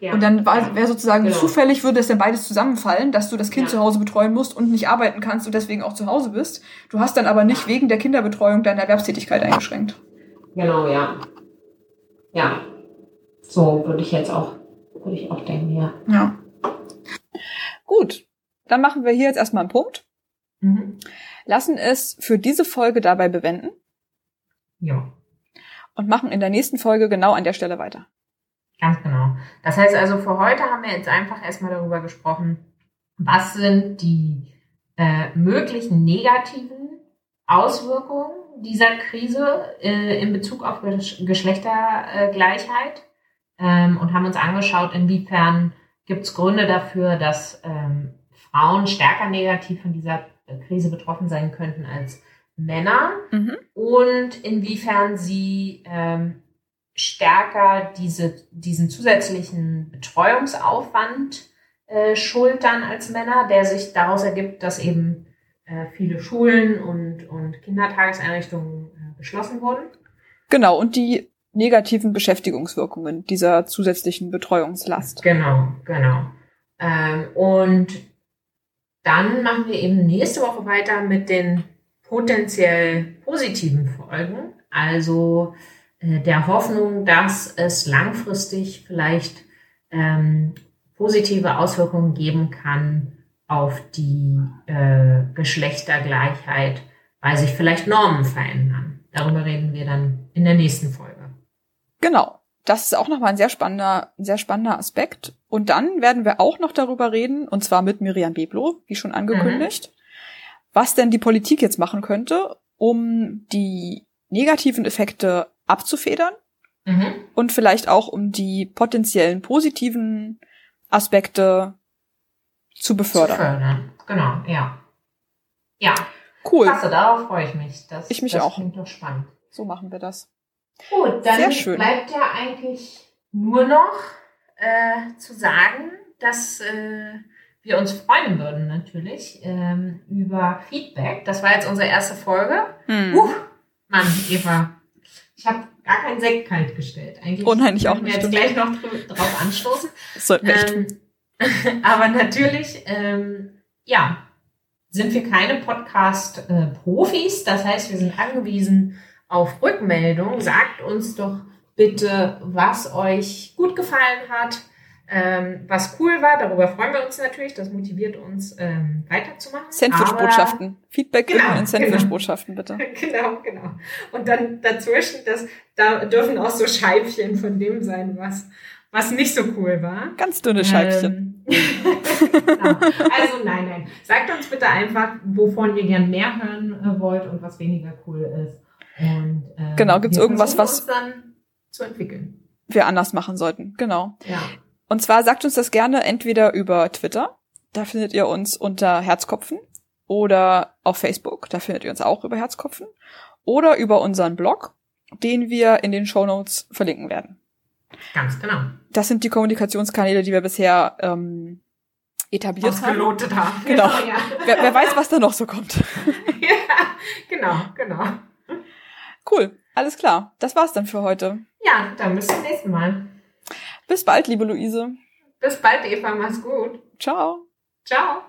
Ja. Und dann wäre sozusagen Genau. zufällig würde es dann beides zusammenfallen, dass du das Kind Ja. zu Hause betreuen musst und nicht arbeiten kannst und deswegen auch zu Hause bist. Du hast dann aber nicht wegen der Kinderbetreuung deine Erwerbstätigkeit eingeschränkt. Genau, ja. Ja. So würde ich jetzt auch, würde ich auch denken, ja. Ja. Gut, dann machen wir hier jetzt erstmal einen Punkt. Mhm. Lassen es für diese Folge dabei bewenden Ja. und machen in der nächsten Folge genau an der Stelle weiter. Ganz genau. Das heißt also, für heute haben wir jetzt einfach erstmal darüber gesprochen, was sind die äh, möglichen negativen Auswirkungen dieser Krise äh, in Bezug auf Gesch Geschlechtergleichheit ähm, und haben uns angeschaut, inwiefern gibt es Gründe dafür, dass ähm, Frauen stärker negativ von dieser äh, Krise betroffen sein könnten als Männer Mhm. und inwiefern sie ähm, stärker diese, diesen zusätzlichen Betreuungsaufwand äh, schultern als Männer, der sich daraus ergibt, dass eben äh, viele Schulen und, und Kindertageseinrichtungen äh, geschlossen wurden. Genau, und die negativen Beschäftigungswirkungen dieser zusätzlichen Betreuungslast. Genau, genau. Ähm, und dann machen wir eben nächste Woche weiter mit den potenziell positiven Folgen. Also der Hoffnung, dass es langfristig vielleicht ähm, positive Auswirkungen geben kann auf die äh, Geschlechtergleichheit, weil sich vielleicht Normen verändern. Darüber reden wir dann in der nächsten Folge. Genau. Das ist auch nochmal ein sehr spannender, ein sehr spannender Aspekt. Und dann werden wir auch noch darüber reden, und zwar mit Miriam Beblo, wie schon angekündigt, was denn die Politik jetzt machen könnte, um die negativen Effekte abzufedern Mhm. und vielleicht auch um die potenziellen positiven Aspekte zu Zu befördern. fördern. Genau, ja. Ja, Cool. klasse, darauf freue ich mich. Das, Ich mich das auch. klingt doch spannend. So machen wir das. Gut, dann Sehr schön. bleibt ja eigentlich nur noch äh, zu sagen, dass äh, wir uns freuen würden natürlich ähm, über Feedback. Das war jetzt unsere erste Folge. Hm. Uh, Mann, Eva, ich habe gar keinen Sekt kalt gestellt. Eigentlich Oh nein, ich auch können wir nicht, jetzt gleich noch drauf anstoßen. Das sollten wir. Ähm, aber natürlich, ähm, ja, sind wir keine Podcast-Profis. das heißt, wir sind angewiesen auf Rückmeldung. Sagt uns doch bitte, was euch gut gefallen hat, ähm, was cool war. Darüber freuen wir uns natürlich. Das motiviert uns, ähm, weiterzumachen. Sandwich-Botschaften. Feedback Genau, in Sandwich-Botschaften, bitte. Aber- Genau, genau. Und dann dazwischen, das, da dürfen auch so Scheibchen von dem sein, was, was nicht so cool war. Ganz dünne Scheibchen. Ähm, genau. Also nein, nein. Sagt uns bitte einfach, wovon ihr gern mehr hören äh, wollt und was weniger cool ist. Und, ähm, Genau, gibt's wir irgendwas, was- uns dann zu entwickeln. Wir anders machen sollten. Genau. Ja. Und zwar sagt uns das gerne entweder über Twitter, da findet ihr uns unter Herzkopfen, oder auf Facebook, da findet ihr uns auch über Herzkopfen, oder über unseren Blog, den wir in den Shownotes verlinken werden. Ganz genau. Das sind die Kommunikationskanäle, die wir bisher ähm, etabliert haben. Ausgelotet haben. Genau. ja. Wer, wer weiß, was da noch so kommt. ja, genau, genau. Cool, alles klar. Das war's dann für heute. Ja, dann bis zum nächsten Mal. Bis bald, liebe Luise. Bis bald, Eva. Mach's gut. Ciao. Ciao.